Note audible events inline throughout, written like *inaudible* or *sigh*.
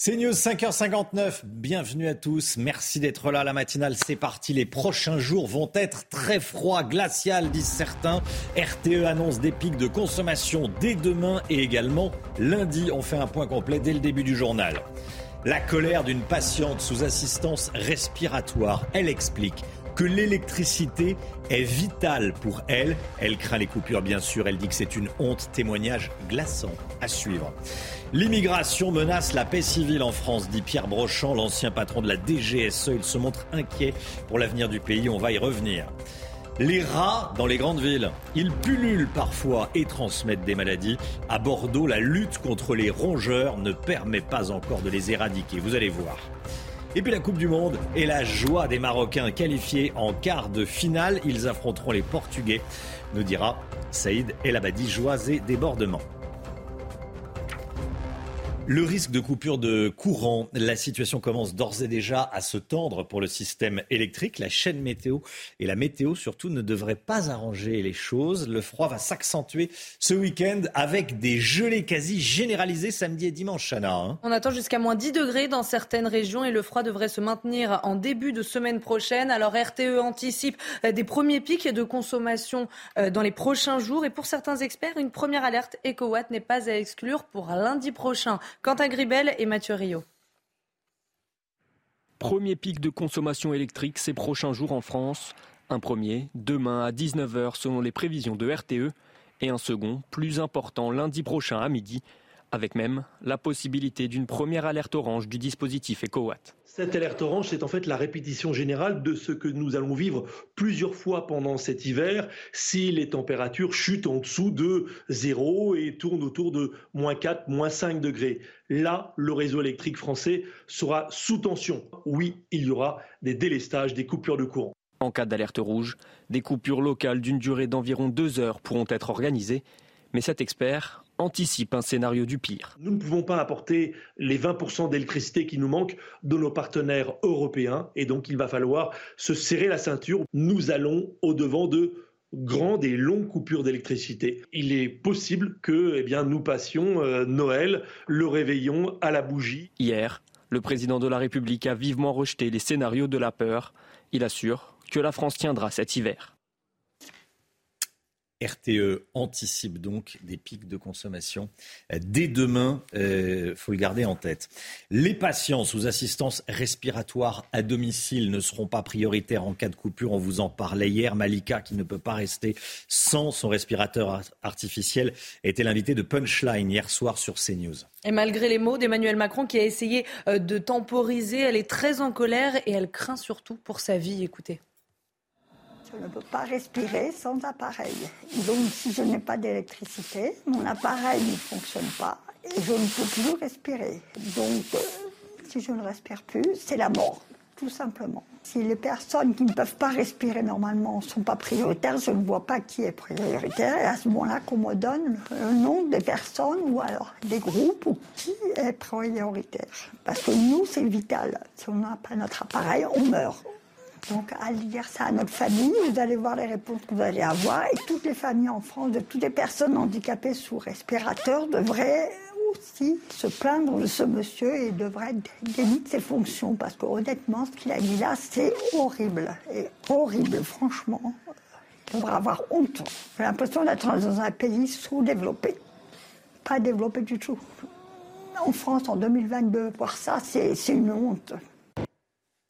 C'est News 5h59, bienvenue à tous, merci d'être là, la matinale c'est parti, les prochains jours vont être très froids, glacial disent certains, RTE annonce des pics de consommation dès demain et également lundi, on fait un point complet dès le début du journal. La colère d'une patiente sous assistance respiratoire, elle explique que l'électricité est vitale pour elle. Elle craint les coupures, bien sûr. Elle dit que c'est une honte. Témoignage glaçant à suivre. L'immigration menace la paix civile en France, dit Pierre Brochant, l'ancien patron de la DGSE. Il se montre inquiet pour l'avenir du pays. On va y revenir. Les rats dans les grandes villes, ils pullulent parfois et transmettent des maladies. À Bordeaux, la lutte contre les rongeurs ne permet pas encore de les éradiquer. Vous allez voir. Et puis la Coupe du Monde et la joie des Marocains qualifiés en quart de finale. Ils affronteront les Portugais, nous dira Saïd El Abadi, joie et débordement. Le risque de coupure de courant, la situation commence d'ores et déjà à se tendre pour le système électrique. La chaîne météo et la météo surtout ne devraient pas arranger les choses. Le froid va s'accentuer ce week-end avec des gelées quasi généralisées samedi et dimanche, Chana. Hein. On attend jusqu'à moins 10 degrés dans certaines régions et le froid devrait se maintenir en début de semaine prochaine. Alors RTE anticipe euh, des premiers pics de consommation euh, dans les prochains jours et pour certains experts, une première alerte EcoWatt n'est pas à exclure pour lundi prochain. Quentin Gribel et Mathieu Rio. Premier pic de consommation électrique ces prochains jours en France. Un premier, demain à 19h selon les prévisions de RTE, et un second, plus important, lundi prochain à midi, avec même la possibilité d'une première alerte orange du dispositif EcoWatt. Cette alerte orange, c'est en fait la répétition générale de ce que nous allons vivre plusieurs fois pendant cet hiver si les températures chutent en dessous de zéro et tournent autour de moins 4, moins 5 degrés. Là, le réseau électrique français sera sous tension. Oui, il y aura des délestages, des coupures de courant. En cas d'alerte rouge, des coupures locales d'une durée d'environ deux heures pourront être organisées. Mais cet expert anticipe un scénario du pire. Nous ne pouvons pas apporter les 20% d'électricité qui nous manquent de nos partenaires européens et donc il va falloir se serrer la ceinture. Nous allons au-devant de grandes et longues coupures d'électricité. Il est possible que eh bien, nous passions euh, Noël, le réveillon à la bougie. Hier, le président de la République a vivement rejeté les scénarios de la peur. Il assure que la France tiendra cet hiver. RTE anticipe donc des pics de consommation dès demain. Il euh, faut le garder en tête. Les patients sous assistance respiratoire à domicile ne seront pas prioritaires en cas de coupure. On vous en parlait hier. Malika, qui ne peut pas rester sans son respirateur artificiel, était l'invité de Punchline hier soir sur CNews. Et malgré les mots d'Emmanuel Macron qui a essayé euh, de temporiser, elle est très en colère et elle craint surtout pour sa vie. Écoutez. Je ne peux pas respirer sans appareil. Donc, si je n'ai pas d'électricité, mon appareil ne fonctionne pas et je ne peux plus respirer. Donc, euh, si je ne respire plus, c'est la mort, tout simplement. Si les personnes qui ne peuvent pas respirer normalement ne sont pas prioritaires, je ne vois pas qui est prioritaire. Et à ce moment-là, qu'on me donne le nom des personnes ou alors des groupes ou qui est prioritaire. Parce que nous, c'est vital. Si on n'a pas notre appareil, on meurt. Donc, à dire ça à notre famille, vous allez voir les réponses que vous allez avoir. Et toutes les familles en France, de toutes les personnes handicapées sous respirateur, devraient aussi se plaindre de ce monsieur et devraient dénier de ses fonctions. Parce que honnêtement, ce qu'il a dit là, c'est horrible. Et horrible, franchement. Il devrait avoir honte. J'ai l'impression d'être dans un pays sous-développé. Pas développé du tout. En France, en 2022, voir ça, c'est une honte.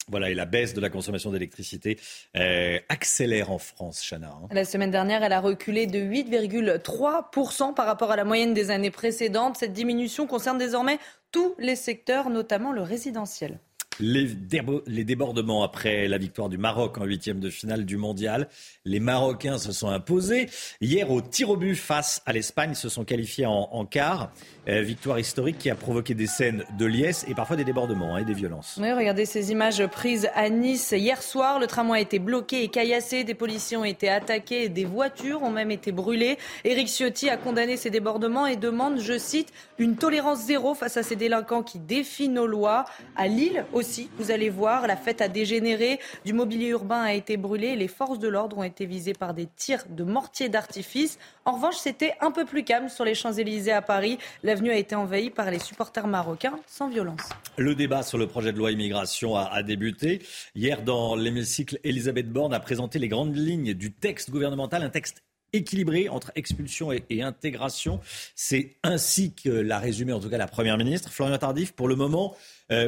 Voilà, et la baisse de la consommation d'électricité euh, accélère en France, Chana. Hein. La semaine dernière, elle a reculé de 8,3% par rapport à la moyenne des années précédentes. Cette diminution concerne désormais tous les secteurs, notamment le résidentiel. Les, débordements après la victoire du Maroc en huitième de finale du mondial. Les Marocains se sont imposés. Hier, au tir au but face à l'Espagne, se sont qualifiés en, quart. Euh, victoire historique qui a provoqué des scènes de liesse et parfois des débordements hein, et des violences. Oui, regardez ces images prises à Nice hier soir. Le tramway a été bloqué et caillassé. Des policiers ont été attaqués. Des voitures ont même été brûlées. Éric Ciotti a condamné ces débordements et demande, je cite, une tolérance zéro face à ces délinquants qui défient nos lois. À Lille aussi, vous allez voir, la fête a dégénéré. Du mobilier urbain a été brûlé. Les forces de l'ordre ont été visées par des tirs de mortier d'artifice. En revanche, c'était un peu plus calme sur les Champs-Élysées à Paris. L'avenue a été envahie par les supporters marocains sans violence. Le débat sur le projet de loi immigration a, a débuté. Hier, dans l'hémicycle, Elisabeth Borne a présenté les grandes lignes du texte gouvernemental, un texte équilibré entre expulsion et, intégration. C'est ainsi que l'a résumé en tout cas la Première ministre. Florian Tardif, pour le moment,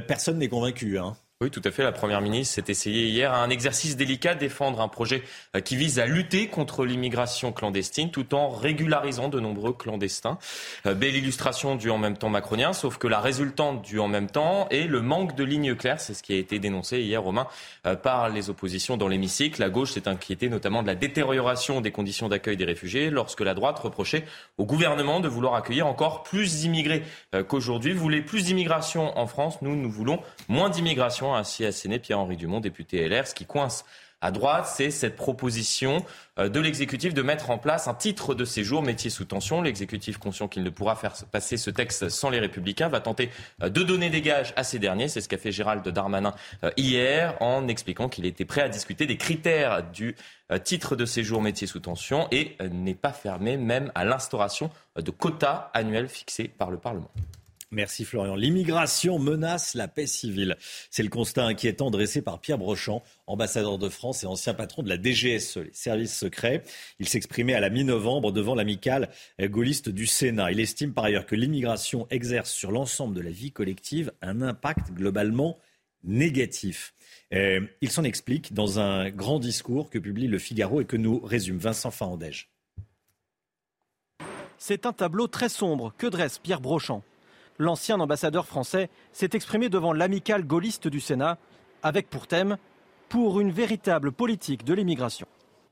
personne n'est convaincu. Hein. Oui, tout à fait. La Première ministre s'est essayée hier à un exercice délicat, défendre un projet euh, qui vise à lutter contre l'immigration clandestine tout en régularisant de nombreux clandestins. Euh, belle illustration du en même temps macronien, sauf que la résultante du en même temps est le manque de lignes claires. C'est ce qui a été dénoncé hier, Romain, euh, par les oppositions dans l'hémicycle. La gauche s'est inquiétée notamment de la détérioration des conditions d'accueil des réfugiés lorsque la droite reprochait au gouvernement de vouloir accueillir encore plus d'immigrés qu'aujourd'hui. Vous voulez plus d'immigration en France, nous, nous voulons moins d'immigration ainsi asséné Pierre-Henri Dumont, député LR. Ce qui coince à droite, c'est cette proposition euh, de l'exécutif de mettre en place un titre de séjour métier sous tension. L'exécutif, conscient qu'il ne pourra faire passer ce texte sans les républicains, va tenter euh, de donner des gages à ces derniers. C'est ce qu'a fait Gérald Darmanin euh, hier en expliquant qu'il était prêt à discuter des critères du titre de séjour métier sous tension et n'est pas fermé même à l'instauration de quotas annuels fixés par le Parlement. Merci Florian. L'immigration menace la paix civile. C'est le constat inquiétant dressé par Pierre Brochant, ambassadeur de France et ancien patron de la DGSE, les services secrets. Il s'exprimait à la mi-novembre devant l'amicale gaulliste du Sénat. Il estime par ailleurs que l'immigration exerce sur l'ensemble de la vie collective un impact globalement négatif. Euh, il s'en explique dans un grand discours que publie le Figaro et que nous résume Vincent Fahandège. C'est un tableau très sombre que dresse Pierre Brochant? L'ancien ambassadeur français s'est exprimé devant l'amicale gaulliste du Sénat avec pour thème pour une véritable politique de l'immigration.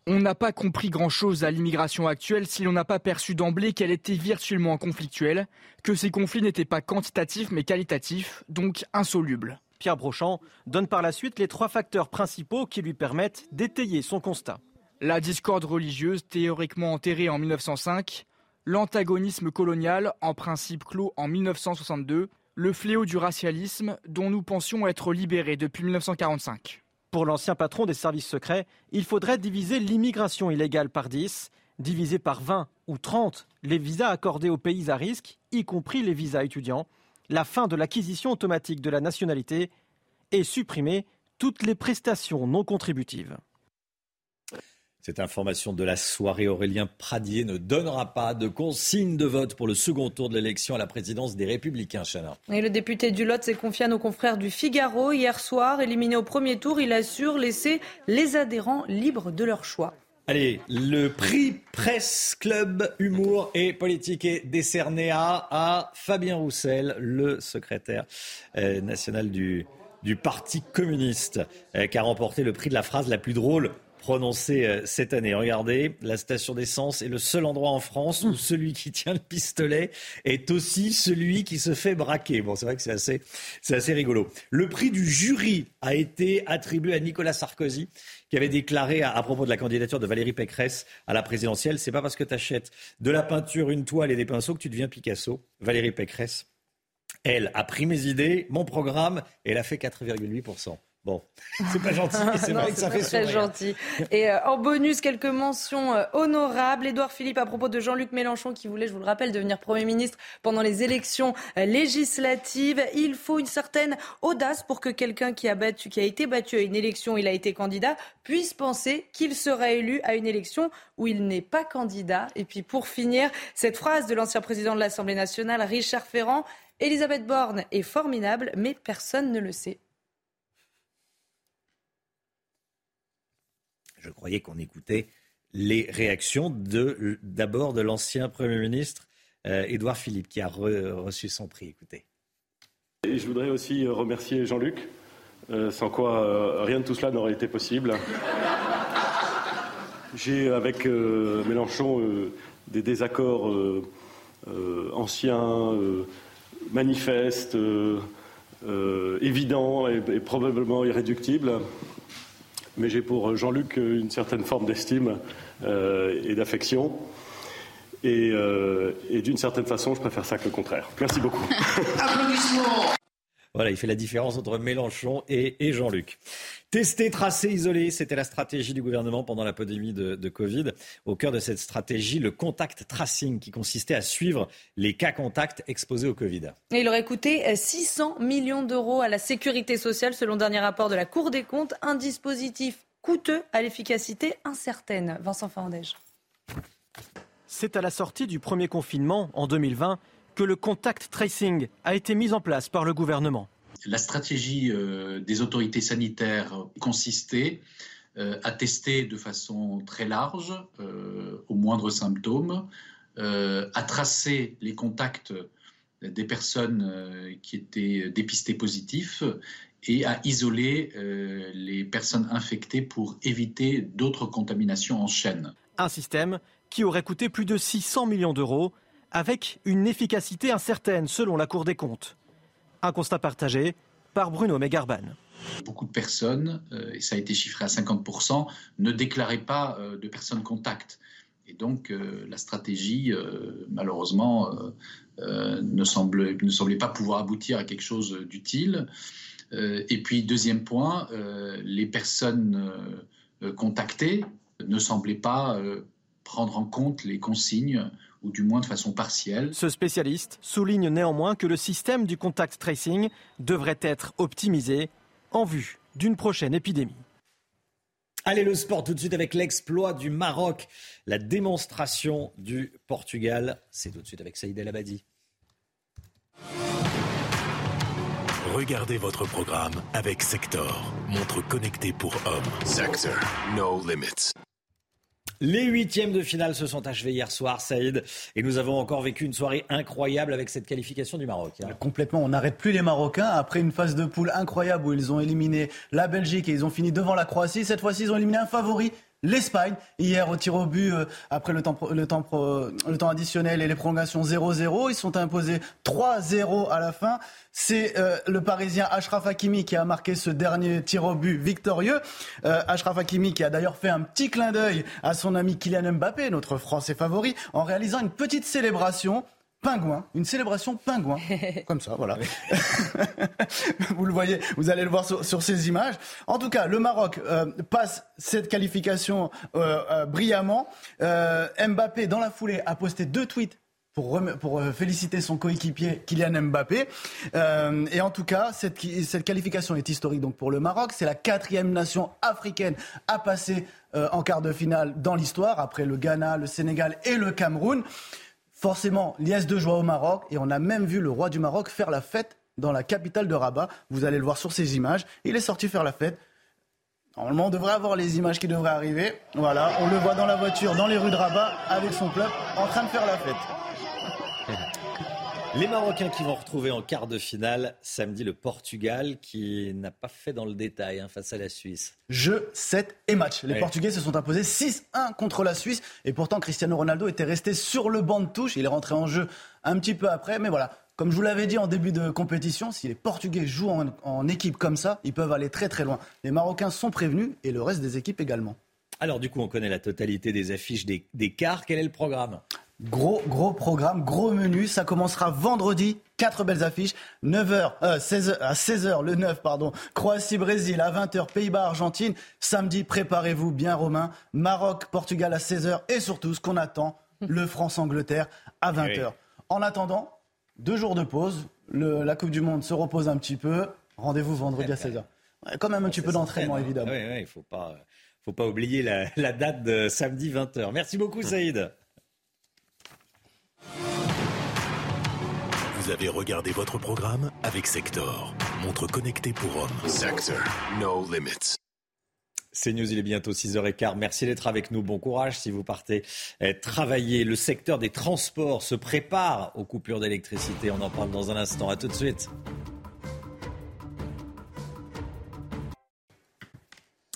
On n'a pas compris grand-chose à l'immigration actuelle si l'on n'a pas perçu d'emblée qu'elle était virtuellement conflictuelle, que ces conflits n'étaient pas quantitatifs mais qualitatifs, donc insolubles. Pierre Brochant donne par la suite les trois facteurs principaux qui lui permettent d'étayer son constat. La discorde religieuse, théoriquement enterrée en 1905, l'antagonisme colonial, en principe clos en 1962, le fléau du racialisme dont nous pensions être libérés depuis 1945. Pour l'ancien patron des services secrets, il faudrait diviser l'immigration illégale par 10, diviser par 20 ou 30 les visas accordés aux pays à risque, y compris les visas étudiants, la fin de l'acquisition automatique de la nationalité et supprimer toutes les prestations non contributives. Cette information de la soirée, Aurélien Pradier ne donnera pas de consigne de vote pour le second tour de l'élection à la présidence des Républicains, Chana. Et le député du Lot s'est confié à nos confrères du Figaro hier soir. Éliminé au premier tour, il assure laisser les adhérents libres de leur choix. Allez, le prix Presse Club Humour et Politique est décerné à, Fabien Roussel, le secrétaire euh, national du, du Parti communiste, euh, qui a remporté le prix de la phrase la plus drôle prononcé euh, cette année. Regardez, la station d'essence est le seul endroit en France où celui qui tient le pistolet est aussi celui qui se fait braquer. Bon, c'est vrai que c'est assez, c'est assez rigolo. Le prix du jury a été attribué à Nicolas Sarkozy, qui avait déclaré à, propos de la candidature de Valérie Pécresse à la présidentielle, c'est pas parce que tu achètes de la peinture, une toile et des pinceaux que tu deviens Picasso. Valérie Pécresse, elle a pris mes idées, mon programme, et elle a fait 4,8%. Bon, c'est pas gentil, *laughs* c'est vrai que ça fait très gentil. Et euh, en bonus, quelques mentions euh, honorables. Édouard Philippe à propos de Jean-Luc Mélenchon qui voulait, je vous le rappelle, devenir Premier ministre pendant les élections euh, législatives. Il faut une certaine audace pour que quelqu'un qui a battu, qui a été battu à une élection, il a été candidat, puisse penser qu'il sera élu à une élection où il n'est pas candidat. Et puis pour finir, cette phrase de l'ancien président de l'Assemblée nationale, Richard Ferrand, Elisabeth Borne est formidable, mais personne ne le sait. Je croyais qu'on écoutait les réactions d'abord de l'ancien Premier ministre euh, Édouard Philippe, qui a reçu son prix. Écoutez. Et je voudrais aussi remercier Jean-Luc sans quoi rien de tout cela n'aurait été possible. *laughs* J'ai avec Mélenchon des désaccords anciens, manifestes, évidents et, probablement irréductibles. Mais j'ai pour Jean-Luc une certaine forme d'estime et d'affection. Euh, et, d'une certaine façon, je préfère ça que le contraire. Merci beaucoup. *laughs* Applaudissements voilà, il fait la différence entre Mélenchon et, Jean-Luc. Tester, tracer, isoler, c'était la stratégie du gouvernement pendant la pandémie de, de, Covid. Au cœur de cette stratégie, le contact tracing qui consistait à suivre les cas contacts exposés au Covid. Et il aurait coûté 600 millions d'euros à la sécurité sociale selon le dernier rapport de la Cour des comptes. Un dispositif coûteux à l'efficacité incertaine. Vincent Fandège. C'est à la sortie du premier confinement en 2020 que le contact tracing a été mis en place par le gouvernement. La stratégie euh, des autorités sanitaires consistait euh, à tester de façon très large, euh, au moindre symptôme, à tracer les contacts des personnes qui étaient dépistées positifs et à isoler les personnes infectées pour éviter d'autres contaminations en chaîne. Un système qui aurait coûté plus de 600 millions d'euros, avec une efficacité incertaine selon la Cour des comptes. Un constat partagé par Bruno Megarban. Beaucoup de personnes, euh, et ça a été chiffré à 50%, ne déclaraient pas euh, de personnes contact. Et donc euh, la stratégie, malheureusement, ne, semble, ne semblait pas pouvoir aboutir à quelque chose d'utile. et puis, deuxième point, les personnes contactées ne semblaient pas prendre en compte les consignes ou du moins de façon partielle. Ce spécialiste souligne néanmoins que le système du contact tracing devrait être optimisé en vue d'une prochaine épidémie. Allez, le sport tout de suite avec l'exploit du Maroc, la démonstration du Portugal. C'est tout de suite avec Saïd El Abadi. Regardez votre programme avec Sector, montre connectée pour hommes. Sector, no limits. Les huitièmes de finale se sont achevés hier soir, Saïd, et nous avons encore vécu une soirée incroyable avec cette qualification du Maroc. Hein. Complètement, on n'arrête plus les Marocains après une phase de poule incroyable où ils ont éliminé la Belgique et ils ont fini devant la Croatie. Cette fois-ci, ils ont éliminé un favori l'Espagne. Hier, au tir au but, euh, après le temps, le, temps, le temps additionnel et les prolongations 0-0, ils sont imposés 3-0 à la fin. C'est euh, le Parisien Ashraf Hakimi qui a marqué ce dernier tir au but victorieux. Euh, Ashraf Hakimi qui a d'ailleurs fait un petit clin d'œil à son ami Kylian Mbappé, notre Français favori, en réalisant une petite célébration pingouin, une célébration pingouin, *laughs* comme ça, voilà. *laughs* vous le voyez, vous allez le voir sur, ces images. En tout cas, le Maroc euh, passe cette qualification euh, euh, brillamment. Mbappé, dans la foulée, a posté deux tweets pour, pour féliciter son coéquipier Kylian Mbappé. et en tout cas, cette, cette, qualification est historique donc pour le Maroc. C'est la quatrième nation africaine à passer en quart de finale dans l'histoire, après le Ghana, le Sénégal et le Cameroun forcément liesse de joie au Maroc et on a même vu le roi du Maroc faire la fête dans la capitale de Rabat. Vous allez le voir sur ces images. Il est sorti faire la fête. Normalement, on devrait avoir les images qui devraient arriver. Voilà, on le voit dans la voiture, dans les rues de Rabat, avec son club, en train de faire la fête. Les Marocains qui vont retrouver en quart de finale samedi le Portugal qui n'a pas fait dans le détail hein, face à la Suisse. Jeu, 7 et match. Les Portugais se sont imposés 6-1 contre la Suisse et pourtant Cristiano Ronaldo était resté sur le banc de touche. Il est rentré en jeu un petit peu après, mais voilà. Comme je vous l'avais dit en début de compétition, si les Portugais jouent en, équipe comme ça, ils peuvent aller très très loin. Les Marocains sont prévenus et le reste des équipes également. Alors du coup, on connaît la totalité des affiches des, des quarts. Quel est le programme? Gros, gros programme, gros menu. Ça commencera vendredi. Quatre belles affiches. 9h, 16h, à 16h, le 9, pardon. Croatie-Brésil à 20h, Pays-Bas-Argentine. Samedi, préparez-vous bien, Romain. Maroc-Portugal à 16h. Et surtout, ce qu'on attend, le France-Angleterre à 20h. En attendant, deux jours de pause. la Coupe du Monde se repose un petit peu. Rendez-vous vendredi à 16h. Quand même un petit peu d'entraînement, évidemment. Oui, il ne faut pas, faut pas oublier la, la, date de samedi 20h. Merci beaucoup, Saïd. Vous avez regardé votre programme avec Sector, montre connectée pour hommes. Sector, no limits. C'est News, il est bientôt 6h15. Merci d'être avec nous. Bon courage si vous partez eh, travailler. Le secteur des transports se prépare aux coupures d'électricité. On en parle dans un instant. À tout de suite.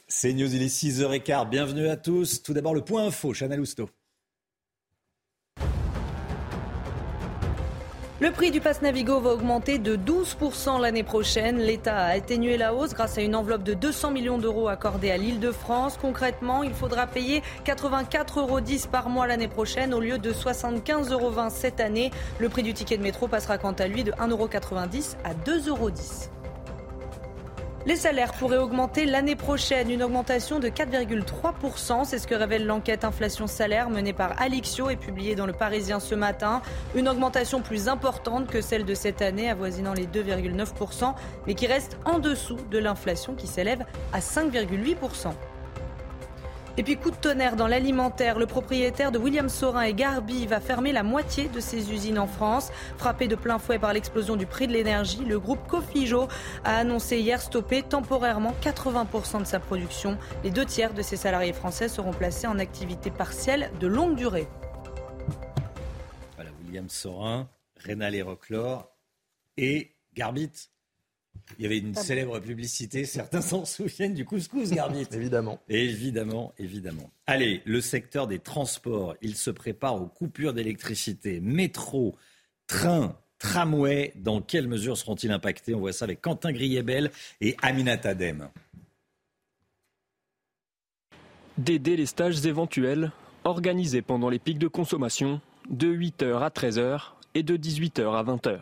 C'est News, il est 6h15. Bienvenue à tous. Tout d'abord, le point info, Chanel Housteau. Le prix du pass Navigo va augmenter de 12% l'année prochaine. L'État a atténué la hausse grâce à une enveloppe de 200 millions d'euros accordée à l'Île-de-France. Concrètement, il faudra payer 84,10 euros par mois l'année prochaine au lieu de 75,20 euros cette année. Le prix du ticket de métro passera quant à lui de 1,90 euros à 2,10 euros. Les salaires pourraient augmenter l'année prochaine, une augmentation de 4,3%. C'est ce que révèle l'enquête inflation salaire menée par Alixio et publiée dans le Parisien ce matin. Une augmentation plus importante que celle de cette année, avoisinant les 2,9%, mais qui reste en dessous de l'inflation qui s'élève à 5,8%. Et puis coup de tonnerre dans l'alimentaire, le propriétaire de William Sorin et Garbi va fermer la moitié de ses usines en France. Frappé de plein fouet par l'explosion du prix de l'énergie, le groupe Cofijo a annoncé hier stopper temporairement 80% de sa production. Les deux tiers de ses salariés français seront placés en activité partielle de longue durée. Voilà, William Sorin, Rénal et et Garbit. Il y avait une célèbre publicité, certains s'en souviennent du couscous Garbit. *laughs* évidemment. Évidemment, évidemment. Allez, le secteur des transports, il se prépare aux coupures d'électricité. Métro, train, tramway, dans quelle mesure seront-ils impactés? On voit ça avec Quentin Griebel et Aminat Adem. Des délestages éventuels organisés pendant les pics de consommation de 8h à 13h et de 18h à 20h.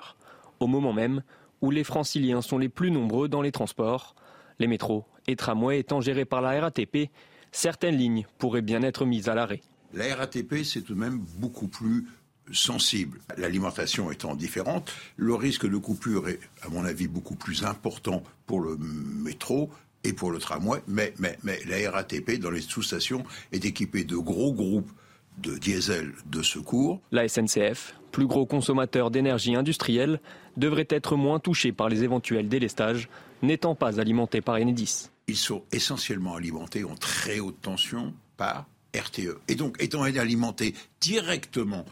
Au moment même où les franciliens sont les plus nombreux dans les transports. Les métros et tramways étant gérés par la RATP, certaines lignes pourraient bien être mises à l'arrêt. La RATP, c'est tout de même beaucoup plus sensible. L'alimentation étant différente, le risque de coupure est, à mon avis, beaucoup plus important pour le métro et pour le tramway, mais, mais, mais la RATP, dans les sous-stations, est équipée de gros groupes de diesel de secours. La SNCF, plus gros consommateur d'énergie industrielle, devrait être moins touché par les éventuels délestages, n'étant pas alimenté par Enedis. Ils sont essentiellement alimentés en très haute tension par RTE. Et donc, étant alimentés directement,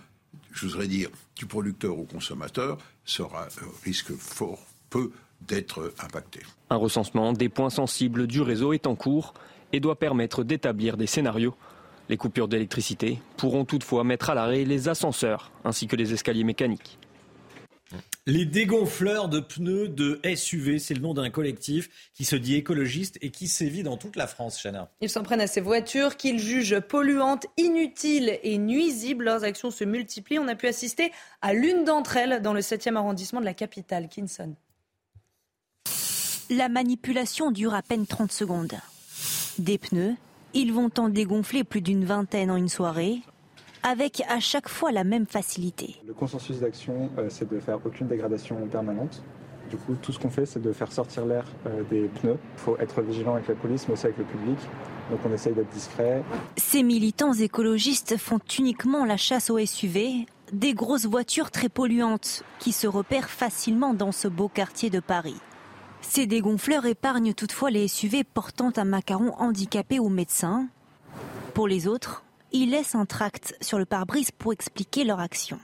je voudrais dire, du producteur au consommateur, sera euh, risque fort peu d'être impacté. Un recensement des points sensibles du réseau est en cours et doit permettre d'établir des scénarios les coupures d'électricité pourront toutefois mettre à l'arrêt les ascenseurs ainsi que les escaliers mécaniques. Les dégonfleurs de pneus de SUV, c'est le nom d'un collectif qui se dit écologiste et qui sévit dans toute la France, Chana. Ils s'en prennent à ces voitures qu'ils jugent polluantes, inutiles et nuisibles. Leurs actions se multiplient. On a pu assister à l'une d'entre elles dans le 7e arrondissement de la capitale, Kinson. La manipulation dure à peine 30 secondes. Des pneus, ils vont en dégonfler plus d'une vingtaine en une soirée, avec à chaque fois la même facilité. Le consensus d'action, euh, c'est de faire aucune dégradation permanente. Du coup, tout ce qu'on fait, c'est de faire sortir l'air euh, des pneus. Il faut être vigilant avec la police, mais aussi avec le public. Donc on essaye d'être discret. Ces militants écologistes font uniquement la chasse aux SUV, des grosses voitures très polluantes qui se repèrent facilement dans ce beau quartier de Paris. Ces dégonfleurs épargnent toutefois les SUV portant un macaron handicapé ou médecin. Pour les autres, ils laissent un tract sur le pare-brise pour expliquer leur action.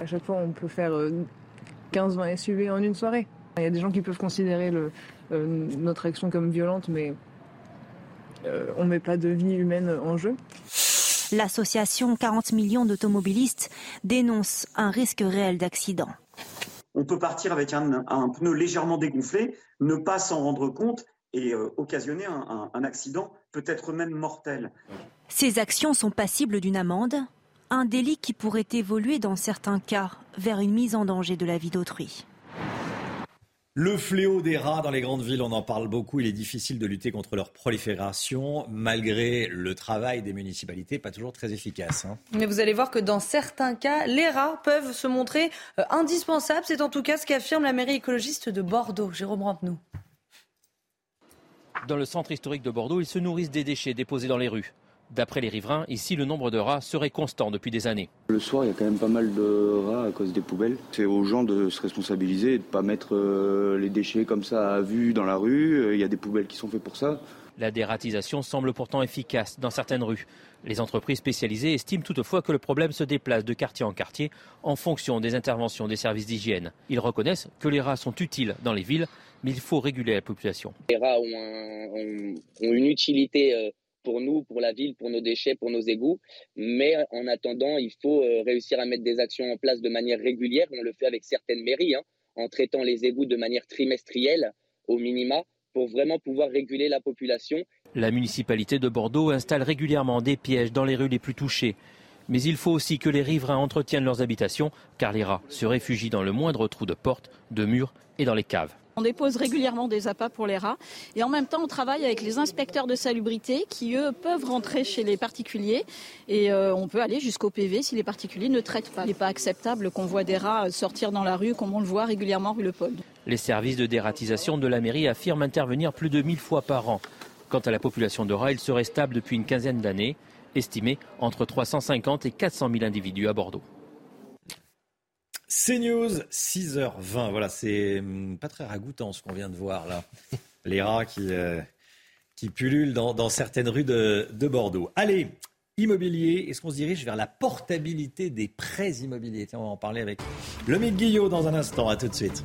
À chaque fois, on peut faire 15-20 euh, SUV en une soirée. Il y a des gens qui peuvent considérer euh, notre action comme violente, mais euh, on ne met pas de vie humaine en jeu. L'association 40 millions d'automobilistes dénonce un risque réel d'accident on peut partir avec un, pneu légèrement dégonflé, ne pas s'en rendre compte et euh, occasionner un, un accident, peut-être même mortel. Ces actions sont passibles d'une amende, un délit qui pourrait évoluer dans certains cas vers une mise en danger de la vie d'autrui. Le fléau des rats dans les grandes villes, on en parle beaucoup. Il est difficile de lutter contre leur prolifération, malgré le travail des municipalités, pas toujours très efficace. Hein. Mais vous allez voir que dans certains cas, les rats peuvent se montrer euh, indispensables. C'est en tout cas ce qu'affirme la mairie écologiste de Bordeaux, Jérôme Rampenou. Dans le centre historique de Bordeaux, ils se nourrissent des déchets déposés dans les rues. D'après les riverains, ici, le nombre de rats serait constant depuis des années. Le soir, il y a quand même pas mal de rats à cause des poubelles. C'est aux gens de se responsabiliser et de ne pas mettre euh, les déchets comme ça à vue dans la rue. Euh, il y a des poubelles qui sont faites pour ça. La dératisation semble pourtant efficace dans certaines rues. Les entreprises spécialisées estiment toutefois que le problème se déplace de quartier en quartier en fonction des interventions des services d'hygiène. Ils reconnaissent que les rats sont utiles dans les villes, mais il faut réguler la population. Les rats ont, une utilité euh, pour nous, pour la ville, pour nos déchets, pour nos égouts. Mais en attendant, il faut euh, réussir à mettre des actions en place de manière régulière. On le fait avec certaines mairies, hein, en traitant les égouts de manière trimestrielle au minima pour vraiment pouvoir réguler la population. La municipalité de Bordeaux installe régulièrement des pièges dans les rues les plus touchées. Mais il faut aussi que les riverains entretiennent leurs habitations, car les rats se réfugient dans le moindre trou de porte, de mur et dans les caves. On dépose régulièrement des appâts pour les rats et en même temps on travaille avec les inspecteurs de salubrité qui eux peuvent rentrer chez les particuliers et euh, on peut aller jusqu'au PV si les particuliers ne traitent pas. Il n'est pas acceptable qu'on voit des rats sortir dans la rue comme on le voit régulièrement rue Le Paul. Les services de dératisation de la mairie affirment intervenir plus de 1000 fois par an. Quant à la population de rats, il serait stable depuis une quinzaine d'années estimé entre 350 et 400 000 individus à Bordeaux. CNews, 6h20. Voilà, c'est hum, pas très ragoûtant ce qu'on vient de voir là. *laughs* Les rats qui, euh, qui pullulent dans, certaines rues de, Bordeaux. Allez, immobilier, est-ce qu'on se dirige vers la portabilité des prêts immobiliers? Tiens, on va en parler avec Lomique Guillot dans un instant. À tout de suite.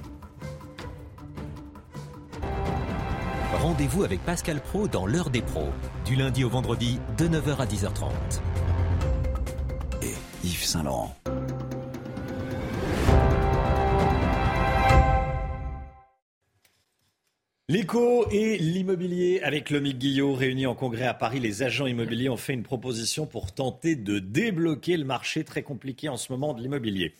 Rendez-vous avec Pascal Pro dans l'heure des pros, du lundi au vendredi de 9h à 10h30. Et Yves Saint-Laurent. L'éco et l'immobilier avec Lomique Guillot réunis en congrès à Paris. Les agents immobiliers ont fait une proposition pour tenter de débloquer le marché très compliqué en ce moment de l'immobilier.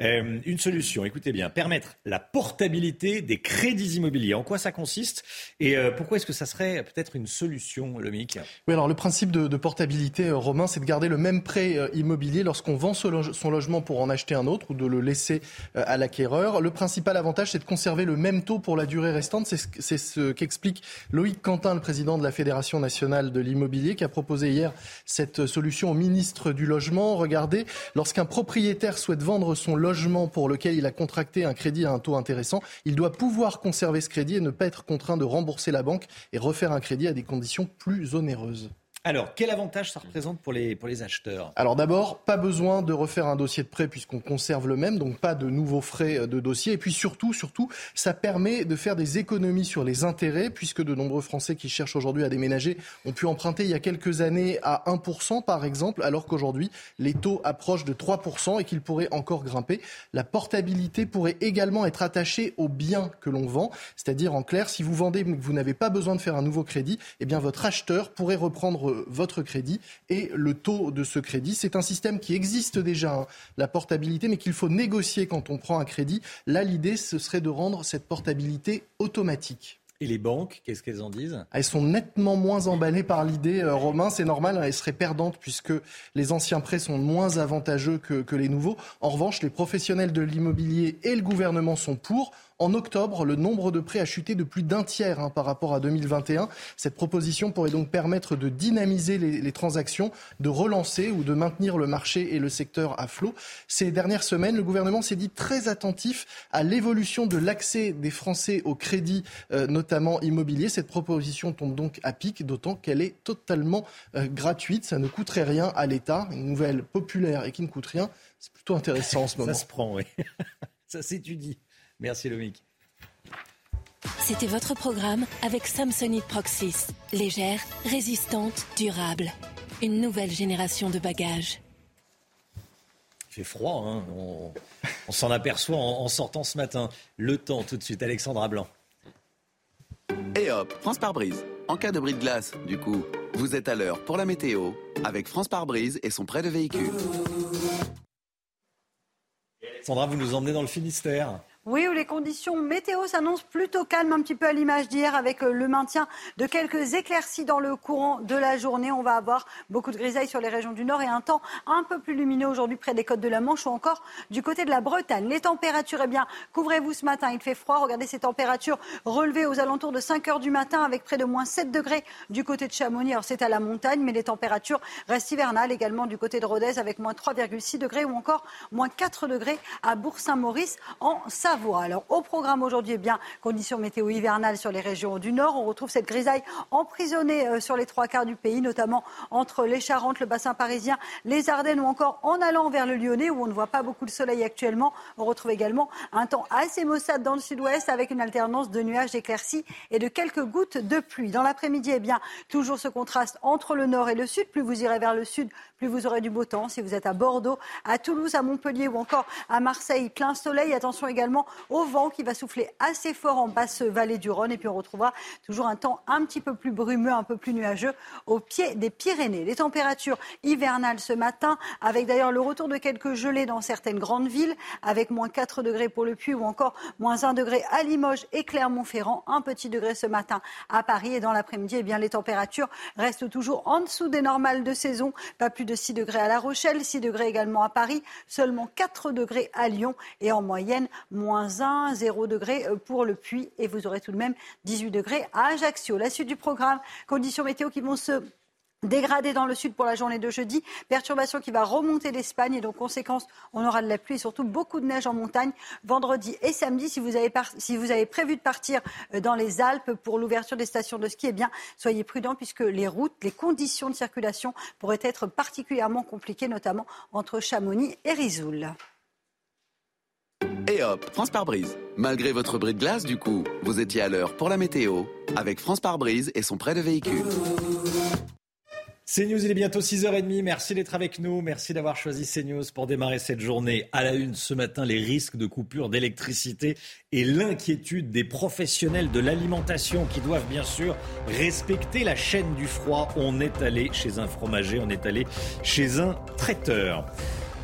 Euh, une solution, écoutez bien, permettre la portabilité des crédits immobiliers. En quoi ça consiste et euh, pourquoi est-ce que ça serait peut-être une solution, Lomique? Oui, alors le principe de, portabilité, euh, Romain, c'est de garder le même prêt immobilier lorsqu'on vend son, logement pour en acheter un autre ou de le laisser à l'acquéreur. Le principal avantage, c'est de conserver le même taux pour la durée restante. C'est ce qu'explique Loïc Quentin, le président de la Fédération nationale de l'immobilier, qui a proposé hier cette solution au ministre du Logement. Regardez, lorsqu'un propriétaire souhaite vendre son logement pour lequel il a contracté un crédit à un taux intéressant, il doit pouvoir conserver ce crédit et ne pas être contraint de rembourser la banque et refaire un crédit à des conditions plus onéreuses. Alors, quel avantage ça représente pour les, pour les acheteurs? Alors d'abord, pas besoin de refaire un dossier de prêt puisqu'on conserve le même, donc pas de nouveaux frais de dossier. Et puis surtout, surtout, ça permet de faire des économies sur les intérêts puisque de nombreux Français qui cherchent aujourd'hui à déménager ont pu emprunter il y a quelques années à 1% par exemple, alors qu'aujourd'hui les taux approchent de 3% et qu'ils pourraient encore grimper. La portabilité pourrait également être attachée aux biens que l'on vend, c'est-à-dire en clair, si vous vendez mais que vous n'avez pas besoin de faire un nouveau crédit, eh bien votre acheteur pourrait reprendre votre crédit et le taux de ce crédit. C'est un système qui existe déjà, hein, la portabilité, mais qu'il faut négocier quand on prend un crédit. Là, l'idée, ce serait de rendre cette portabilité automatique. Et les banques, qu'est-ce qu'elles en disent? Elles sont nettement moins emballées par l'idée, euh, Romain. C'est normal, elles seraient perdantes puisque les anciens prêts sont moins avantageux que, que les nouveaux. En revanche, les professionnels de l'immobilier et le gouvernement sont pour. En octobre, le nombre de prêts a chuté de plus d'un tiers hein, par rapport à 2021. Cette proposition pourrait donc permettre de dynamiser les, transactions, de relancer ou de maintenir le marché et le secteur à flot. Ces dernières semaines, le gouvernement s'est dit très attentif à l'évolution de l'accès des Français au crédit, euh, notamment immobilier. Cette proposition tombe donc à pic, d'autant qu'elle est totalement euh, gratuite. Ça ne coûterait rien à l'État. Une nouvelle populaire et qui ne coûte rien. C'est plutôt intéressant en ce moment. Ça se prend, oui. *laughs* Ça s'étudie. Merci Lomique. C'était votre programme avec Samsonite Proxys. Légère, résistante, durable. Une nouvelle génération de bagages. Il fait froid, hein on, s'en aperçoit en, sortant ce matin. Le temps tout de suite, Alexandra Blanc. Et hop, France par brise. En cas de bris de glace, du coup, vous êtes à l'heure pour la météo avec France par brise et son prêt de véhicule. Sandra, vous nous emmenez dans le Finistère. Oui, où les conditions météo s'annoncent plutôt calmes, un petit peu à l'image d'hier, avec euh, le maintien de quelques éclaircies dans le courant de la journée. On va avoir beaucoup de grisailles sur les régions du nord et un temps un peu plus lumineux aujourd'hui près des côtes de la Manche ou encore du côté de la Bretagne. Les températures, eh bien, couvrez-vous ce matin, il fait froid. Regardez ces températures relevées aux alentours de 5 heures du matin avec près de moins 7 degrés du côté de Chamonix. Alors c'est à la montagne, mais les températures restent hivernales également du côté de Rodez avec moins 3,6 degrés ou encore moins 4 degrés à Bourg-Saint-Maurice en Savoie. Alors au programme aujourd'hui, eh bien conditions météo hivernales sur les régions du nord. On retrouve cette grisaille emprisonnée euh, sur les trois quarts du pays, notamment entre les Charentes, le bassin parisien, les Ardennes ou encore en allant vers le Lyonnais où on ne voit pas beaucoup de soleil actuellement. On retrouve également un temps assez maussade dans le sud-ouest avec une alternance de nuages, d'éclaircies et de quelques gouttes de pluie. Dans l'après-midi, eh bien toujours ce contraste entre le nord et le sud. Plus vous irez vers le sud, plus vous aurez du beau temps. Si vous êtes à Bordeaux, à Toulouse, à Montpellier ou encore à Marseille, plein soleil. Attention également au vent qui va souffler assez fort en basse vallée du Rhône. Et puis on retrouvera toujours un temps un petit peu plus brumeux, un peu plus nuageux au pied des Pyrénées. Les températures hivernales ce matin, avec d'ailleurs le retour de quelques gelées dans certaines grandes villes, avec moins 4 degrés pour le Puy ou encore moins 1 degré à Limoges et Clermont-Ferrand. Un petit degré ce matin à Paris et dans l'après-midi, eh bien les températures restent toujours en dessous des normales de saison. Pas plus de 6 degrés à La Rochelle, 6 degrés également à Paris, seulement 4 degrés à Lyon et en moyenne moins 1, 0 degré pour le Puy et vous aurez tout de même 18 degrés à Ajaccio. La suite du programme, conditions météo qui vont se Dégradé dans le sud pour la journée de jeudi, perturbation qui va remonter l'Espagne et donc conséquence, on aura de la pluie et surtout beaucoup de neige en montagne vendredi et samedi. Si vous avez, prévu de partir euh, dans les Alpes pour l'ouverture des stations de ski, eh bien soyez prudents puisque les routes, les conditions de circulation pourraient être particulièrement compliquées, notamment entre Chamonix et Rizoul. Et hop, France par brise. Malgré votre bris de glace, du coup, vous étiez à l'heure pour la météo avec France par brise et son prêt de véhicule. CNews, il est bientôt 6h30. Merci d'être avec nous. Merci d'avoir choisi CNews pour démarrer cette journée. À la une ce matin, les risques de coupure d'électricité et l'inquiétude des professionnels de l'alimentation qui doivent bien sûr respecter la chaîne du froid. On est allé chez un fromager, on est allé chez un traiteur.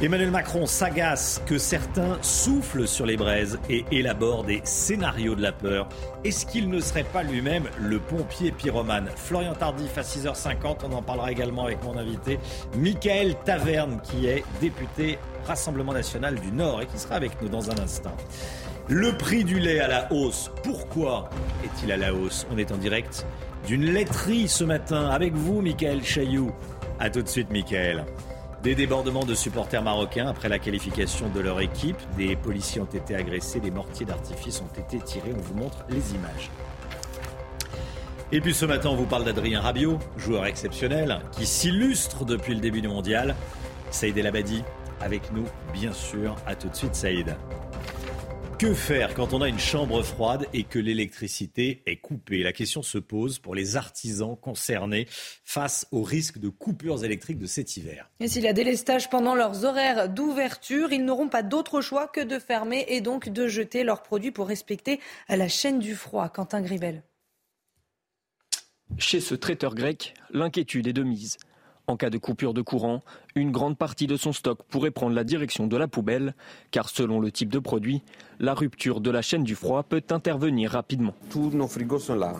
Emmanuel Macron s'agace que certains soufflent sur les braises et élaborent des scénarios de la peur. Est-ce qu'il ne serait pas lui-même le pompier pyromane? Florian Tardif à 6h50, on en parlera également avec mon invité, Michael Taverne, qui est député Rassemblement national du Nord et qui sera avec nous dans un instant. Le prix du lait à la hausse. Pourquoi est-il à la hausse? On est en direct d'une laiterie ce matin avec vous, Michael Chailloux. A tout de suite, Michael. Des débordements de supporters marocains après la qualification de leur équipe. Des policiers ont été agressés, des mortiers d'artifice ont été tirés. On vous montre les images. Et puis ce matin, on vous parle d'Adrien Rabiot, joueur exceptionnel, qui s'illustre depuis le début du mondial. Saïd El Abadi, avec nous, bien sûr. À tout de suite, Saïd. Que faire quand on a une chambre froide et que l'électricité est coupée? La question se pose pour les artisans concernés face au risque de coupures électriques de cet hiver. Et s'il y a délestage pendant leurs horaires d'ouverture, ils n'auront pas d'autre choix que de fermer et donc de jeter leurs produits pour respecter la chaîne du froid. Quentin Gribel. Chez ce traiteur grec, l'inquiétude est de mise. En cas de coupure de courant, une grande partie de son stock pourrait prendre la direction de la poubelle, car selon le type de produit, la rupture de la chaîne du froid peut intervenir rapidement. Tous nos frigos sont là.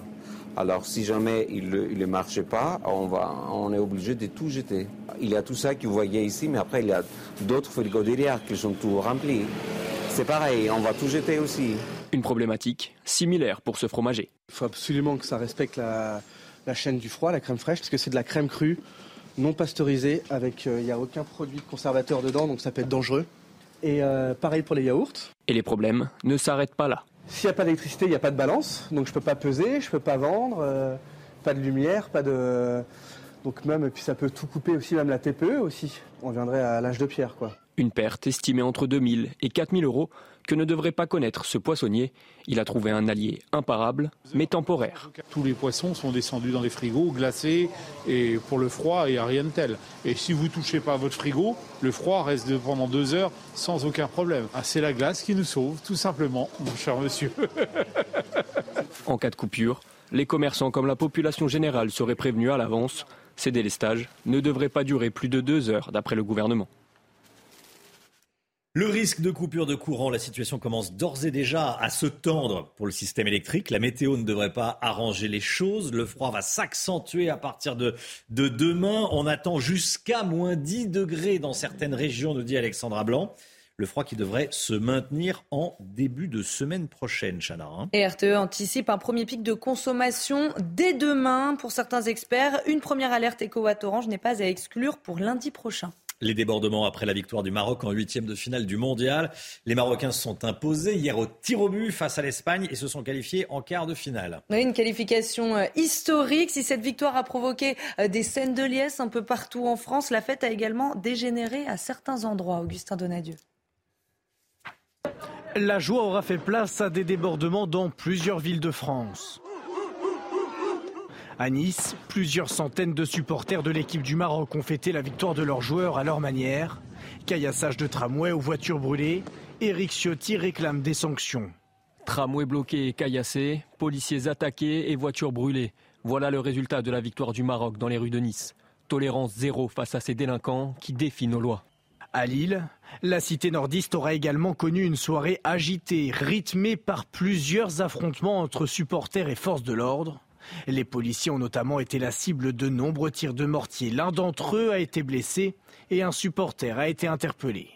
Alors si jamais il ne marche pas, on, va, on est obligé de tout jeter. Il y a tout ça que vous voyez ici, mais après il y a d'autres frigos derrière qui sont tout remplis. C'est pareil, on va tout jeter aussi. Une problématique similaire pour ce fromager. Il faut absolument que ça respecte la, la chaîne du froid, la crème fraîche, parce que c'est de la crème crue non pasteurisé, avec il euh, n'y a aucun produit conservateur dedans, donc ça peut être dangereux. Et euh, pareil pour les yaourts. Et les problèmes ne s'arrêtent pas là. S'il n'y a pas d'électricité, il n'y a pas de balance, donc je ne peux pas peser, je ne peux pas vendre, euh, pas de lumière, pas de... Donc même, et puis ça peut tout couper aussi, même la TPE aussi. On viendrait à l'âge de pierre, quoi. Une perte estimée entre 2000 et 4000 euros que ne devrait pas connaître ce poissonnier. Il a trouvé un allié imparable, mais temporaire. Tous les poissons sont descendus dans les frigos, glacés, et pour le froid, il n'y a rien de tel. Et si vous ne touchez pas votre frigo, le froid reste pendant deux heures sans aucun problème. Ah, c'est la glace qui nous sauve, tout simplement, mon cher monsieur. en cas de coupure, les commerçants comme la population générale seraient prévenus à l'avance. Ces délestages ne devraient pas durer plus de deux heures, d'après le gouvernement. Le risque de coupure de courant, la situation commence d'ores et déjà à se tendre pour le système électrique. La météo ne devrait pas arranger les choses. Le froid va s'accentuer à partir de, de demain. On attend jusqu'à moins 10 degrés dans certaines régions, nous dit Alexandra Blanc. Le froid qui devrait se maintenir en début de semaine prochaine, Chana. Hein. Et RTE anticipe un premier pic de consommation dès demain pour certains experts. Une première alerte éco orange n'est pas à exclure pour lundi prochain. Les débordements après la victoire du Maroc en huitième de finale du mondial. Les Marocains se sont imposés hier au tir au but face à l'Espagne et se sont qualifiés en quart de finale. une qualification euh, historique. Si cette victoire a provoqué euh, des scènes de liesse un peu partout en France, la fête a également dégénéré à certains endroits. Augustin Donadieu. La joie aura fait place à des débordements dans plusieurs villes de France. À Nice, plusieurs centaines de supporters de l'équipe du Maroc ont fêté la victoire de leurs joueurs à leur manière. Caillassage de tramway ou voitures brûlées, Éric Ciotti réclame des sanctions. Tramway bloqué et caillassé, policiers attaqués et voitures brûlées. Voilà le résultat de la victoire du Maroc dans les rues de Nice. Tolérance zéro face à ces délinquants qui défient nos lois. À Lille, la cité nordiste aura également connu une soirée agitée, rythmée par plusieurs affrontements entre supporters et forces de l'ordre. Les policiers ont notamment été la cible de nombreux tirs de mortier. L'un d'entre eux a été blessé et un supporter a été interpellé.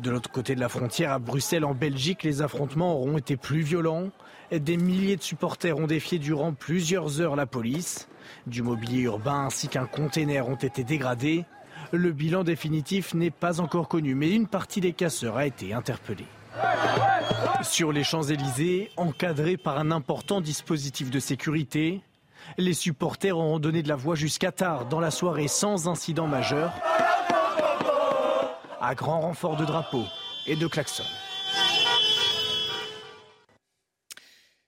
De l'autre côté de la frontière, à Bruxelles, en Belgique, les affrontements auront été plus violents. Des milliers de supporters ont défié durant plusieurs heures la police. Du mobilier urbain ainsi qu'un container ont été dégradés. Le bilan définitif n'est pas encore connu, mais une partie des casseurs a été interpellée. Sur les Champs-Élysées, encadrés par un important dispositif de sécurité, les supporters auront donné de la voix jusqu'à tard dans la soirée sans incident majeur, à grand renfort de drapeaux et de klaxons.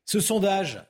Ce sondage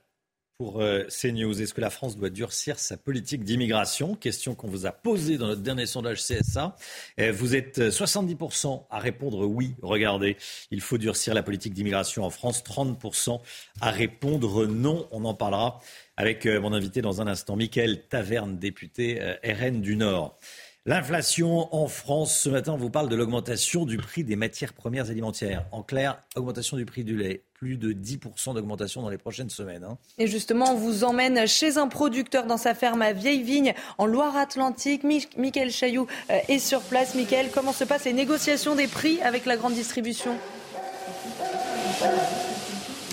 pour euh, CNews. Est-ce que la France doit durcir sa politique d'immigration? Question qu'on vous a posée dans notre dernier sondage CSA. Euh, vous êtes 70% euh, à répondre oui. Regardez, il faut durcir la politique d'immigration en France. 30% à répondre non. On en parlera avec mon invité dans un instant. Michael Taverne, député RN du Nord. L'inflation en France, ce matin, on vous parle de l'augmentation du prix des matières premières alimentaires. En clair, augmentation du prix du lait, plus de 10% d'augmentation dans les prochaines semaines. Hein. Et justement, on vous emmène chez un producteur dans sa ferme à Vieille-Vigne, en Loire-Atlantique. Michael Chailloux euh, est sur place. Michael, comment se passent les négociations des prix avec la grande distribution?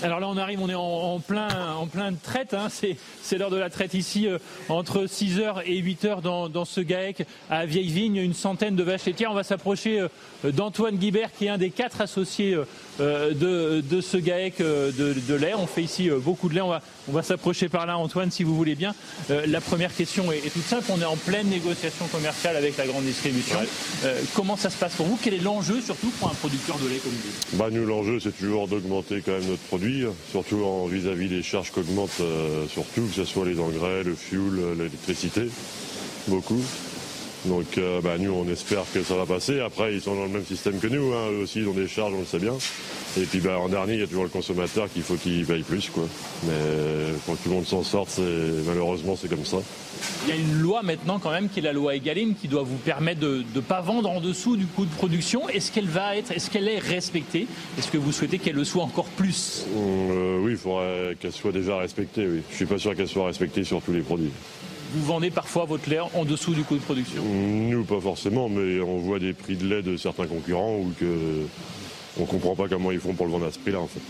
Alors là, on arrive, on est en, plein, en plein traite. Hein. C'est l'heure de la traite ici, euh, entre 6h et 8h dans, dans ce GAEC à Vieille-Vigne, une centaine de vaches laitières. On va s'approcher euh, d'Antoine Guibert, qui est un des quatre associés euh, de, de, ce GAEC de, de, lait. On fait ici beaucoup de lait. On va, on va s'approcher par là, Antoine, si vous voulez bien. la première question est, est, toute simple. On est en pleine négociation commerciale avec la grande distribution. comment ça se passe pour vous? Quel est l'enjeu, surtout pour un producteur de lait comme vous? Bah, Nous, l'enjeu, c'est toujours d'augmenter quand même notre produit surtout vis-à-vis des charges qu'augmentent, euh, surtout que ce soit les engrais, le fuel, l'électricité, beaucoup. Donc euh, bah, nous on espère que ça va passer. Après ils sont dans le même système que nous, hein. eux aussi ils ont des charges, on le sait bien. Et puis bah, en dernier il y a toujours le consommateur qu'il faut qu'il paye plus quoi. Mais quand tout le monde s'en sort, malheureusement c'est comme ça. Il y a une loi maintenant quand même qui est la loi Egalim qui doit vous permettre de ne pas vendre en dessous du coût de production. Est-ce qu'elle va être, est-ce qu'elle est respectée? Est-ce que vous souhaitez qu'elle le soit encore plus? Euh, Oui, il faudrait qu'elle soit déjà respectée. Oui. Je suis pas sûr qu'elle soit respectée sur tous les produits. Vous vendez parfois votre lait en dessous du coût de production Nous, pas forcément, mais on voit des prix de lait de certains concurrents ou que on comprend pas comment ils font pour le vendre à ce prix-là en fait.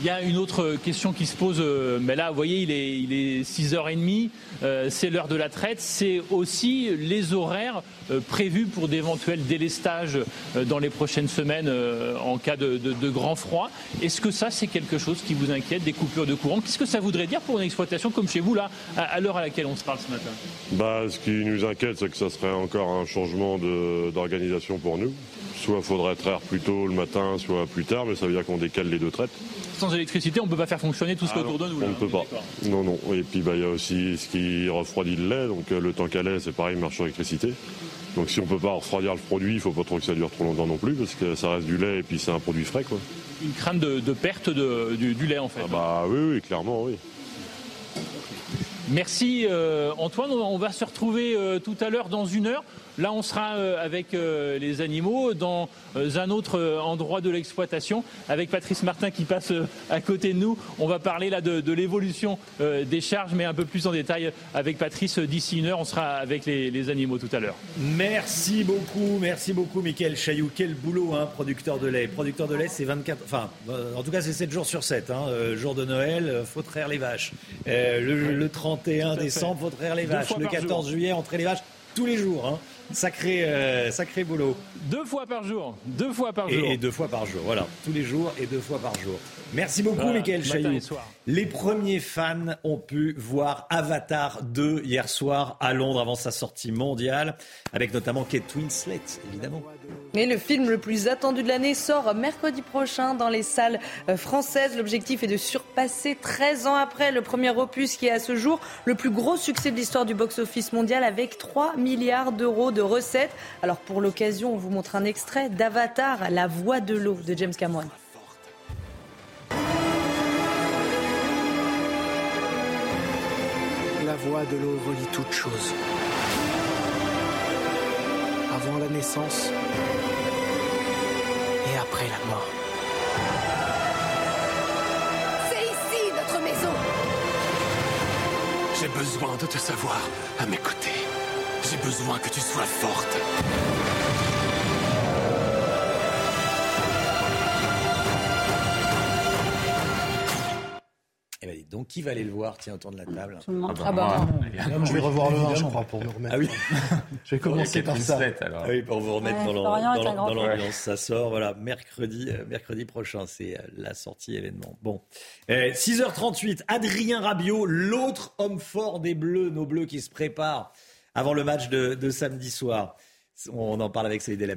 Il y a une autre question qui se pose, euh, mais là, vous voyez, il est, il est 6h30, euh, c'est l'heure de la traite, c'est aussi les horaires euh, prévus pour d'éventuels délestages dans les prochaines semaines en cas de, grand froid. Est-ce que ça, c'est quelque chose qui vous inquiète, des coupures de courant? Qu'est-ce que ça voudrait dire pour une exploitation comme chez vous, là, à, l'heure à laquelle on se parle ce matin? Bah, Ce qui nous inquiète, c'est que ça serait encore un changement d'organisation pour nous. Soit il faudrait traire plus tôt le matin, soit plus tard, mais ça veut dire qu'on décale les deux traites sans électricité, on ne peut pas faire fonctionner tout ce ah autour de nous. On ne peut pas. Non, non. Et puis bah, il y a aussi ce qui refroidit le lait. Donc euh, le temps qu'elle est, c'est pareil, marche sur l'électricité. Donc si on ne peut pas refroidir le produit, il ne faut pas trop que ça dure trop longtemps non plus, parce que ça reste du lait et puis c'est un produit frais. Quoi. Une crainte de, perte du, lait en fait. Ah bah oui, oui, clairement, oui. Merci euh, Antoine. On va se retrouver euh, tout à l'heure dans une heure. Là, on sera euh, avec euh, les animaux dans euh, un autre endroit de l'exploitation avec Patrice Martin qui passe à côté de nous. On va parler là de, l'évolution des charges, mais un peu plus en détail avec Patrice d'ici une heure. On sera avec les, animaux tout à l'heure. Merci beaucoup, merci beaucoup, Michael Chailloux. Quel boulot, hein, producteur de lait. Producteur de lait, c'est 24, enfin, en tout cas, c'est 7 jours sur 7. Hein. jour de Noël, faut traire les vaches. le, 31 décembre, faut traire les vaches. Le 14 juillet, entrer les vaches tous les jours. Hein. Sacré, euh, sacré boulot. Deux fois par jour. Deux fois par jour. Et, deux fois par jour. Voilà. Tous les jours et deux fois par jour. Merci beaucoup, Voilà, Michael matin Chailloux. et soir. Les premiers fans ont pu voir Avatar 2 hier soir à Londres avant sa sortie mondiale, avec notamment Kate Winslet, évidemment. Et le film le plus attendu de l'année sort mercredi prochain dans les salles euh, françaises. L'objectif est de surpasser 13 ans après le premier opus qui est à ce jour le plus gros succès de l'histoire du box-office mondial avec 3 milliards d'euros de recettes. Alors pour l'occasion, on vous montre un extrait d'Avatar, La voix de l'eau de James Cameron. La voix de l'eau relie toutes choses. Avant la naissance et après la mort. C'est ici notre maison J'ai besoin de te savoir à mes côtés. J'ai besoin que tu sois forte. Donc, qui va aller le voir Tiens, autour de la table. Tout le monde. Ah bah, Je vais revoir le 1, je crois, pour me remettre. Ah oui. Je vais commencer par ça. Ah oui, pour vous remettre Ouais, dans l'ambiance. Ça sort, voilà, mercredi, euh, mercredi prochain, c'est euh, la sortie événement. Bon, Euh, 6h38, Adrien Rabiot, l'autre homme fort des Bleus, nos Bleus qui se préparent avant le match de, de samedi soir. On en parle avec Saïd El.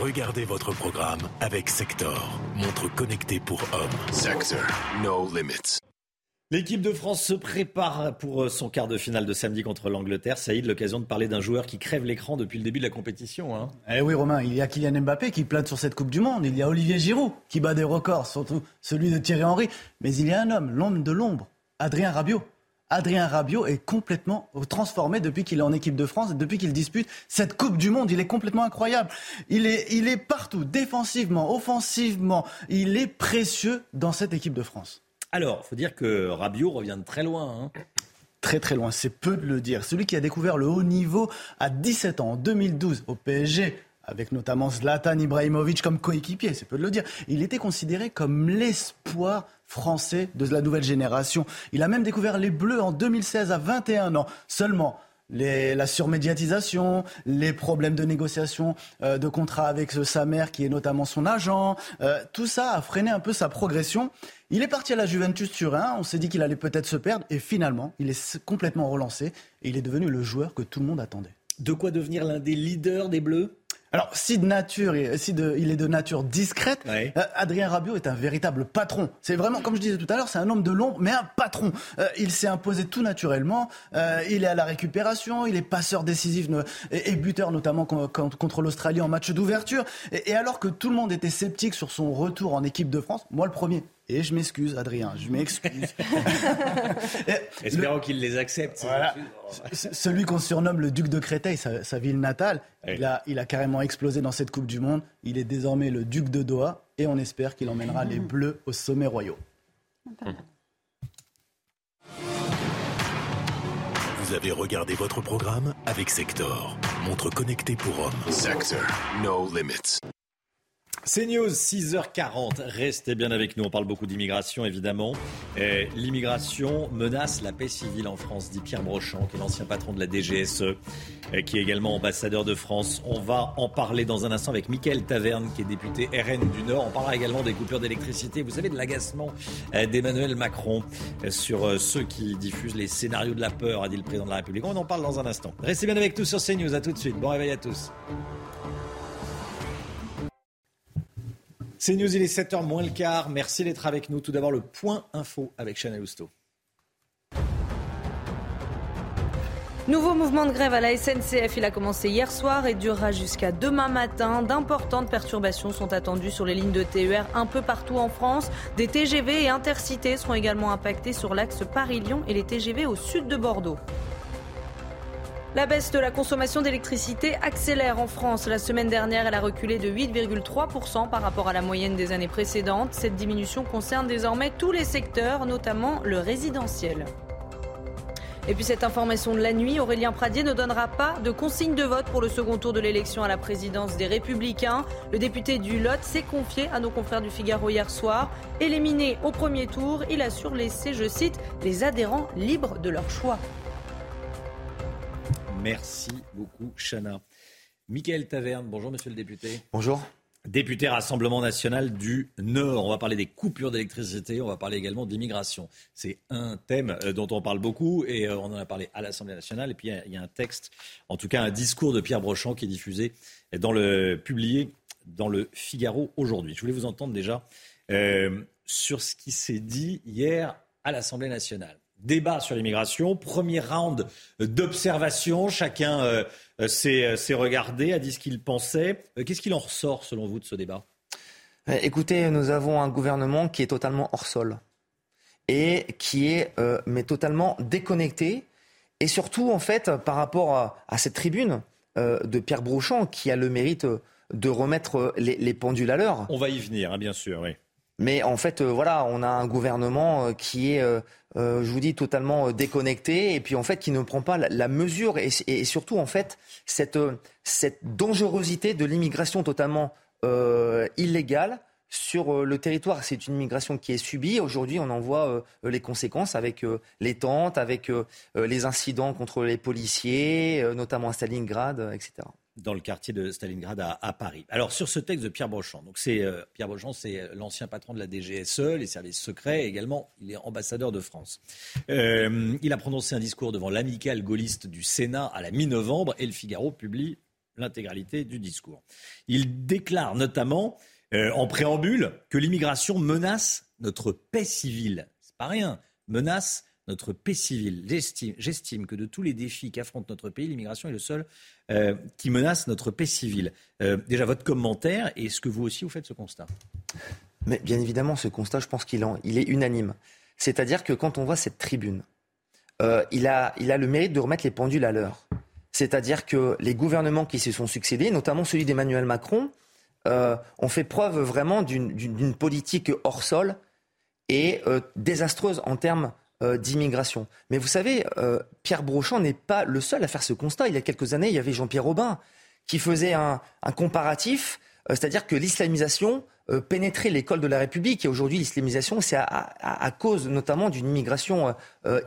Regardez votre programme avec Sector, montre connectée pour hommes. Sector, no limits. L'équipe de France se prépare pour euh, son quart de finale de samedi contre l'Angleterre. Saïd, l'occasion de parler d'un joueur qui crève l'écran depuis le début de la compétition. Hein. Eh oui, Romain, il y a Kylian Mbappé qui plane sur cette Coupe du Monde. Il y a Olivier Giroud qui bat des records, surtout celui de Thierry Henry. Mais il y a un homme, l'homme de l'ombre, Adrien Rabiot. Adrien Rabiot est complètement transformé depuis qu'il est en équipe de France, et depuis qu'il dispute cette Coupe du Monde. Il est complètement incroyable. Il est, il est partout, défensivement, offensivement. Il est précieux dans cette équipe de France. Alors, faut dire que Rabiot revient de très loin. hein. Très très loin, c'est peu de le dire. Celui qui a découvert le haut niveau à 17 ans, en 2012, au PSG, avec notamment Zlatan Ibrahimovic comme coéquipier, c'est peu de le dire. Il était considéré comme l'espoir français de la nouvelle génération. Il a même découvert les Bleus en 2016 à 21 ans seulement. La surmédiatisation, les problèmes de négociation euh, de contrat avec euh, sa mère qui est notamment son agent, euh, tout ça a freiné un peu sa progression. Il est parti à la Juventus Turin, on s'est dit qu'il allait peut-être se perdre et finalement il est complètement relancé et il est devenu le joueur que tout le monde attendait. De quoi devenir l'un des leaders des Bleus? Alors, si de nature, si de- il est de nature discrète, euh, Adrien Rabiot est un véritable patron. C'est vraiment, comme je disais tout à l'heure, c'est un homme de l'ombre, mais un patron. Euh, il s'est imposé tout naturellement. Euh, il est à la récupération, il est passeur décisif et, et buteur notamment con- con- contre l'Australie en match d'ouverture. Et, et alors que tout le monde était sceptique sur son retour en équipe de France, moi le premier. Et je m'excuse, Adrien, je m'excuse. *laughs* Espérons qu'il les accepte. Voilà. Celui qu'on surnomme le duc de Créteil, sa, sa ville natale, il, a, il a carrément explosé dans cette Coupe du Monde. Il est désormais le duc de Doha et on espère qu'il emmènera les Bleus au sommet royaux. Vous avez regardé votre programme avec Sector, montre connectée pour hommes. Sector, no limits. C'est News, 6h40. Restez bien avec nous. On parle beaucoup d'immigration, évidemment. L'immigration menace la paix civile en France, dit Pierre Brochant, qui est l'ancien patron de la DGSE, qui est également ambassadeur de France. On va en parler dans un instant avec Mickaël Taverne, qui est député RN du Nord. On parlera également des coupures d'électricité. Vous savez, de l'agacement euh, d'Emmanuel Macron euh, sur euh, ceux qui diffusent les scénarios de la peur, a dit le président de la République. On en parle dans un instant. Restez bien avec nous sur CNews. À tout de suite. Bon réveil à tous. C'est News, il est 7h moins le quart. Merci d'être avec nous. Tout d'abord, le point info avec Chanel Housteau. Nouveau mouvement de grève à la SNCF. Il a commencé hier soir et durera jusqu'à demain matin. D'importantes perturbations sont attendues sur les lignes de TER un peu partout en France. Des TGV et intercités seront également impactés sur l'axe Paris-Lyon et les TGV au sud de Bordeaux. La baisse de la consommation d'électricité accélère en France. La semaine dernière, elle a reculé de 8,3% par rapport à la moyenne des années précédentes. Cette diminution concerne désormais tous les secteurs, notamment le résidentiel. Et puis cette information de la nuit, Aurélien Pradier ne donnera pas de consigne de vote pour le second tour de l'élection à la présidence des Républicains. Le député du Lot s'est confié à nos confrères du Figaro hier soir. Éliminé au premier tour, il assure laisser, je cite, les adhérents libres de leur choix. Merci beaucoup, Chana. Michael Taverne, bonjour monsieur le député. Bonjour. Député Rassemblement national du Nord. On va parler des coupures d'électricité, on va parler également d'immigration. C'est un thème euh, dont on parle beaucoup et euh, on en a parlé à l'Assemblée nationale. Et puis il y a un texte, en tout cas un discours de Pierre Brochant qui est diffusé dans le publié dans le Figaro aujourd'hui. Je voulais vous entendre déjà euh, sur ce qui s'est dit hier à l'Assemblée nationale. Débat sur l'immigration, premier round d'observation, chacun euh, euh, s'est regardé, a dit ce qu'il pensait. Qu'est-ce qu'il en ressort selon vous de ce débat? Écoutez, nous avons un gouvernement qui est totalement hors sol et qui est mais totalement déconnecté et surtout en fait par rapport à, cette tribune de Pierre Brochant qui a le mérite de remettre les, pendules à l'heure. On va y venir, hein, bien sûr, oui. Mais en fait, euh, voilà, on a un gouvernement euh, qui est, euh, je vous dis, totalement déconnecté et puis en fait qui ne prend pas la, mesure et, surtout en fait cette, cette dangerosité de l'immigration totalement illégale sur le territoire. C'est une immigration qui est subie. Aujourd'hui, on en voit les conséquences avec les tentes, avec les incidents contre les policiers, notamment à Stalingrad, etc dans le quartier de Stalingrad à, Paris. Alors sur ce texte de Pierre Brochant, donc c'est euh, Pierre Brochant, c'est euh, l'ancien patron de la DGSE, les services secrets, et également il est ambassadeur de France. Euh, il a prononcé un discours devant l'amicale gaulliste du Sénat à la mi-novembre et le Figaro publie l'intégralité du discours. Il déclare notamment en préambule que l'immigration menace notre paix civile. C'est pas rien. Menace notre paix civile. J'estime que de tous les défis qu'affronte notre pays, l'immigration est le seul euh, qui menace notre paix civile. Euh, déjà, votre commentaire, et est-ce que vous aussi vous faites ce constat Mais bien évidemment, ce constat, je pense qu'il il est unanime. C'est-à-dire que quand on voit cette tribune, euh, il, a, il a le mérite de remettre les pendules à l'heure. C'est-à-dire que les gouvernements qui se sont succédés, notamment celui d'Emmanuel Macron, ont fait preuve vraiment d'une politique hors sol et désastreuse en termes d'immigration. Mais vous savez, euh, Pierre Brochant n'est pas le seul à faire ce constat. Il y a quelques années, il y avait Jean-Pierre Aubin qui faisait un, comparatif, euh, c'est-à-dire que l'islamisation pénétrait l'école de la République. Et aujourd'hui, l'islamisation, c'est à, cause notamment d'une immigration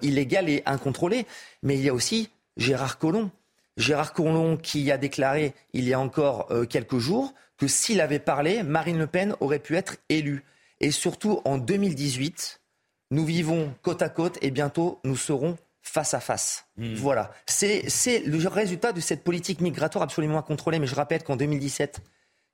illégale et incontrôlée. Mais il y a aussi Gérard Collomb. Gérard Collomb qui a déclaré il y a encore quelques jours que s'il avait parlé, Marine Le Pen aurait pu être élue. Et surtout en 2018, nous vivons côte à côte et bientôt nous serons face à face. Hmm. Voilà. C'est le résultat de cette politique migratoire absolument incontrôlée. Mais je rappelle qu'en 2017,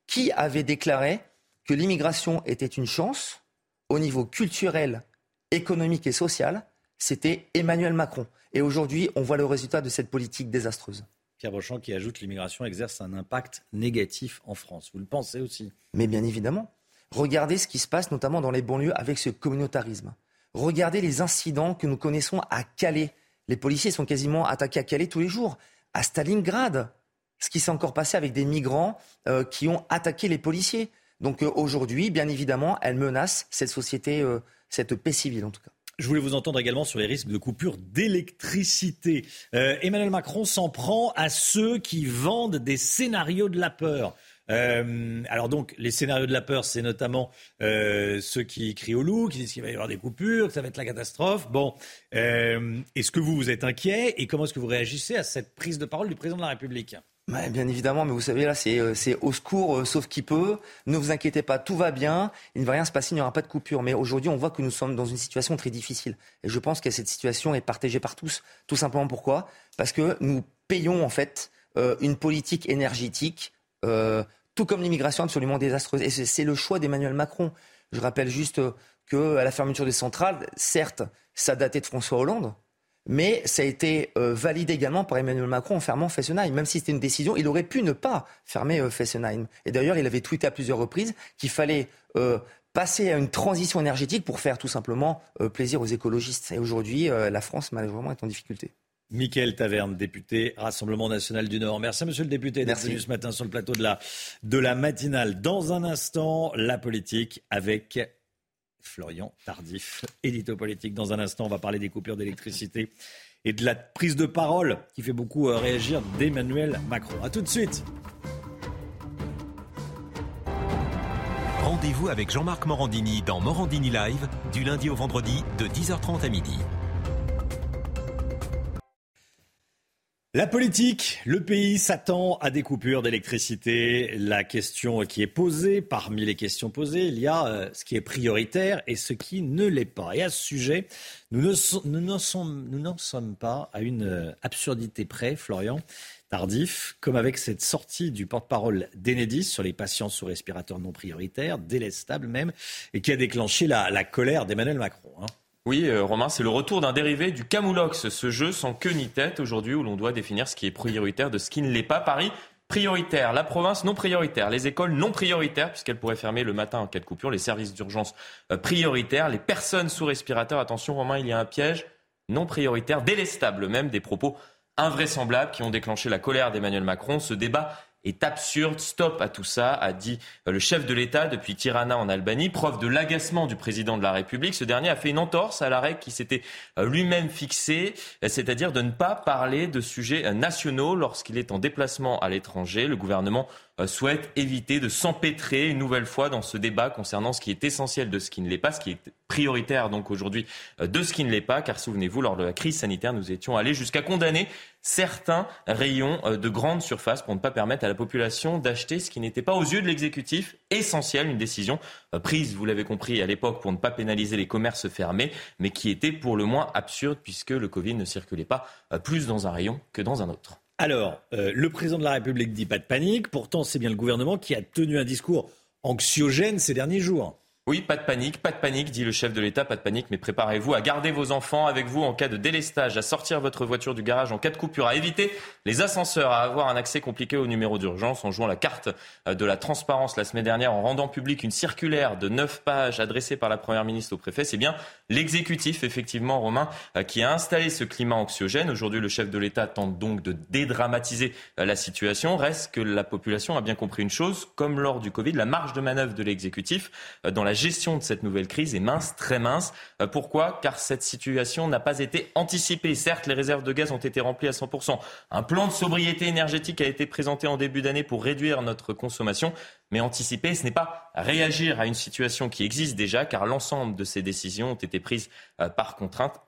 qui avait déclaré que l'immigration était une chance au niveau culturel, économique et social C'était Emmanuel Macron. Et aujourd'hui, on voit le résultat de cette politique désastreuse. Pierre Brochant qui ajoute que l'immigration exerce un impact négatif en France. Vous le pensez aussi? Mais bien évidemment. Regardez ce qui se passe notamment dans les banlieues avec ce communautarisme. Regardez les incidents que nous connaissons à Calais. Les policiers sont quasiment attaqués à Calais tous les jours. À Stalingrad, ce qui s'est encore passé avec des migrants euh, qui ont attaqué les policiers. Donc euh, aujourd'hui, bien évidemment, elle menace cette société, euh, cette paix civile en tout cas. Je voulais vous entendre également sur les risques de coupure d'électricité. Emmanuel Macron s'en prend à ceux qui vendent des scénarios de la peur. Euh, alors donc, les scénarios de la peur, c'est notamment euh, ceux qui crient au loup, qui disent qu'il va y avoir des coupures, que ça va être la catastrophe. Bon, euh, est-ce que vous vous êtes inquiet et comment est-ce que vous réagissez à cette prise de parole du président de la République? Bien évidemment, mais vous savez, là, c'est au secours, sauf qui peut. Ne vous inquiétez pas, tout va bien. Il ne va rien se passer, il n'y aura pas de coupure. Mais aujourd'hui, on voit que nous sommes dans une situation très difficile. Et je pense que cette situation est partagée par tous. Tout simplement pourquoi? Parce que nous payons, en fait, une politique énergétique tout comme l'immigration absolument désastreuse. Et c'est le choix d'Emmanuel Macron. Je rappelle juste que à la fermeture des centrales, certes, ça datait de François Hollande, mais ça a été euh, validé également par Emmanuel Macron en fermant Fessenheim. Même si c'était une décision, il aurait pu ne pas fermer euh, Fessenheim. Et d'ailleurs, il avait tweeté à plusieurs reprises qu'il fallait euh, passer à une transition énergétique pour faire tout simplement plaisir aux écologistes. Et aujourd'hui, la France, malheureusement, est en difficulté. Michael Taverne, député Rassemblement national du Nord. Merci, monsieur le député, d'être venu ce matin sur le plateau de la, de la matinale. Dans un instant, la politique avec Florian Tardif, édito politique. Dans un instant, on va parler des coupures d'électricité et de la prise de parole qui fait beaucoup euh, réagir d'Emmanuel Macron. A tout de suite. Rendez-vous avec Jean-Marc Morandini dans Morandini Live du lundi au vendredi de 10h30 à midi. La politique, le pays s'attend à des coupures d'électricité. La question qui est posée, parmi les questions posées, il y a euh, ce qui est prioritaire et ce qui ne l'est pas. Et à ce sujet, nous n'en sommes, pas à une euh, absurdité près, Florian Tardif, comme avec cette sortie du porte-parole d'Enedis sur les patients sous respirateurs non prioritaires, délestables même, et qui a déclenché la, colère d'Emmanuel Macron. Hein. Oui, euh, Romain, c'est le retour d'un dérivé du Camoulox, ce jeu sans queue ni tête aujourd'hui où l'on doit définir ce qui est prioritaire de ce qui ne l'est pas. Paris, prioritaire, la province non prioritaire, les écoles non prioritaires puisqu'elles pourraient fermer le matin en cas de coupure, les services d'urgence euh, prioritaires, les personnes sous respirateur. Attention, Romain, il y a un piège non prioritaire, délestable même, des propos invraisemblables qui ont déclenché la colère d'Emmanuel Macron. Ce débat est absurde. Stop à tout ça, a dit euh, le chef de l'État depuis Tirana en Albanie. Preuve de l'agacement du président de la République. Ce dernier a fait une entorse à la règle qui s'était euh, lui-même fixée, euh, c'est-à-dire de ne pas parler de sujets nationaux lorsqu'il est en déplacement à l'étranger. Le gouvernement souhaite éviter de s'empêtrer une nouvelle fois dans ce débat concernant ce qui est essentiel de ce qui ne l'est pas, ce qui est prioritaire donc aujourd'hui de ce qui ne l'est pas, car souvenez-vous, lors de la crise sanitaire, nous étions allés jusqu'à condamner certains rayons euh, de grande surface pour ne pas permettre à la population d'acheter ce qui n'était pas aux yeux de l'exécutif essentiel, une décision euh, prise, vous l'avez compris, à l'époque pour ne pas pénaliser les commerces fermés, mais qui était pour le moins absurde puisque le Covid ne circulait pas euh, plus dans un rayon que dans un autre. Alors, le président de la République dit pas de panique, pourtant c'est bien le gouvernement qui a tenu un discours anxiogène ces derniers jours. Oui, pas de panique, pas de panique, dit le chef de l'État, pas de panique, mais préparez-vous à garder vos enfants avec vous en cas de délestage, à sortir votre voiture du garage en cas de coupure, à éviter les ascenseurs, à avoir un accès compliqué au numéro d'urgence en jouant la carte euh, de la transparence la semaine dernière en rendant public une circulaire de neuf pages adressée par la Première ministre au préfet. C'est bien l'exécutif, effectivement, Romain, euh, qui a installé ce climat anxiogène. Aujourd'hui, le chef de l'État tente donc de dédramatiser euh, la situation. Reste que la population a bien compris une chose, comme lors du Covid, la marge de manœuvre de l'exécutif dans la gestion de cette nouvelle crise est mince, très mince. Euh, pourquoi? Car cette situation n'a pas été anticipée. Certes, les réserves de gaz ont été remplies à 100%. Un plan de sobriété énergétique a été présenté en début d'année pour réduire notre consommation. Mais anticiper, ce n'est pas réagir à une situation qui existe déjà, car l'ensemble de ces décisions ont été prises euh, par contrainte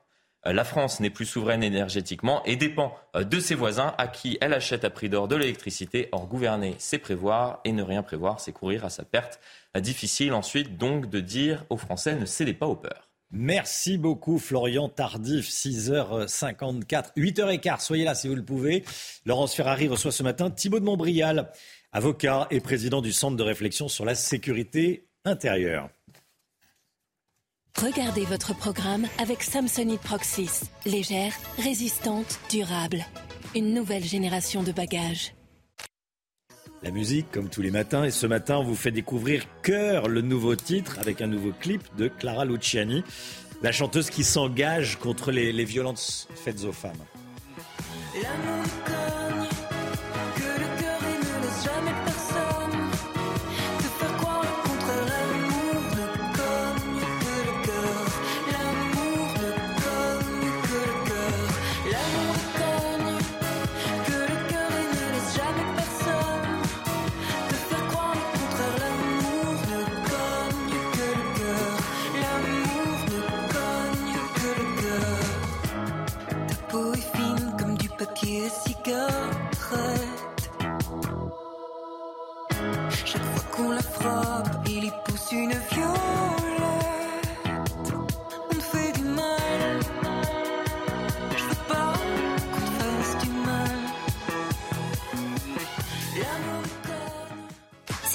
euh, la France n'est plus souveraine énergétiquement et dépend de ses voisins à qui elle achète à prix d'or de l'électricité. Or, gouverner, c'est prévoir et ne rien prévoir, c'est courir à sa perte. Difficile ensuite donc de dire aux Français ne cédez pas aux peurs. Merci beaucoup Florian Tardif, 6h54, 8h15, soyez là si vous le pouvez. Laurence Ferrari reçoit ce matin Thibaut de Montbrial, avocat et président du Centre de réflexion sur la sécurité intérieure. Regardez votre programme avec Samsonite Proxys, légère, résistante, durable. Une nouvelle génération de bagages. La musique, comme tous les matins, et ce matin, on vous fait découvrir Cœur, le nouveau titre, avec un nouveau clip de Clara Luciani, la chanteuse qui s'engage contre les, les violences faites aux femmes.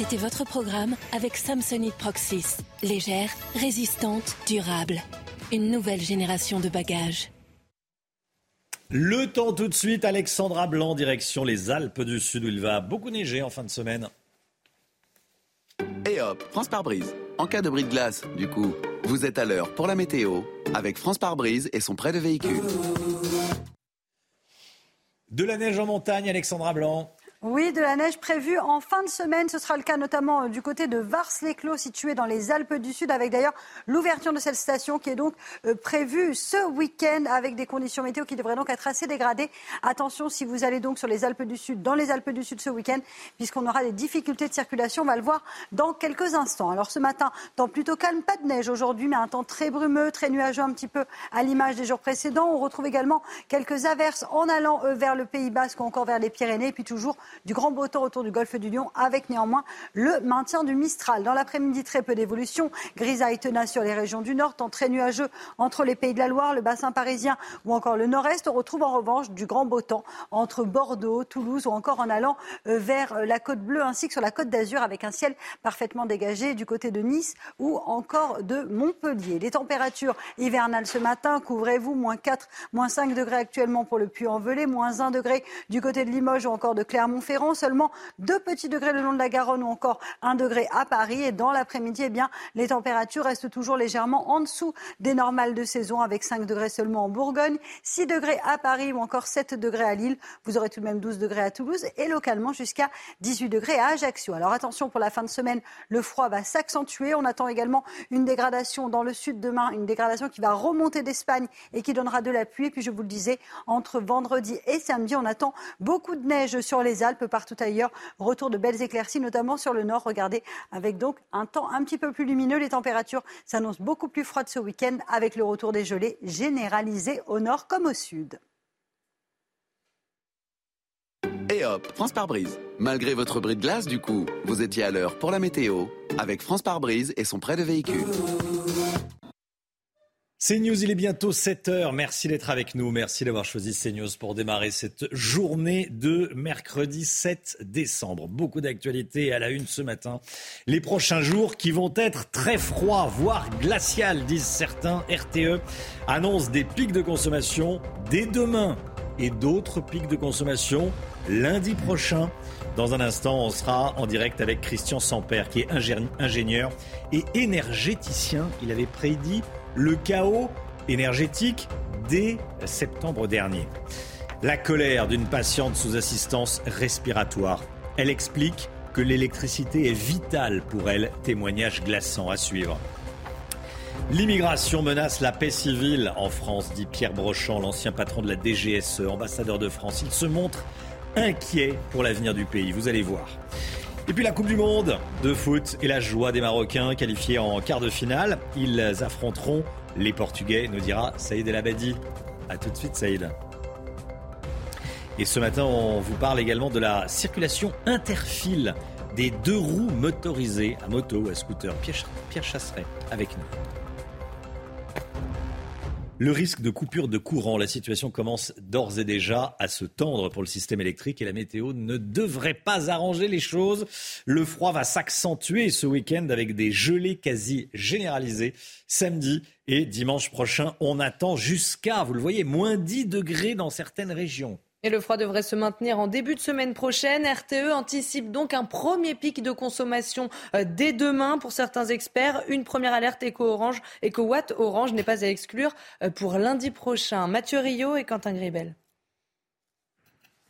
C'était votre programme avec Samsonite Proxys. Légère, résistante, durable. Une nouvelle génération de bagages. Le temps tout de suite, Alexandra Blanc, direction les Alpes du Sud, où il va beaucoup neiger en fin de semaine. Et hop, France par brise. En cas de bris de glace, du coup, vous êtes à l'heure pour la météo avec France par brise et son prêt de véhicule. De la neige en montagne, Alexandra Blanc. Oui, de la neige prévue en fin de semaine. Ce sera le cas notamment euh, du côté de Vars-les-Clos, situé dans les Alpes du Sud, avec d'ailleurs l'ouverture de cette station qui est donc euh, prévue ce week-end avec des conditions météo qui devraient donc être assez dégradées. Attention si vous allez donc sur les Alpes du Sud, dans les Alpes du Sud ce week-end, puisqu'on aura des difficultés de circulation. On va le voir dans quelques instants. Alors ce matin, temps plutôt calme, pas de neige aujourd'hui, mais un temps très brumeux, très nuageux un petit peu à l'image des jours précédents. On retrouve également quelques averses en allant euh, vers le Pays Basque ou encore vers les Pyrénées, puis toujours du grand beau temps autour du golfe du Lion, avec néanmoins le maintien du Mistral. Dans l'après-midi, très peu d'évolution. Grisaille tenace sur les régions du Nord, temps très nuageux entre les Pays de la Loire, le bassin parisien ou encore le Nord-Est. On retrouve en revanche du grand beau temps entre Bordeaux, Toulouse ou encore en allant euh, vers euh, la côte bleue ainsi que sur la côte d'Azur avec un ciel parfaitement dégagé du côté de Nice ou encore de Montpellier. Les températures hivernales ce matin, couvrez-vous, moins 4, moins 5 degrés actuellement pour le Puy-en-Velay, moins 1 degré du côté de Limoges ou encore de Seulement 2 petits degrés le long de la Garonne ou encore 1 degré à Paris. Et dans l'après-midi, eh bien, les températures restent toujours légèrement en dessous des normales de saison avec 5 degrés seulement en Bourgogne, 6 degrés à Paris ou encore 7 degrés à Lille. Vous aurez tout de même 12 degrés à Toulouse et localement jusqu'à 18 degrés à Ajaccio. Alors attention pour la fin de semaine, le froid va s'accentuer. On attend également une dégradation dans le sud demain, une dégradation qui va remonter d'Espagne et qui donnera de la pluie. Et puis je vous le disais, entre vendredi et samedi, on attend beaucoup de neige sur les Alpes, partout ailleurs. Retour de belles éclaircies, notamment sur le nord. Regardez, avec donc un temps un petit peu plus lumineux. Les températures s'annoncent beaucoup plus froides ce week-end avec le retour des gelées généralisées au nord comme au sud. Et hop, France par brise. Malgré votre bris de glace, du coup, vous étiez à l'heure pour la météo avec France par brise et son prêt de véhicule. CNews, il est bientôt 7 heures. Merci d'être avec nous. Merci d'avoir choisi CNews pour démarrer cette journée de mercredi 7 décembre. Beaucoup d'actualités à la une ce matin. Les prochains jours qui vont être très froids, voire glaciales, disent certains. RTE annonce des pics de consommation dès demain et d'autres pics de consommation lundi prochain. Dans un instant, on sera en direct avec Christian Samper, qui est ingénieur et énergéticien. Il avait prédit le chaos énergétique dès septembre dernier. La colère d'une patiente sous assistance respiratoire. Elle explique que l'électricité est vitale pour elle. Témoignage glaçant à suivre. L'immigration menace la paix civile en France, dit Pierre Brochant, l'ancien patron de la DGSE, ambassadeur de France. Il se montre inquiet pour l'avenir du pays, vous allez voir. Et puis la Coupe du Monde de foot et la joie des Marocains qualifiés en quart de finale. Ils affronteront les Portugais, nous dira Saïd El Abadi. A tout de suite Saïd. Et ce matin, on vous parle également de la circulation interfile des deux roues motorisées à moto ou à scooter. Pierre, Pierre Chasseret avec nous. Le risque de coupure de courant, la situation commence d'ores et déjà à se tendre pour le système électrique et la météo ne devrait pas arranger les choses. Le froid va s'accentuer ce week-end avec des gelées quasi généralisées samedi et dimanche prochain. On attend jusqu'à, vous le voyez, moins 10 degrés dans certaines régions. Et le froid devrait se maintenir en début de semaine prochaine. RTE anticipe donc un premier pic de consommation euh, dès demain pour certains experts. Une première alerte éco-orange, éco-watt orange n'est pas à exclure euh, pour lundi prochain. Mathieu Rio et Quentin Gribel.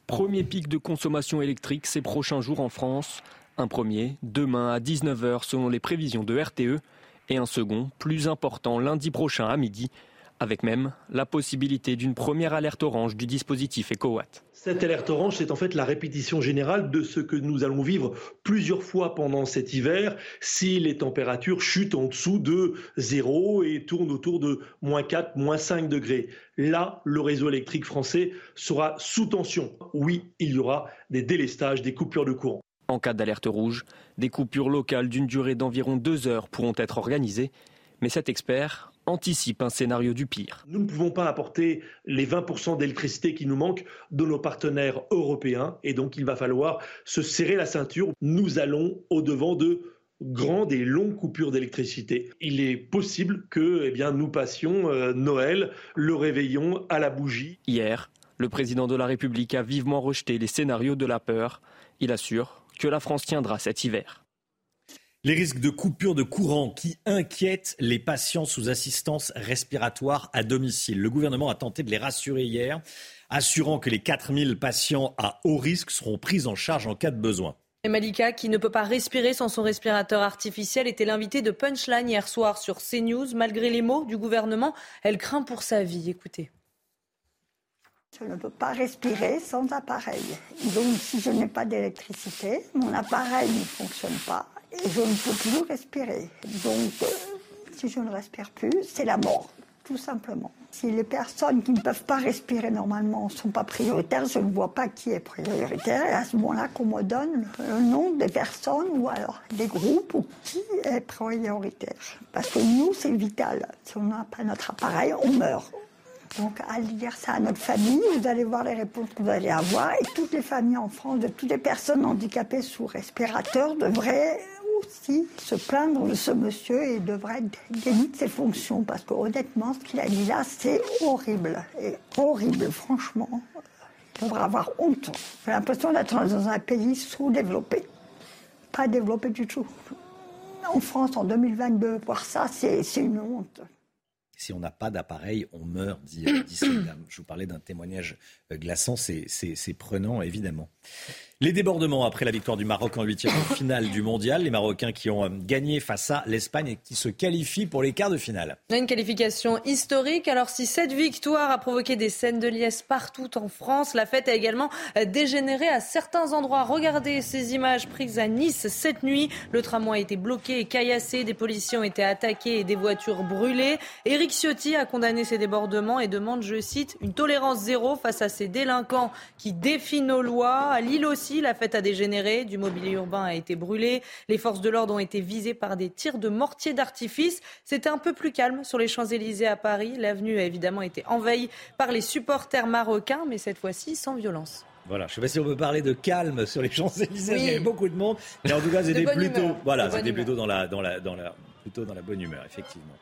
Premier pic de consommation électrique ces prochains jours en France. Un premier, demain à 19h selon les prévisions de RTE. Et un second, plus important, lundi prochain à midi avec même la possibilité d'une première alerte orange du dispositif EcoWatt. Cette alerte orange, c'est en fait la répétition générale de ce que nous allons vivre plusieurs fois pendant cet hiver si les températures chutent en dessous de zéro et tournent autour de moins 4, moins 5 degrés. Là, le réseau électrique français sera sous tension. Oui, il y aura des délestages, des coupures de courant. En cas d'alerte rouge, des coupures locales d'une durée d'environ deux heures pourront être organisées. Mais cet expert anticipe un scénario du pire. Nous ne pouvons pas apporter les 20% d'électricité qui nous manquent de nos partenaires européens et donc il va falloir se serrer la ceinture. Nous allons au-devant de grandes et longues coupures d'électricité. Il est possible que eh bien, nous passions euh, Noël, le réveillon à la bougie. Hier, le président de la République a vivement rejeté les scénarios de la peur. Il assure que la France tiendra cet hiver. Les risques de coupure de courant qui inquiètent les patients sous assistance respiratoire à domicile. Le gouvernement a tenté de les rassurer hier assurant que les 4000 patients à haut risque seront pris en charge en cas de besoin. Et Malika, qui ne peut pas respirer sans son respirateur artificiel, était l'invitée de Punchline hier soir sur CNews. Malgré les mots du gouvernement, elle craint pour sa vie. Écoutez. Je ne peux pas respirer sans appareil. Donc, si je n'ai pas d'électricité, mon appareil ne fonctionne pas et je ne peux plus respirer. Donc, euh, si je ne respire plus, c'est la mort, tout simplement. Si les personnes qui ne peuvent pas respirer normalement ne sont pas prioritaires, je ne vois pas qui est prioritaire. Et à ce moment-là, qu'on me donne le nom des personnes ou alors des groupes ou qui est prioritaire. Parce que nous, c'est vital. Si on n'a pas notre appareil, on meurt. Donc, à dire ça à notre famille, vous allez voir les réponses que vous allez avoir. Et toutes les familles en France, de toutes les personnes handicapées sous respirateur, devraient aussi se plaindre de ce monsieur et devraient être de ses fonctions. Parce que honnêtement, ce qu'il a dit là, c'est horrible. Et horrible, franchement. Il devrait avoir honte. J'ai l'impression d'être dans un pays sous-développé. Pas développé du tout. En France, en 2022, voir ça, c'est une honte. Si on n'a pas d'appareil, on meurt, dit, euh, dit. Je vous parlais d'un témoignage euh, glaçant, c'est prenant, évidemment. Les débordements après la victoire du Maroc en huitième finale du mondial. Les Marocains qui ont euh, gagné face à l'Espagne et qui se qualifient pour les quarts de finale. Une qualification historique. Alors si cette victoire a provoqué des scènes de liesse partout en France, la fête a également dégénéré à certains endroits. Regardez ces images prises à Nice cette nuit. Le tramway a été bloqué et caillassé. Des policiers ont été attaqués et des voitures brûlées. Éric Ciotti a condamné ces débordements et demande, je cite, une tolérance zéro face à ces délinquants qui défient nos lois. À Lille aussi, la fête a dégénéré, du mobilier urbain a été brûlé, les forces de l'ordre ont été visées par des tirs de mortier d'artifice. C'était un peu plus calme sur les Champs-Élysées à Paris. L'avenue a évidemment été envahie par les supporters marocains, mais cette fois-ci sans violence. Voilà, je ne sais pas si on peut parler de calme sur les Champs-Élysées, il y avait beaucoup de monde, mais en tout cas, c'était plutôt, voilà, c'était plutôt dans la, dans, la, dans, la, plutôt dans la bonne humeur, effectivement.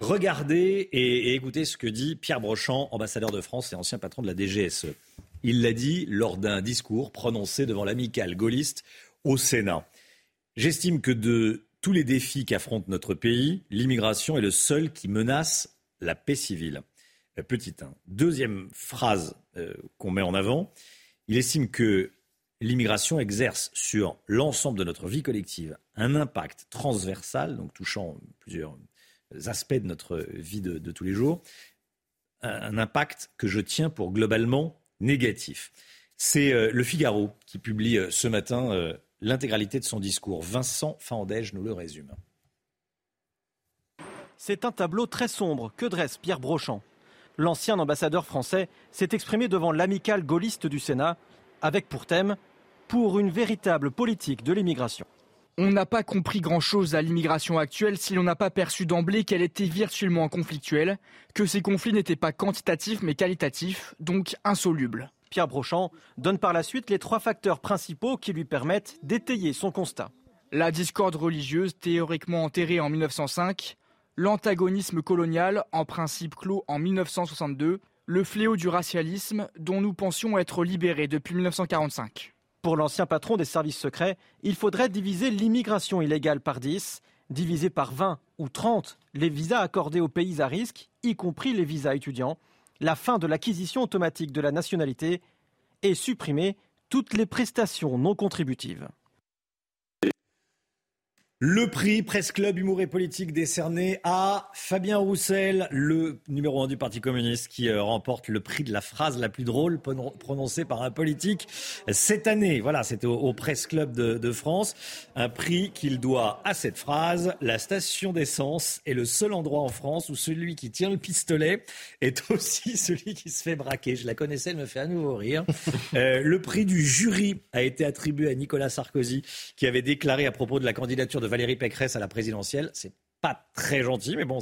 Regardez et, écoutez ce que dit Pierre Brochant, ambassadeur de France et ancien patron de la DGSE. Il l'a dit lors d'un discours prononcé devant l'amicale gaulliste au Sénat. J'estime que de tous les défis qu'affronte notre pays, l'immigration est le seul qui menace la paix civile. Euh, petit 1. Deuxième phrase euh, qu'on met en avant, il estime que l'immigration exerce sur l'ensemble de notre vie collective un impact transversal, donc touchant plusieurs aspects de notre vie de, tous les jours, un impact que je tiens pour globalement négatif. C'est euh, Le Figaro qui publie euh, ce matin euh, l'intégralité de son discours. Vincent Fandège nous le résume. C'est un tableau très sombre que dresse Pierre Brochant. L'ancien ambassadeur français s'est exprimé devant l'amicale gaulliste du Sénat avec pour thème Pour une véritable politique de l'immigration. On n'a pas compris grand-chose à l'immigration actuelle si l'on n'a pas perçu d'emblée qu'elle était virtuellement conflictuelle, que ces conflits n'étaient pas quantitatifs mais qualitatifs, donc insolubles. Pierre Brochant donne par la suite les trois facteurs principaux qui lui permettent d'étayer son constat. La discorde religieuse théoriquement enterrée en 1905, l'antagonisme colonial en principe clos en 1962, le fléau du racialisme dont nous pensions être libérés depuis 1945. Pour l'ancien patron des services secrets, il faudrait diviser l'immigration illégale par 10, diviser par 20 ou 30 les visas accordés aux pays à risque, y compris les visas étudiants, la fin de l'acquisition automatique de la nationalité et supprimer toutes les prestations non contributives. Le prix Presse Club Humour et Politique décerné à Fabien Roussel, le numéro 1 du Parti communiste, qui euh, remporte le prix de la phrase la plus drôle prononcée par un politique cette année. Voilà, c'était au, Presse Club de, France. Un prix qu'il doit à cette phrase. La station d'essence est le seul endroit en France où celui qui tient le pistolet est aussi *laughs* celui qui se fait braquer. Je la connaissais, elle me fait à nouveau rire. Euh, le prix du jury a été attribué à Nicolas Sarkozy, qui avait déclaré à propos de la candidature de Valérie Pécresse à la présidentielle. C'est pas très gentil, mais bon,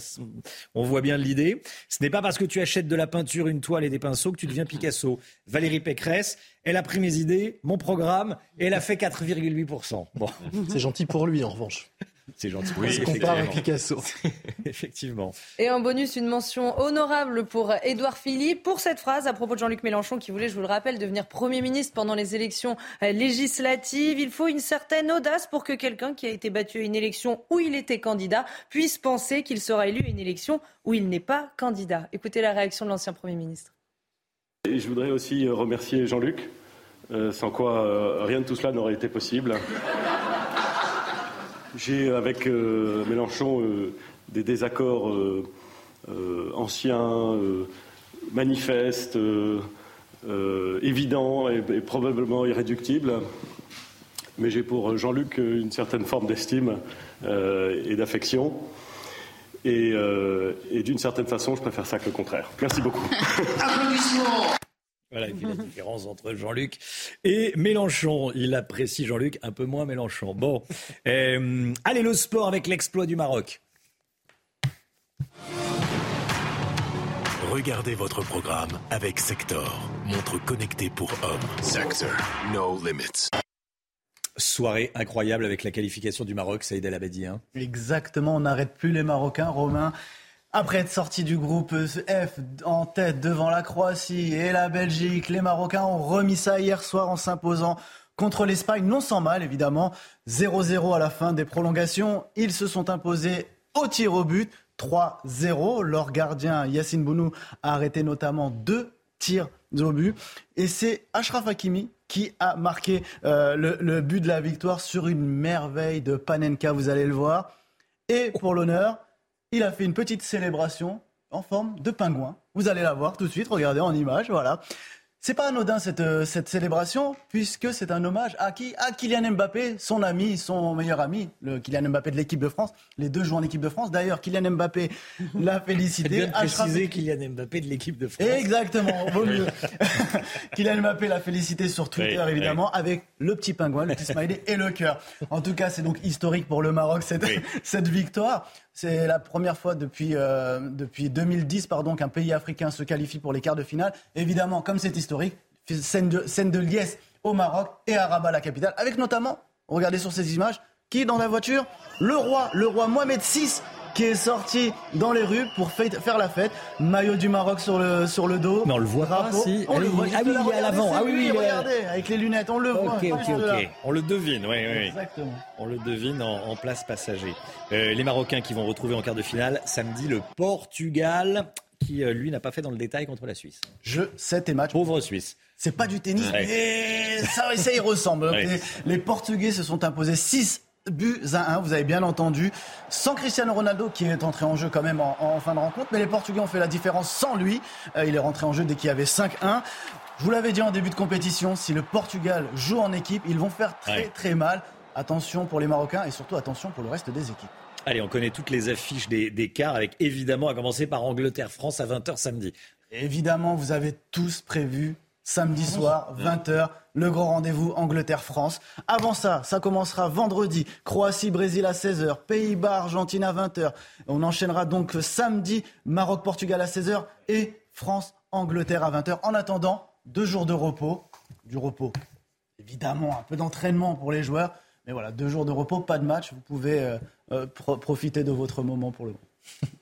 on voit bien l'idée. Ce n'est pas parce que tu achètes de la peinture, une toile et des pinceaux que tu deviens Picasso. Valérie Pécresse, elle a pris mes idées, mon programme, et elle a fait 4,8%. Bon. *laughs* C'est gentil pour lui, en revanche. C'est gentil. Oui, se compare à Picasso. *laughs* effectivement. Et en bonus, une mention honorable pour Édouard Philippe pour cette phrase à propos de Jean-Luc Mélenchon qui voulait, je vous le rappelle, devenir Premier ministre pendant les élections euh, législatives. Il faut une certaine audace pour que quelqu'un qui a été battu à une élection où il était candidat puisse penser qu'il sera élu à une élection où il n'est pas candidat. Écoutez la réaction de l'ancien Premier ministre. Et je voudrais aussi remercier Jean-Luc, sans quoi rien de tout cela n'aurait été possible. J'ai avec Mélenchon des désaccords anciens, manifestes, évidents et, probablement irréductibles mais j'ai pour Jean-Luc une certaine forme d'estime euh, et d'affection. Euh, et, d'une certaine façon, je préfère ça que le contraire. Merci beaucoup. *laughs* Applaudissements voilà, et puis la différence entre Jean-Luc et Mélenchon. Il apprécie Jean-Luc, un peu moins Mélenchon. Bon, euh, allez, le sport avec l'exploit du Maroc. Regardez votre programme avec Sector, montre connectée pour hommes. Sector, no limits. Soirée incroyable avec la qualification du Maroc, Saïd El Abedi. Hein. Exactement, on n'arrête plus les Marocains, Romain. Après être sorti du groupe F en tête devant la Croatie et la Belgique, les Marocains ont remis ça hier soir en s'imposant contre l'Espagne, non sans mal évidemment. 0-0 à la fin des prolongations. Ils se sont imposés au tir au but. 3-0. Leur gardien Yacine Bounou a arrêté notamment deux tirs au but. Et c'est Ashraf Hakimi qui a marqué euh, le, but de la victoire sur une merveille de Panenka, vous allez le voir. Et pour l'honneur, il a fait une petite célébration en forme de pingouin. Vous allez la voir tout de suite, regardez en image, voilà. C'est pas anodin cette, euh, cette célébration, puisque c'est un hommage à qui? À Kylian Mbappé, son ami, son meilleur ami, le Kylian Mbappé de l'équipe de France. Les deux jouent en équipe de France. D'ailleurs, Kylian Mbappé *laughs* l'a félicité. bien précisé Kylian Mbappé de l'équipe de France. Exactement, vaut mieux. *laughs* Kylian Mbappé l'a félicité sur Twitter, évidemment, avec le petit pingouin, le petit smiley et le cœur. En tout cas, c'est donc historique pour le Maroc, cette, *laughs* cette victoire. C'est la première fois depuis, euh, depuis 2010 pardon, qu'un pays africain se qualifie pour les quarts de finale. Évidemment, comme c'est historique, scène de, scène de liesse au Maroc et à Rabat, la capitale, avec notamment, regardez sur ces images, qui est dans la voiture? Le roi, le roi Mohamed VI qui est sorti dans les rues pour faire la fête. Maillot du Maroc sur le, sur le dos. Mais on le voit pas, si. On ah, le voit, ah oui, il est à l'avant. Ah oui, oui, regardez, avec les lunettes, on le voit. Ok, ok, ok. On le devine, oui, oui. Exactement. On le devine en, place passager. Euh, les Marocains qui vont retrouver en quart de finale samedi le Portugal qui, euh, lui, n'a pas fait dans le détail contre la Suisse. Je, 7 et match. Pauvre Suisse. C'est pas du tennis, mais ça, ça y ressemble. Les, les Portugais se sont imposés 6 buts à 1, vous avez bien entendu, sans Cristiano Ronaldo qui est entré en jeu quand même en, fin de rencontre, mais les Portugais ont fait la différence sans lui. Euh, il est rentré en jeu dès qu'il y avait 5-1. Je vous l'avais dit en début de compétition, si le Portugal joue en équipe, ils vont faire très très mal. Attention pour les Marocains et surtout attention pour le reste des équipes. Allez, on connaît toutes les affiches des, des quarts avec évidemment à commencer par Angleterre-France à 20h samedi. Évidemment, vous avez tous prévu samedi soir, 20h, le grand rendez-vous Angleterre-France. Avant ça, ça commencera vendredi, Croatie-Brésil à 16h, Pays-Bas, Argentine à 20h. On enchaînera donc samedi, Maroc-Portugal à 16h et France-Angleterre à 20h. En attendant, deux jours de repos, du repos. Évidemment, un peu d'entraînement pour les joueurs, mais voilà, deux jours de repos, pas de match. Vous pouvez euh, euh, profiter de votre moment pour le moment. *laughs*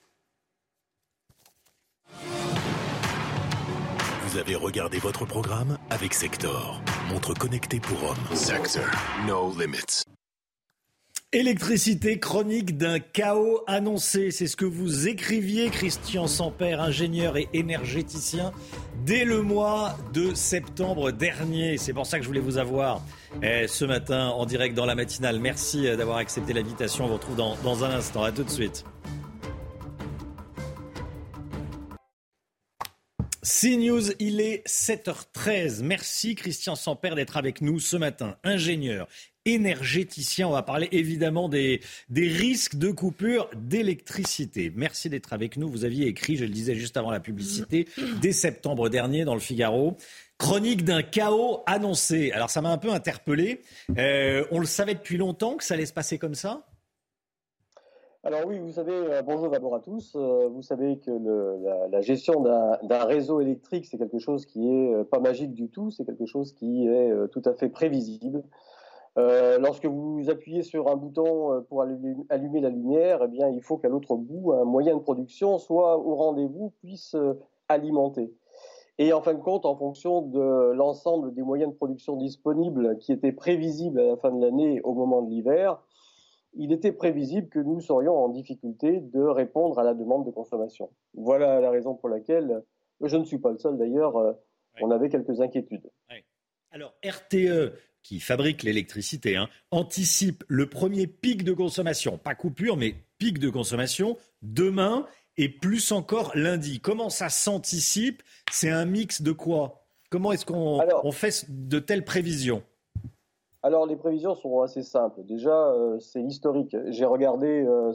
Vous avez regardé votre programme avec Sector, montre connectée pour hommes. Sector, no limits. Électricité chronique d'un chaos annoncé. C'est ce que vous écriviez, Christian Samper, ingénieur et énergéticien, dès le mois de septembre dernier. C'est pour ça que je voulais vous avoir eh, ce matin en direct dans la matinale. Merci euh, d'avoir accepté l'invitation. On vous retrouve dans, dans un instant. À tout de suite. CNews, il est 7h13. Merci Christian Samper d'être avec nous ce matin. Ingénieur, énergéticien, on va parler évidemment des, des risques de coupure d'électricité. Merci d'être avec nous. Vous aviez écrit, je le disais juste avant la publicité, dès septembre dernier dans le Figaro. Chronique d'un chaos annoncé. Alors ça m'a un peu interpellé. Euh, on le savait depuis longtemps que ça allait se passer comme ça? Alors oui, vous savez, euh, bonjour d'abord à tous. Euh, vous savez que la, gestion d'un réseau électrique, c'est quelque chose qui est euh, pas magique du tout, c'est quelque chose qui est tout à fait prévisible. lorsque vous appuyez sur un bouton pour allumer la lumière, eh bien, il faut qu'à l'autre bout, un moyen de production soit au rendez-vous, puisse alimenter. Et en fin de compte, en fonction de l'ensemble des moyens de production disponibles qui étaient prévisibles à la fin de l'année au moment de l'hiver, il était prévisible que nous serions en difficulté de répondre à la demande de consommation. Voilà la raison pour laquelle, je ne suis pas le seul d'ailleurs, euh, on avait quelques inquiétudes. Alors RTE, qui fabrique l'électricité, hein, anticipe le premier pic de consommation, pas coupure, mais pic de consommation, demain et plus encore lundi. Comment ça s'anticipe? C'est un mix de quoi? Comment est-ce qu'on fait de telles prévisions? Alors les prévisions sont assez simples. Déjà, euh, c'est historique. J'ai regardé euh,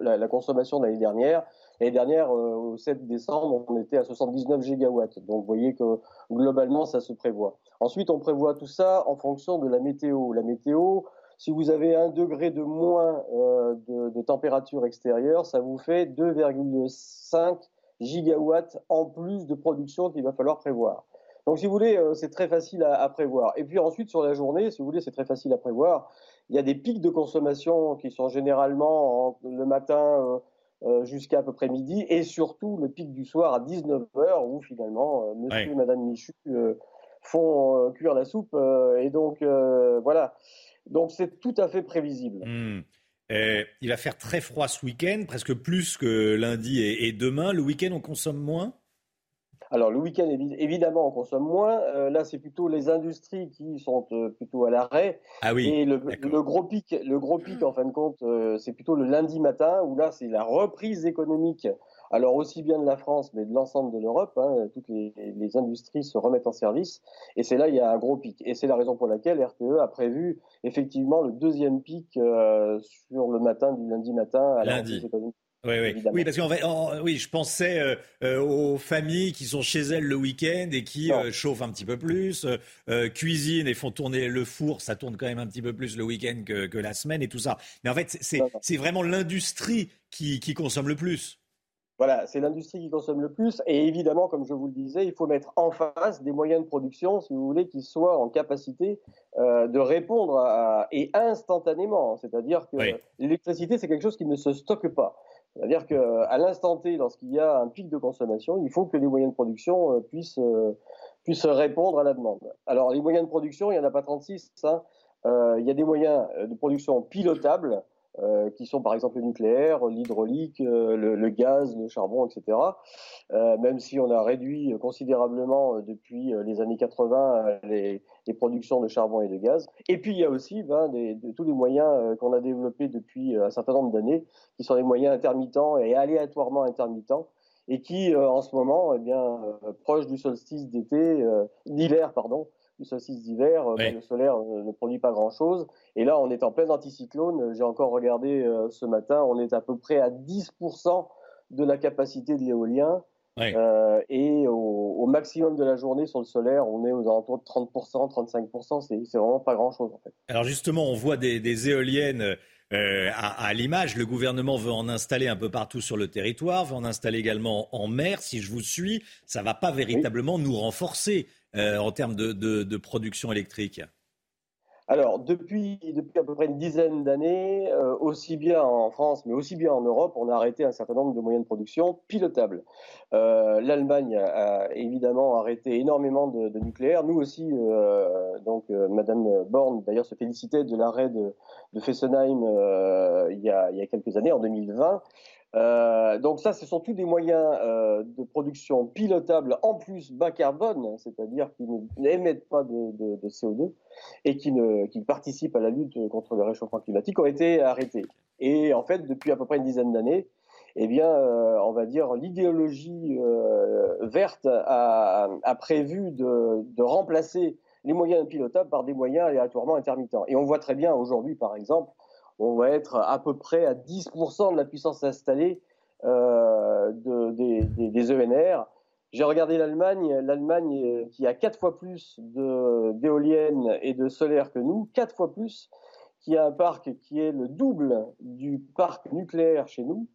la, consommation de l'année dernière. L'année dernière, euh, au 7 décembre, on était à 79 gigawatts. Donc vous voyez que globalement, ça se prévoit. Ensuite, on prévoit tout ça en fonction de la météo. La météo, si vous avez un degré de moins de, de, température extérieure, ça vous fait 2,5 gigawatts en plus de production qu'il va falloir prévoir. Donc, si vous voulez, euh, c'est très facile à, prévoir. Et puis ensuite, sur la journée, si vous voulez, c'est très facile à prévoir. Il y a des pics de consommation qui sont généralement le matin euh, euh, jusqu'à à peu près midi, et surtout le pic du soir à 19h, où finalement, monsieur et madame Michu font cuire la soupe. et donc, voilà. Donc, c'est tout à fait prévisible. Hmm. il va faire très froid ce week-end, presque plus que lundi et demain. Le week-end, on consomme moins? Alors le week-end, évidemment, on consomme moins. Euh, là, c'est plutôt les industries qui sont euh, plutôt à l'arrêt. Ah oui. Et le, gros pic, le gros pic, en fin de compte, euh, c'est plutôt le lundi matin où là, c'est la reprise économique. Alors aussi bien de la France, mais de l'ensemble de l'Europe. Hein, toutes les, industries se remettent en service. Et c'est là il y a un gros pic. Et c'est la raison pour laquelle RTE a prévu effectivement le deuxième pic sur le matin du lundi matin à la reprise économique. Oui, oui. oui, parce qu'en oui, je pensais euh, euh, aux familles qui sont chez elles le week-end et qui euh, chauffent un petit peu plus, cuisinent et font tourner le four, ça tourne quand même un petit peu plus le week-end que, que, la semaine et tout ça. Mais en fait, c'est vraiment l'industrie qui, qui consomme le plus. Voilà, c'est l'industrie qui consomme le plus. Et évidemment, comme je vous le disais, il faut mettre en face des moyens de production, si vous voulez, qui soient en capacité de répondre à, et instantanément. C'est-à-dire que l'électricité, c'est quelque chose qui ne se stocke pas. C'est-à-dire qu'à l'instant T, lorsqu'il y a un pic de consommation, il faut que les moyens de production euh, puissent, euh, puissent répondre à la demande. Alors, les moyens de production, il n'y en a pas 36. Hein. Euh, il y a des moyens de production pilotables euh, qui sont par exemple le nucléaire, l'hydraulique, euh, le, gaz, le charbon, etc. Euh, même si on a réduit considérablement depuis les années 80 les, les, productions de charbon et de gaz. Et puis il y a aussi ben, des, de, tous les moyens qu'on a développés depuis un certain nombre d'années, qui sont des moyens intermittents et aléatoirement intermittents, et qui en ce moment, eh bien, proche du solstice d'été, d'hiver, pardon, solstice d'hiver, euh, ben, le solaire euh, ne produit pas grand-chose. Et là, on est en plein anticyclone. J'ai encore regardé euh, ce matin, on est à peu près à 10% de la capacité de l'éolien. et au, maximum de la journée sur le solaire, on est aux alentours de 30%, 35%. C'est vraiment pas grand-chose en fait. Alors justement, on voit des, éoliennes à, à l'image. Le gouvernement veut en installer un peu partout sur le territoire, veut en installer également en mer. Si je vous suis, ça ne va pas véritablement nous renforcer. Euh, en termes de, production électrique alors, depuis, à peu près une dizaine d'années, euh, aussi bien en France, mais aussi bien en Europe, on a arrêté un certain nombre de moyens de production pilotables. Euh, L'Allemagne a, évidemment arrêté énormément de, nucléaire. Nous aussi, donc Madame Borne, d'ailleurs, se félicitait de l'arrêt de, Fessenheim il, y a, quelques années, en 2020. Euh, donc ça, ce sont tous des moyens euh, de production pilotables en plus bas carbone, c'est-à-dire qui n'émettent pas de, CO2 et qui, ne, qui participent à la lutte contre le réchauffement climatique, ont été arrêtés. Et en fait, depuis à peu près une dizaine d'années, eh bien, euh, on va dire, l'idéologie verte a, a prévu de, de, remplacer les moyens pilotables par des moyens aléatoirement intermittents. Et on voit très bien aujourd'hui, par exemple, on va être à peu près à 10% de la puissance installée euh, des, ENR. J'ai regardé l'Allemagne, l'Allemagne euh, qui a quatre fois plus d'éoliennes et de solaire que nous, quatre fois plus, qui a un parc qui est le double du parc nucléaire chez nous.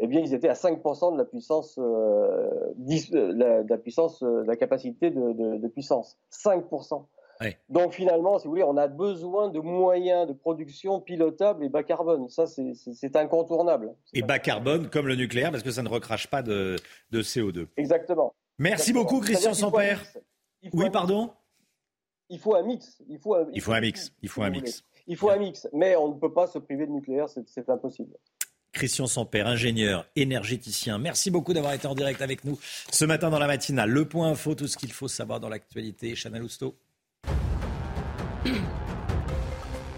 Eh bien, ils étaient à 5% de la puissance, euh, la, la, capacité de, de puissance. 5%. Donc finalement, si vous voulez, on a besoin de moyens de production pilotables et bas carbone. Ça, c'est incontournable. Et bas carbone comme le nucléaire, parce que ça ne recrache pas de, CO2. Exactement. Merci beaucoup, Christian Sampère. Oui, pardon? Il faut un mix. Il faut un, mix. Il faut un mix. Il faut un mix. Mais on ne peut pas se priver de nucléaire, c'est impossible. Christian Samper, ingénieur, énergéticien. Merci beaucoup d'avoir été en direct avec nous ce matin dans la matinale. Le point info, tout ce qu'il faut savoir dans l'actualité. Chanel Housteau.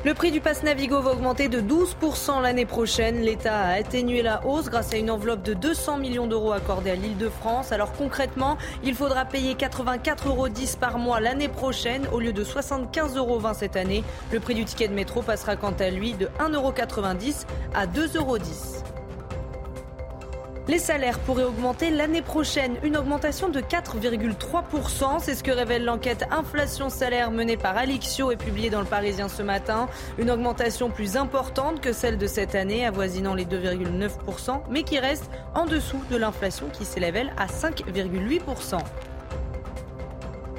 Le prix du pass Navigo va augmenter de 12% l'année prochaine. L'État a atténué la hausse grâce à une enveloppe de 200 millions d'euros accordée à l'île de France. Alors concrètement, il faudra payer 84,10 euros par mois l'année prochaine au lieu de 75,20 euros cette année. Le prix du ticket de métro passera quant à lui de 1,90 euros à 2,10 euros. Les salaires pourraient augmenter l'année prochaine, une augmentation de 4,3%. C'est ce que révèle l'enquête Inflation Salaire menée par Alixio et publiée dans le Parisien ce matin. Une augmentation plus importante que celle de cette année, avoisinant les 2,9%, mais qui reste en dessous de l'inflation qui s'élève à 5,8%.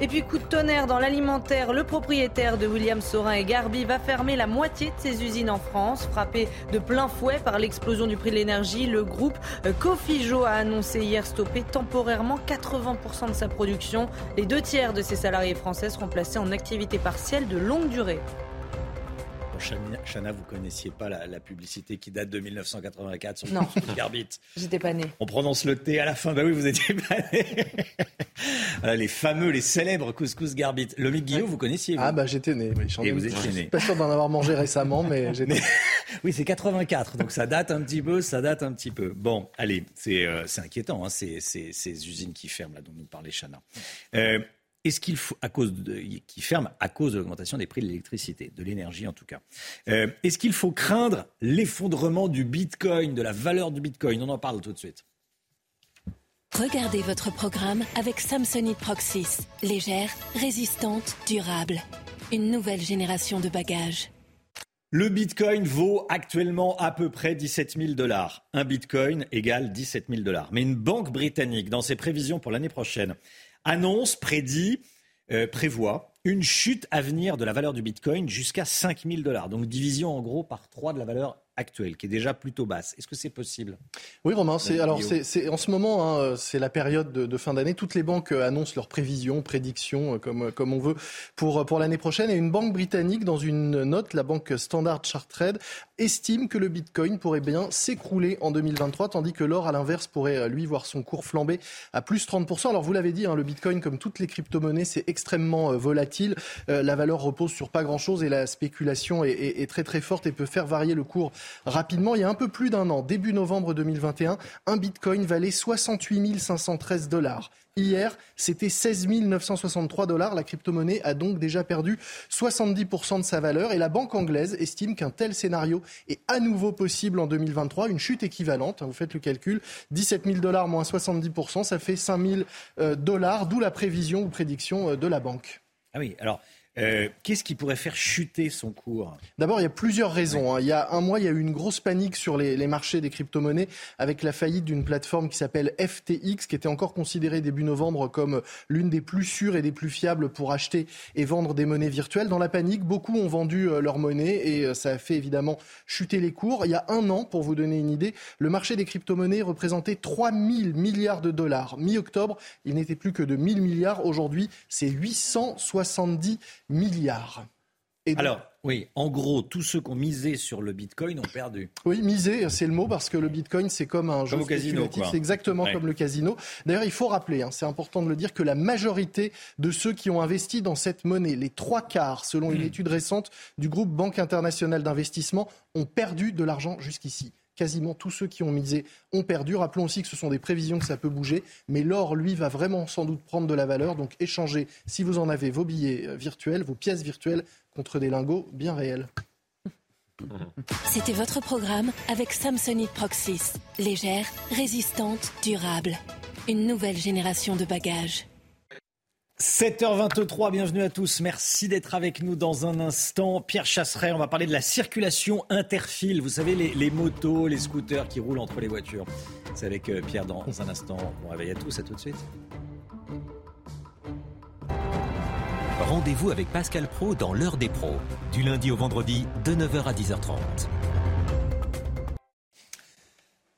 Et puis coup de tonnerre dans l'alimentaire, le propriétaire de William Sorin et Garbi va fermer la moitié de ses usines en France. Frappé de plein fouet par l'explosion du prix de l'énergie, le groupe euh, Cofijo a annoncé hier stopper temporairement 80% de sa production. Les deux tiers de ses salariés français seront placés en activité partielle de longue durée. Chana, vous connaissiez pas la, publicité qui date de 1984 sur non. Garbit. J'étais pas né. On prononce le T à la fin. Bah oui, vous étiez pas né. les fameux, les célèbres couscous Garbit. Le Guillaume, vous connaissiez Ah bah j'étais né. Oui, Et vous étiez né. Pas sûr d'en avoir mangé récemment, mais *laughs* j'étais. oui, c'est 84, donc ça date un petit peu, ça date un petit peu. Bon, allez, c'est euh, inquiétant, hein, ces, ces, usines qui ferment là dont nous parlait Chana. Euh, est-ce qu'il faut, à cause de, qui ferme à cause de l'augmentation des prix de l'électricité, de l'énergie en tout cas. Euh, est-ce qu'il faut craindre l'effondrement du Bitcoin, de la valeur du Bitcoin? On en parle tout de suite. Regardez votre programme avec Samsonite Proxys. Légère, résistante, durable. Une nouvelle génération de bagages. Le Bitcoin vaut actuellement à peu près 17 000 dollars. Un Bitcoin égale 17 000 dollars. Mais une banque britannique, dans ses prévisions pour l'année prochaine, annonce, prédit, euh, prévoit une chute à venir de la valeur du Bitcoin jusqu'à 5 000 dollars. Donc division en gros par 3 de la valeur actuelle, qui est déjà plutôt basse. Est-ce que c'est possible? Oui, Romain. C'est, alors, c'est, en ce moment, hein, c'est la période de, fin d'année. Toutes les banques euh, annoncent leurs prévisions, prédictions, euh, comme, comme on veut, pour, pour l'année prochaine. Et une banque britannique, dans une note, la banque Standard Chartered, estime que le Bitcoin pourrait bien s'écrouler en 2023, tandis que l'or, à l'inverse, pourrait, euh, lui, voir son cours flamber à plus 30%. Alors, vous l'avez dit, hein, le Bitcoin, comme toutes les crypto-monnaies, c'est extrêmement volatile. la valeur repose sur pas grand-chose et la spéculation est, est, est très, très forte et peut faire varier le cours rapidement. Il y a un peu plus d'un an, début novembre 2021, un bitcoin valait 68 513 dollars. Hier, c'était 16 963 dollars. La crypto-monnaie a donc déjà perdu 70% de sa valeur et la banque anglaise estime qu'un tel scénario est à nouveau possible en 2023. Une chute équivalente, hein, vous faites le calcul, 17 000 dollars moins 70%, ça fait 5 000 euh, dollars, d'où la prévision ou prédiction euh, de la banque. Ah oui, alors euh, qu'est-ce qui pourrait faire chuter son cours D'abord, il y a plusieurs raisons. Hein. Il y a un mois, il y a eu une grosse panique sur les, marchés des crypto-monnaies avec la faillite d'une plateforme qui s'appelle FTX, qui était encore considérée début novembre comme l'une des plus sûres et des plus fiables pour acheter et vendre des monnaies virtuelles. Dans la panique, beaucoup ont vendu euh, leur monnaie et euh, ça a fait évidemment chuter les cours. Il y a un an, pour vous donner une idée, le marché des crypto-monnaies représentait 3 000 milliards de dollars. Mi-octobre, il n'était plus que de 1000 milliards. Aujourd'hui, c'est 870 milliards. Alors, oui, en gros, tous ceux qui ont misé sur le Bitcoin ont perdu. Oui, miser, c'est le mot, parce que le Bitcoin, c'est comme un jeu casino. C'est exactement comme le casino. D'ailleurs, il faut rappeler, hein, c'est important de le dire, que la majorité de ceux qui ont investi dans cette monnaie, les trois quarts, selon une hmm. étude récente du groupe Banque internationale d'investissement, ont perdu de l'argent jusqu'ici quasiment tous ceux qui ont misé ont perdu. Rappelons aussi que ce sont des prévisions que ça peut bouger, mais l'or, lui, va vraiment sans doute prendre de la valeur. Donc échangez, si vous en avez, vos billets euh, virtuels, vos pièces virtuelles contre des lingots bien réels. C'était votre programme avec Samsonite Proxys. Légère, résistante, durable. Une nouvelle génération de bagages. 7h23, bienvenue à tous. Merci d'être avec nous dans un instant. Pierre Chasseret, on va parler de la circulation interfile. Vous savez, les, motos, les scooters qui roulent entre les voitures. C'est avec euh, Pierre dans un instant. Bon réveil à tous, à tout de suite. Rendez-vous avec Pascal Pro dans l'heure des pros, du lundi au vendredi de 9h à 10h30.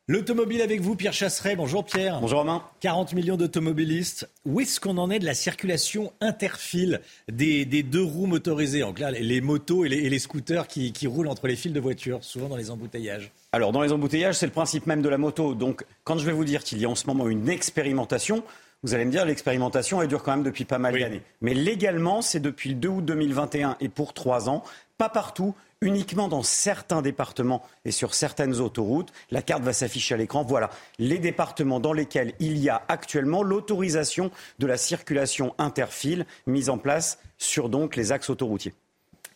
L'automobile avec vous, Pierre Chasseret. Bonjour Pierre. Bonjour Romain. 40 millions d'automobilistes. Où est-ce qu'on en est de la circulation interfile des, deux roues motorisées? En clair, les motos et les, scooters qui, qui, roulent entre les fils de voitures, souvent dans les embouteillages. Alors, dans les embouteillages, c'est le principe même de la moto. Donc, quand je vais vous dire qu'il y a en ce moment une expérimentation, vous allez me dire, l'expérimentation, elle dure quand même depuis pas mal d'années. Mais légalement, c'est depuis le 2 août 2021 et pour trois ans, pas partout, uniquement dans certains départements et sur certaines autoroutes. La carte va s'afficher à l'écran. Voilà les départements dans lesquels il y a actuellement l'autorisation de la circulation interfile mise en place sur donc les axes autoroutiers.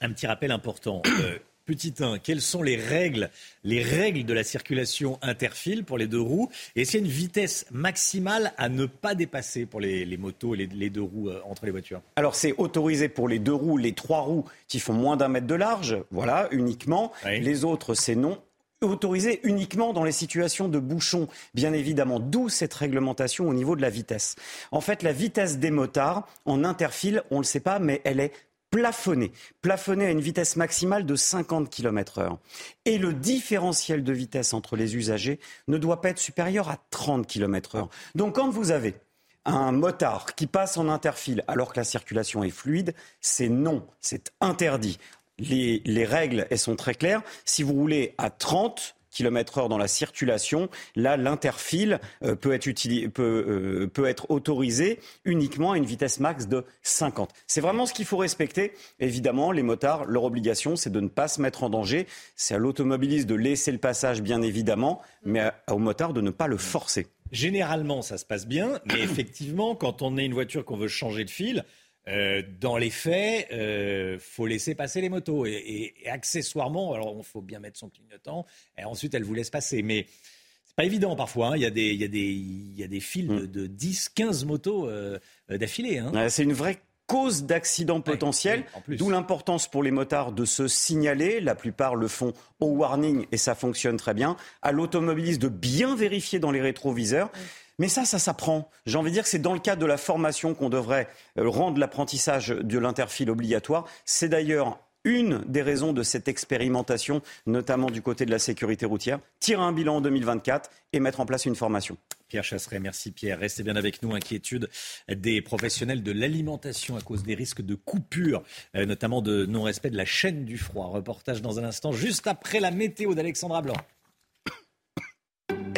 Un petit rappel important. Euh, Petit 1, quelles sont les règles, les règles de la circulation interfile pour les deux roues? Et a une vitesse maximale à ne pas dépasser pour les, motos et les, deux roues euh, entre les voitures? Alors c'est autorisé pour les deux roues, les trois roues qui font moins d'un mètre de large, voilà, uniquement. Les autres, c'est non autorisé uniquement dans les situations de bouchons, bien évidemment, d'où cette réglementation au niveau de la vitesse. En fait, la vitesse des motards en interfile, on ne le sait pas, mais elle est plafonné, plafonné à une vitesse maximale de 50 km heure. Et le différentiel de vitesse entre les usagers ne doit pas être supérieur à 30 km heure. Donc quand vous avez un motard qui passe en interfile alors que la circulation est fluide, c'est non, c'est interdit. Les, les, règles, elles sont très claires. Si vous roulez à 30, km heure dans la circulation. Là, l'interfile euh, peut, être peut, euh, peut être autorisé uniquement à une vitesse max de 50. C'est vraiment ce qu'il faut respecter. Évidemment, les motards, leur obligation, c'est de ne pas se mettre en danger. C'est à l'automobiliste de laisser le passage, bien évidemment, mais au motard de ne pas le forcer. Généralement, ça se passe bien, mais effectivement, quand on est une voiture qu'on veut changer de fil, euh, dans les faits, il euh, faut laisser passer les motos. Et, accessoirement, alors il faut bien mettre son clignotant, et ensuite elle vous laisse passer. Mais c'est pas évident parfois. Hein. Il, y a des, il, y a des, il y a des files de, 10, 15 motos euh, d'affilée. Hein. c'est une vraie cause d'accident potentiel, d'où l'importance pour les motards de se signaler, la plupart le font au warning et ça fonctionne très bien, à l'automobiliste de bien vérifier dans les rétroviseurs. Mais ça, ça s'apprend. J'ai envie de dire que c'est dans le cadre de la formation qu'on devrait euh, rendre l'apprentissage de l'interfile obligatoire. C'est d'ailleurs une des raisons de cette expérimentation, notamment du côté de la sécurité routière, tirer un bilan en 2024 et mettre en place une formation. Pierre Chasseret, merci Pierre. Restez bien avec nous. Inquiétude des professionnels de l'alimentation à cause des risques de coupure, euh, notamment de non-respect de la chaîne du froid. Reportage dans un instant, juste après la météo d'Alexandra Blanc.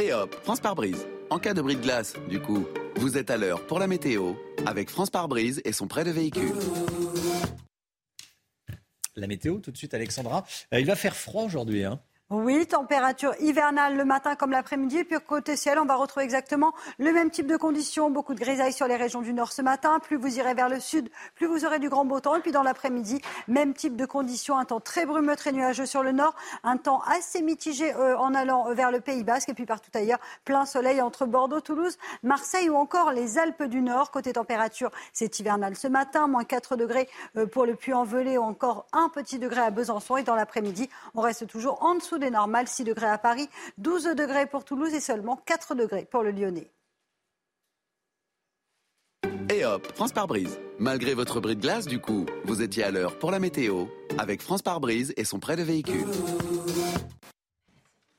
Et hop, France par brise. En cas de bris de glace, du coup, vous êtes à l'heure pour la météo avec France par brise et son prêt de véhicule. La météo, tout de suite, Alexandra. Euh, il va faire froid aujourd'hui. Hein oui, température hivernale le matin comme l'après-midi. Et puis côté ciel, on va retrouver exactement le même type de conditions. Beaucoup de grisailles sur les régions du nord ce matin. Plus vous irez vers le sud, plus vous aurez du grand beau temps. Et puis dans l'après-midi, même type de conditions. Un temps très brumeux, très nuageux sur le nord. Un temps assez mitigé euh, en allant euh, vers le Pays Basque. Et puis partout ailleurs, plein soleil entre Bordeaux, Toulouse, Marseille ou encore les Alpes du Nord. Côté température, c'est hivernal ce matin. Moins 4 degrés euh, pour le Puy-en-Velay ou encore un petit degré à Besançon. Et dans l'après-midi, on reste toujours en dessous des normales, 6 degrés à Paris, 12 degrés pour Toulouse et seulement 4 degrés pour le Lyonnais. Et hop, France par brise. Malgré votre bris de glace, du coup, vous étiez à l'heure pour la météo avec France par brise et son prêt de véhicule.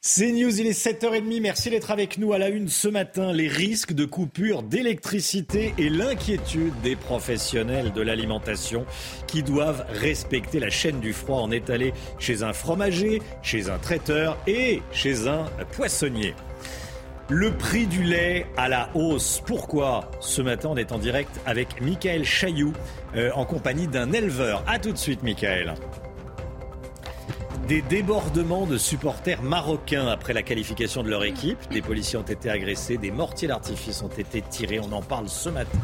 C'est News, il est 7h30. Merci d'être avec nous à la une ce matin. Les risques de coupure d'électricité et l'inquiétude des professionnels de l'alimentation qui doivent respecter la chaîne du froid en étalé chez un fromager, chez un traiteur et chez un poissonnier. Le prix du lait à la hausse. Pourquoi? Ce matin, on est en direct avec Michael Chailloux euh, en compagnie d'un éleveur. A tout de suite, Michael. Des débordements de supporters marocains après la qualification de leur équipe. Des policiers ont été agressés, des mortiers d'artifice ont été tirés. On en parle ce matin.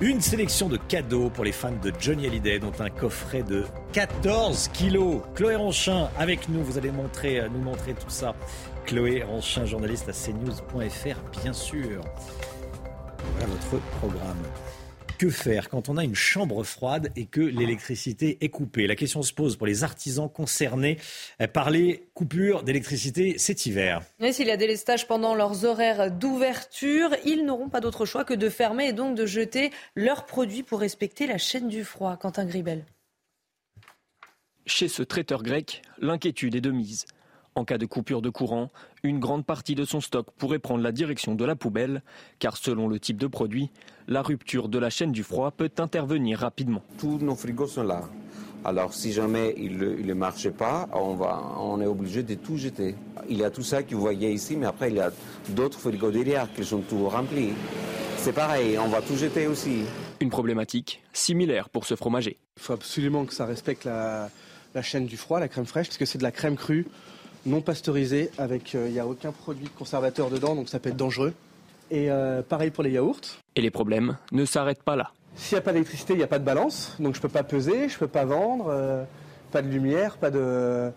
Une sélection de cadeaux pour les fans de Johnny Hallyday, dont un coffret de 14 kilos. Chloé Ronchin, avec nous, vous allez euh, nous montrer tout ça. Chloé Ronchin, journaliste à cnews.fr, bien sûr. Voilà votre programme que faire quand on a une chambre froide et que l'électricité est coupée? La question se pose pour les artisans concernés par les coupures d'électricité cet hiver. Mais s'il y a délestage pendant leurs horaires d'ouverture, ils n'auront pas d'autre choix que de fermer et donc de jeter leurs produits pour respecter la chaîne du froid. Quentin Gribel. Chez ce traiteur grec, l'inquiétude est de mise. En cas de coupure de courant, une grande partie de son stock pourrait prendre la direction de la poubelle, car selon le type de produit, la rupture de la chaîne du froid peut intervenir rapidement. Tous nos frigos sont là. Alors si jamais il ne marche pas, on, va, on est obligé de tout jeter. Il y a tout ça que vous voyez ici, mais après il y a d'autres frigos derrière qui sont tout remplis. C'est pareil, on va tout jeter aussi. Une problématique similaire pour ce fromager. Il faut absolument que ça respecte la, la chaîne du froid, la crème fraîche, parce que c'est de la crème crue non pasteurisée, avec il n'y a aucun produit conservateur dedans, donc ça peut être dangereux. Et euh, pareil pour les yaourts. Et les problèmes ne s'arrêtent pas là. S'il n'y a pas d'électricité, il n'y a pas de balance, donc je ne peux pas peser, je ne peux pas vendre, euh, pas de lumière, pas de...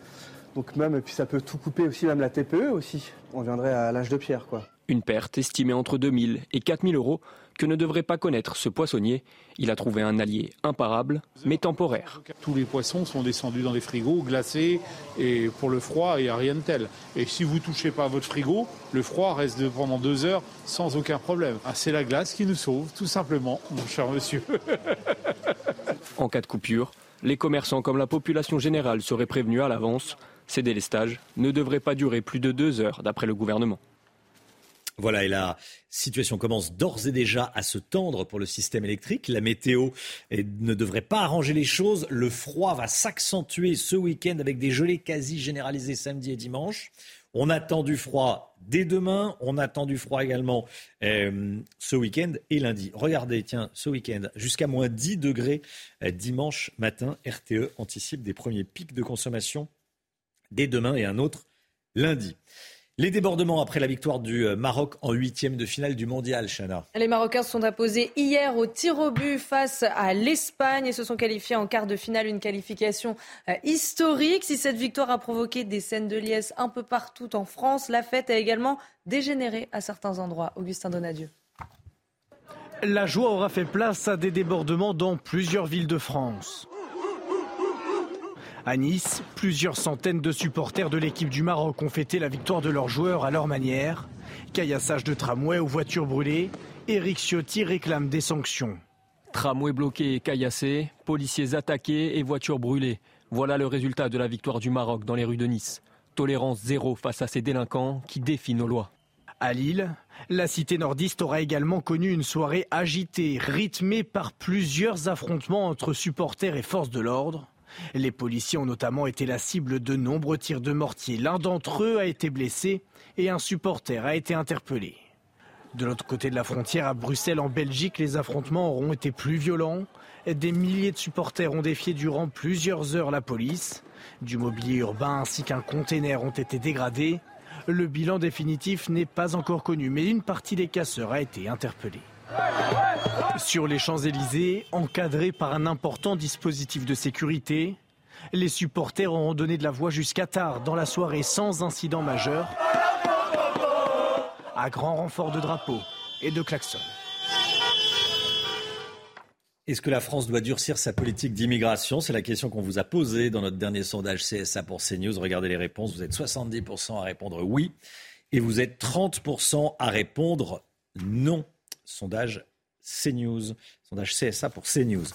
Donc même, et puis ça peut tout couper aussi, même la TPE aussi. On viendrait à l'âge de pierre, quoi. Une perte estimée entre 2000 et 4000 euros que ne devrait pas connaître ce poissonnier. Il a trouvé un allié imparable, mais temporaire. Tous les poissons sont descendus dans les frigos, glacés, et pour le froid, il n'y a rien de tel. Et si vous ne touchez pas votre frigo, le froid reste pendant deux heures sans aucun problème. Ah, c'est la glace qui nous sauve, tout simplement, mon cher monsieur. en cas de coupure, les commerçants comme la population générale seraient prévenus à l'avance. Ces délestages ne devraient pas durer plus de deux heures, d'après le gouvernement. Voilà, et la situation commence d'ores et déjà à se tendre pour le système électrique. La météo ne devrait pas arranger les choses. Le froid va s'accentuer ce week-end avec des gelées quasi généralisées samedi et dimanche. On attend du froid dès demain. On attend du froid également euh, ce week-end et lundi. Regardez, tiens, ce week-end, jusqu'à moins 10 degrés euh, dimanche matin. RTE anticipe des premiers pics de consommation dès demain et un autre lundi. Les débordements après la victoire du euh, Maroc en huitième de finale du mondial, Chana. Les Marocains se sont imposés hier au tir au but face à l'Espagne et se sont qualifiés en quart de finale, une qualification euh, historique. Si cette victoire a provoqué des scènes de liesse un peu partout en France, la fête a également dégénéré à certains endroits. Augustin Donadieu. La joie aura fait place à des débordements dans plusieurs villes de France. À Nice, plusieurs centaines de supporters de l'équipe du Maroc ont fêté la victoire de leurs joueurs à leur manière. Caillassage de tramway ou voitures brûlées, Éric Ciotti réclame des sanctions. Tramway bloqué et caillassé, policiers attaqués et voitures brûlées. Voilà le résultat de la victoire du Maroc dans les rues de Nice. Tolérance zéro face à ces délinquants qui défient nos lois. À Lille, la cité nordiste aura également connu une soirée agitée, rythmée par plusieurs affrontements entre supporters et forces de l'ordre. Les policiers ont notamment été la cible de nombreux tirs de mortier. L'un d'entre eux a été blessé et un supporter a été interpellé. De l'autre côté de la frontière, à Bruxelles, en Belgique, les affrontements auront été plus violents. Des milliers de supporters ont défié durant plusieurs heures la police. Du mobilier urbain ainsi qu'un container ont été dégradés. Le bilan définitif n'est pas encore connu, mais une partie des casseurs a été interpellée. Sur les Champs-Élysées, encadrés par un important dispositif de sécurité, les supporters ont donné de la voix jusqu'à tard dans la soirée sans incident majeur, à grand renfort de drapeaux et de klaxons. Est-ce que la France doit durcir sa politique d'immigration? C'est la question qu'on vous a posée dans notre dernier sondage CSA pour CNews. Regardez les réponses. Vous êtes 70% à répondre oui et vous êtes 30% à répondre non. Sondage CNews, sondage CSA pour CNews.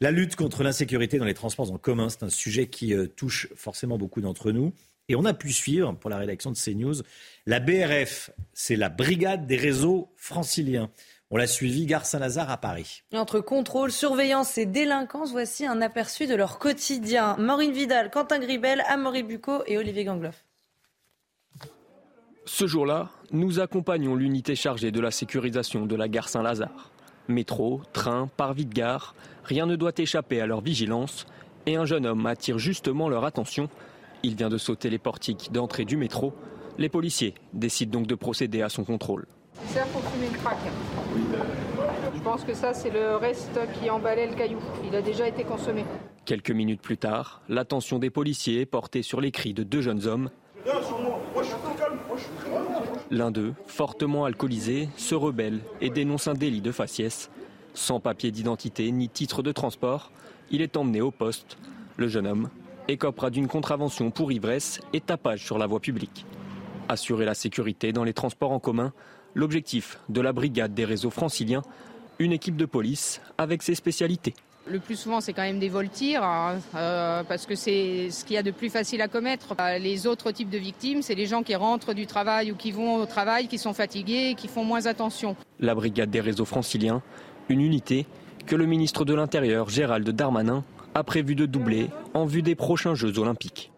La lutte contre l'insécurité dans les transports en commun, c'est un sujet qui euh, touche forcément beaucoup d'entre nous. Et on a pu suivre, pour la rédaction de CNews, la BRF, c'est la Brigade des réseaux franciliens. On l'a suivi, Gare Saint-Lazare à Paris. Entre contrôle, surveillance et délinquance, voici un aperçu de leur quotidien. Maureen Vidal, Quentin Gribel, Amaury Bucco et Olivier Gangloff. Ce jour-là, nous accompagnons l'unité chargée de la sécurisation de la gare Saint-Lazare. Métro, train, parvis de gare, rien ne doit échapper à leur vigilance et un jeune homme attire justement leur attention. Il vient de sauter les portiques d'entrée du métro. Les policiers décident donc de procéder à son contrôle. Ça pour fumer le crack. Je pense que ça, c'est le reste qui emballait le caillou. Il a déjà été consommé. Quelques minutes plus tard, l'attention des policiers est portée sur les cris de deux jeunes hommes L'un d'eux, fortement alcoolisé, se rebelle et dénonce un délit de faciès. Sans papier d'identité ni titre de transport, il est emmené au poste. Le jeune homme écopera d'une contravention pour ivresse et tapage sur la voie publique. Assurer la sécurité dans les transports en commun, l'objectif de la brigade des réseaux franciliens, une équipe de police avec ses spécialités. Le plus souvent, c'est quand même des vols tirs, hein, euh, parce que c'est ce qu'il y a de plus facile à commettre. Euh, les autres types de victimes, c'est les gens qui rentrent du travail ou qui vont au travail, qui sont fatigués, qui font moins attention. La brigade des réseaux franciliens, une unité que le ministre de l'Intérieur, Gérald Darmanin, a prévu de doubler en vue des prochains Jeux olympiques.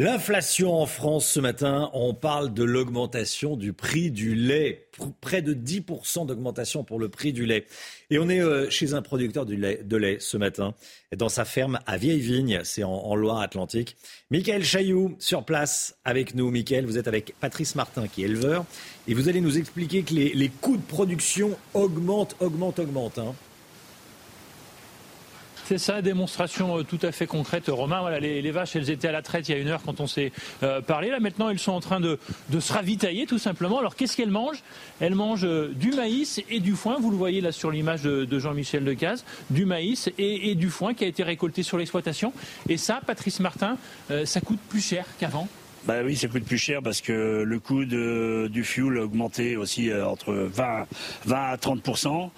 L'inflation en France ce matin, on parle de l'augmentation du prix du lait. Près de 10% d'augmentation pour le prix du lait. Et on est euh, chez un producteur de lait, de lait ce matin, dans sa ferme à Vieille-Vigne, c'est en, Loire-Atlantique. Michael Chailloux, sur place avec nous. Michael, vous êtes avec Patrice Martin, qui est éleveur. Et vous allez nous expliquer que les, coûts de production augmentent, augmentent, augmentent. Hein. C'est ça, démonstration euh, tout à fait concrète. Romain, voilà, les, vaches, elles étaient à la traite il y a une heure quand on s'est euh, parlé. Là, maintenant, elles sont en train de, se ravitailler, tout simplement. Alors, qu'est-ce qu'elles mangent? Elles mangent euh, du maïs et du foin. Vous le voyez là sur l'image de, Jean-Michel Decaze. Du maïs et, du foin qui a été récolté sur l'exploitation. Et ça, Patrice Martin, ça coûte plus cher qu'avant bah oui, ça coûte plus cher parce que le coût du fuel a augmenté aussi euh, entre 20, 20 à 30%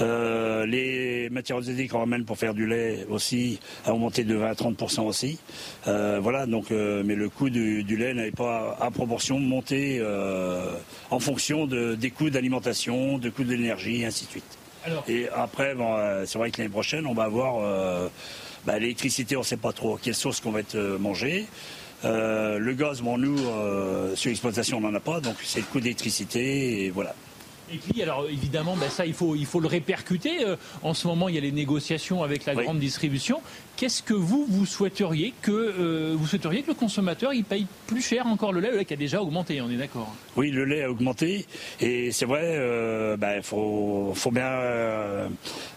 euh, Les matières organiques qu'on ramène pour faire du lait aussi a augmenté de 20 à 30% aussi. Euh, voilà, donc, mais le coût du, lait n'avait pas à proportion monté en fonction des coûts d'alimentation, de coûts de l'énergie, ainsi de suite. Et après, c'est vrai que l'année prochaine, on va avoir bah, l'électricité, on ne sait pas trop quelle source qu'on va être mangé. Euh, le gaz, bon, nous, euh, sur l'exploitation, on n'en a pas, donc c'est le coût d'électricité, et voilà. Et puis, alors évidemment, ben, ça, il faut, il faut le répercuter. Euh, en ce moment, il y a les négociations avec la grande distribution. Qu'est-ce que vous, vous souhaiteriez que euh, vous souhaiteriez que le consommateur il paye plus cher encore le lait, le lait qui a déjà augmenté, on est d'accord Oui, le lait a augmenté et c'est vrai, il euh, ben, faut, faut, bien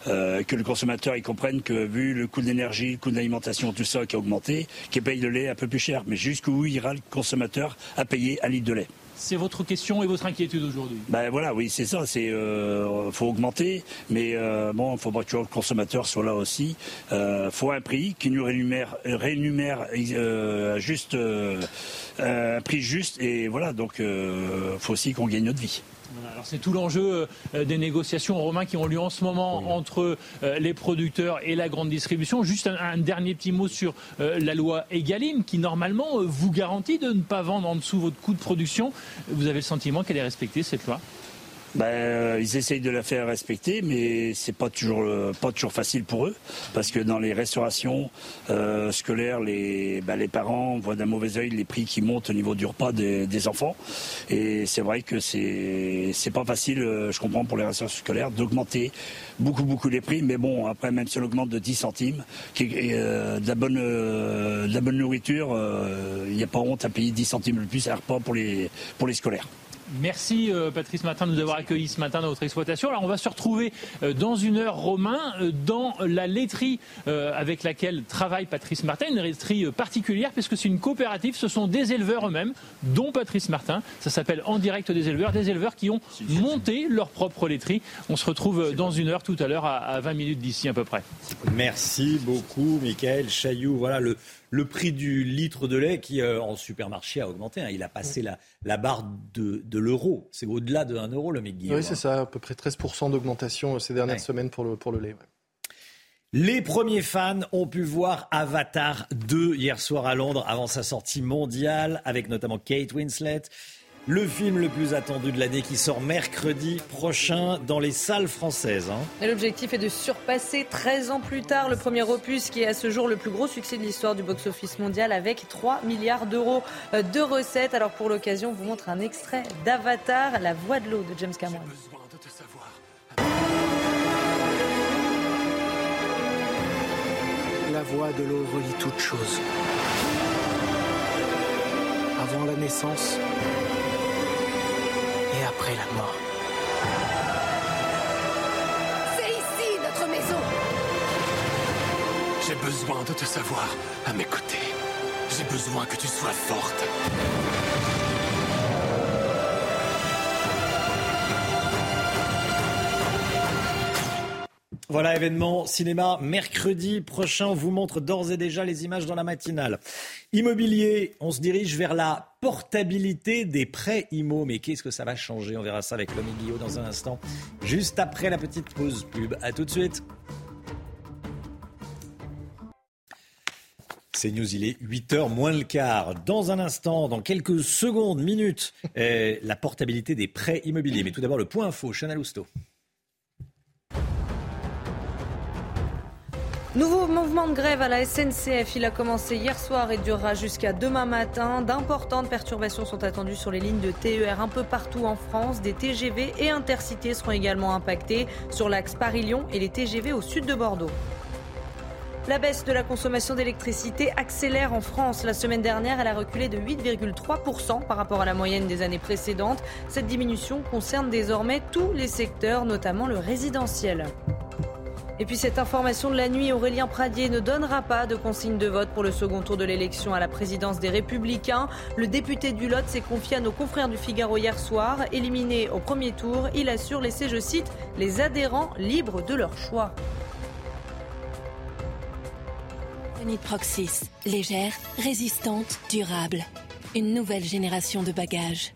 que le consommateur il comprenne que vu le coût de l'énergie, le coût de l'alimentation, tout ça qui a augmenté, qu'il paye le lait un peu plus cher. Mais jusqu'où ira le consommateur à payer un litre de lait? C'est votre question et votre inquiétude aujourd'hui? Ben voilà, oui, c'est ça. C'est euh, faut augmenter, mais euh, bon, il faudra que le consommateur soit là aussi. Euh, faut un prix qui nous rémunère, rémunère euh, juste un prix juste et voilà. Donc, faut aussi qu'on gagne notre vie c'est tout l'enjeu euh, des négociations romains qui ont lieu en ce moment entre euh, les producteurs et la grande distribution. Juste un, dernier petit mot sur euh, la loi Egalim qui normalement vous garantit de ne pas vendre en dessous votre coût de production. Vous avez le sentiment qu'elle est respectée cette loi? Ben, euh, ils essayent de la faire respecter, mais c'est pas toujours euh, pas toujours facile pour eux, parce que dans les restaurations euh, scolaires, les ben, les parents voient d'un mauvais œil les prix qui montent au niveau du repas des, enfants, et c'est vrai que c'est c'est pas facile, je comprends pour les restaurations scolaires, d'augmenter beaucoup beaucoup les prix, mais bon après même si on augmente de 10 centimes, de la bonne nourriture, il n'y a pas honte à payer 10 centimes le plus à repas pour les pour les scolaires. Merci euh, Patrice Martin de nous avoir accueillis ce matin dans notre exploitation. Alors on va se retrouver euh, dans une heure, Romain, euh, dans la laiterie avec laquelle travaille Patrice Martin, une laiterie particulière puisque c'est une coopérative, ce sont des éleveurs eux-mêmes, dont Patrice Martin. Ça s'appelle En direct des éleveurs, des éleveurs qui ont monté leur propre laiterie. On se retrouve dans une heure tout à l'heure à 20 minutes d'ici à peu près. Merci beaucoup Michael Chailloux. Voilà le le prix du litre de lait qui, euh, en supermarché, a augmenté. Hein. Il a passé la, barre de, l'euro. C'est au-delà de 1 euro, le mec Oui, c'est ça, à peu près 13% d'augmentation euh, ces dernières semaines pour le, pour le lait. Les premiers fans ont pu voir Avatar 2 hier soir à Londres avant sa sortie mondiale, avec notamment Kate Winslet. Le film le plus attendu de l'année qui sort mercredi prochain dans les salles françaises. Hein. L'objectif est de surpasser 13 ans plus tard le premier opus qui est à ce jour le plus gros succès de l'histoire du box-office mondial avec 3 milliards d'euros euh, de recettes. Alors pour l'occasion, on vous montre un extrait d'Avatar, La voix de l'eau de James Cameron. La voix de l'eau relie toute chose. Avant la naissance, après la mort. C'est ici notre maison J'ai besoin de te savoir à mes côtés. J'ai besoin que tu sois forte. Voilà, événement cinéma mercredi prochain. Vous montre d'ores et déjà les images dans la matinale. Immobilier, on se dirige vers la portabilité des prêts IMO. Mais qu'est-ce que ça va changer? On verra ça avec Lomi Guillot dans un instant, juste après la petite pause pub. À tout de suite. C'est News, il est 8h moins le quart. Dans un instant, dans quelques secondes, minutes, *laughs* euh, la portabilité des prêts immobiliers. Mais tout d'abord, le point info, Chanel Housteau. Nouveau mouvement de grève à la SNCF. Il a commencé hier soir et durera jusqu'à demain matin. D'importantes perturbations sont attendues sur les lignes de TER un peu partout en France. Des TGV et intercités seront également impactés sur l'axe Paris-Lyon et les TGV au sud de Bordeaux. La baisse de la consommation d'électricité accélère en France. La semaine dernière, elle a reculé de 8,3% par rapport à la moyenne des années précédentes. Cette diminution concerne désormais tous les secteurs, notamment le résidentiel. Et puis cette information de la nuit, Aurélien Pradier ne donnera pas de consigne de vote pour le second tour de l'élection à la présidence des Républicains. Le député du Lot s'est confié à nos confrères du Figaro hier soir. Éliminé au premier tour, il assure laisser, je cite, les adhérents libres de leur choix. Proxys, légère, résistante, durable. Une nouvelle génération de bagages.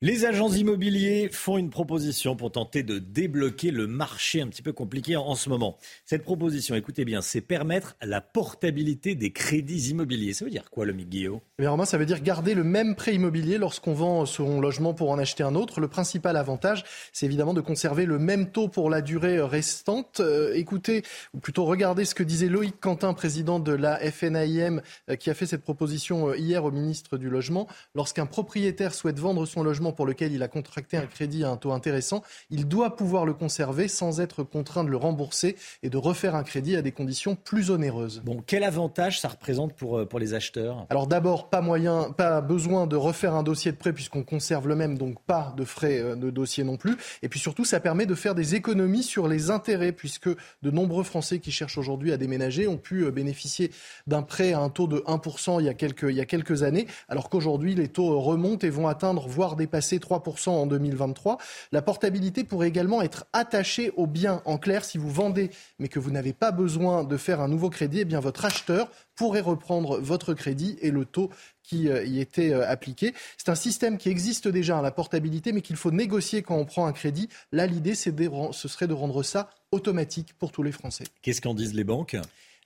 Les agents immobiliers font une proposition pour tenter de débloquer le marché un petit peu compliqué en, ce moment. Cette proposition, écoutez bien, c'est permettre la portabilité des crédits immobiliers. Ça veut dire quoi, le Guillaume? Eh bien, ça veut dire garder le même prêt immobilier lorsqu'on vend son logement pour en acheter un autre. Le principal avantage, c'est évidemment de conserver le même taux pour la durée restante. Euh, écoutez, ou plutôt regardez ce que disait Loïc Quentin, président de la FNAIM, euh, qui a fait cette proposition euh, hier au ministre du Logement. Lorsqu'un propriétaire souhaite vendre son logement pour lequel il a contracté un crédit à un taux intéressant, il doit pouvoir le conserver sans être contraint de le rembourser et de refaire un crédit à des conditions plus onéreuses. Bon, quel avantage ça représente pour, pour les acheteurs? Alors d'abord, pas besoin de refaire un dossier de prêt puisqu'on conserve le même, donc pas de frais euh, de dossier non plus. Et puis surtout, ça permet de faire des économies sur les intérêts puisque de nombreux Français qui cherchent aujourd'hui à déménager ont pu euh, bénéficier d'un prêt à un taux de 1% il y a quelques, il y a années, alors qu'aujourd'hui les taux remontent et vont atteindre, voire dépasser passer 3% en 2023. La portabilité pourrait également être attachée au bien. En clair, si vous vendez mais que vous n'avez pas besoin de faire un nouveau crédit, eh bien votre acheteur pourrait reprendre votre crédit et le taux qui euh, y était euh, appliqué. C'est un système qui existe déjà, la portabilité, mais qu'il faut négocier quand on prend un crédit. Là, l'idée, ce serait de rendre ça automatique pour tous les Français. Qu'est-ce qu'en disent les banques?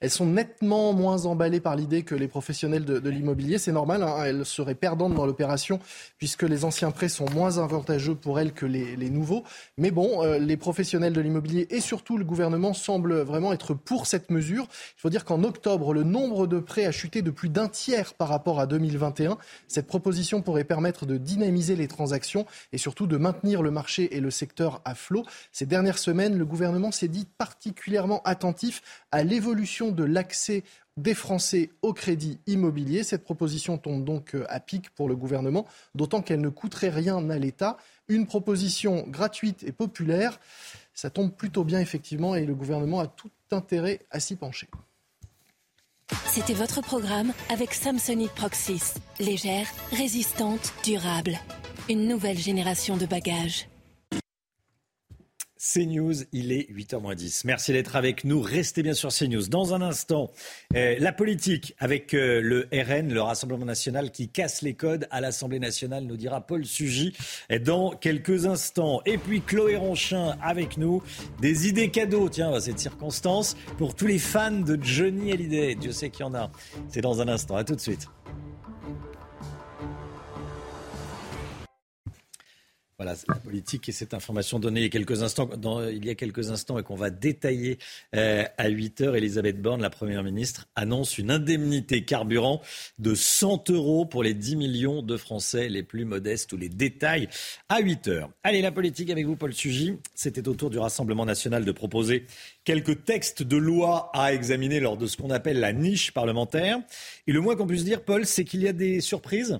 Elles sont nettement moins emballées par l'idée que les professionnels de, l'immobilier. C'est normal, hein, elles seraient perdantes dans l'opération puisque les anciens prêts sont moins avantageux pour elles que les, nouveaux. Mais bon, euh, les professionnels de l'immobilier et surtout le gouvernement semblent vraiment être pour cette mesure. Il faut dire qu'en octobre, le nombre de prêts a chuté de plus d'un tiers par rapport à 2021. Cette proposition pourrait permettre de dynamiser les transactions et surtout de maintenir le marché et le secteur à flot. Ces dernières semaines, le gouvernement s'est dit particulièrement attentif à l'évolution de l'accès des Français au crédit immobilier. Cette proposition tombe donc euh, à pic pour le gouvernement, d'autant qu'elle ne coûterait rien à l'État. Une proposition gratuite et populaire, ça tombe plutôt bien effectivement et le gouvernement a tout intérêt à s'y pencher. C'était votre programme avec Samsonite Proxys. Légère, résistante, durable. Une nouvelle génération de bagages. CNews, il est 8h10. Merci d'être avec nous. Restez bien sur CNews. Dans un instant, euh, la politique avec euh, le RN, le Rassemblement national qui casse les codes à l'Assemblée nationale, nous dira Paul Sugy dans quelques instants. Et puis Chloé Ronchin avec nous. Des idées cadeaux, tiens, à cette circonstance, pour tous les fans de Johnny Hallyday. Dieu sait qu'il y en a. C'est dans un instant. À tout de suite. Voilà, la politique et cette information donnée il y a quelques instants, il y a quelques instants et qu'on va détailler euh, à 8 heures. Elisabeth Borne, la Première ministre, annonce une indemnité carburant de 100 euros pour les 10 millions de Français les plus modestes. ou les détails à 8 heures. Allez, la politique avec vous, Paul Sugy. C'était au tour du Rassemblement national de proposer quelques textes de loi à examiner lors de ce qu'on appelle la niche parlementaire. Et le moins qu'on puisse dire, Paul, c'est qu'il y a des surprises?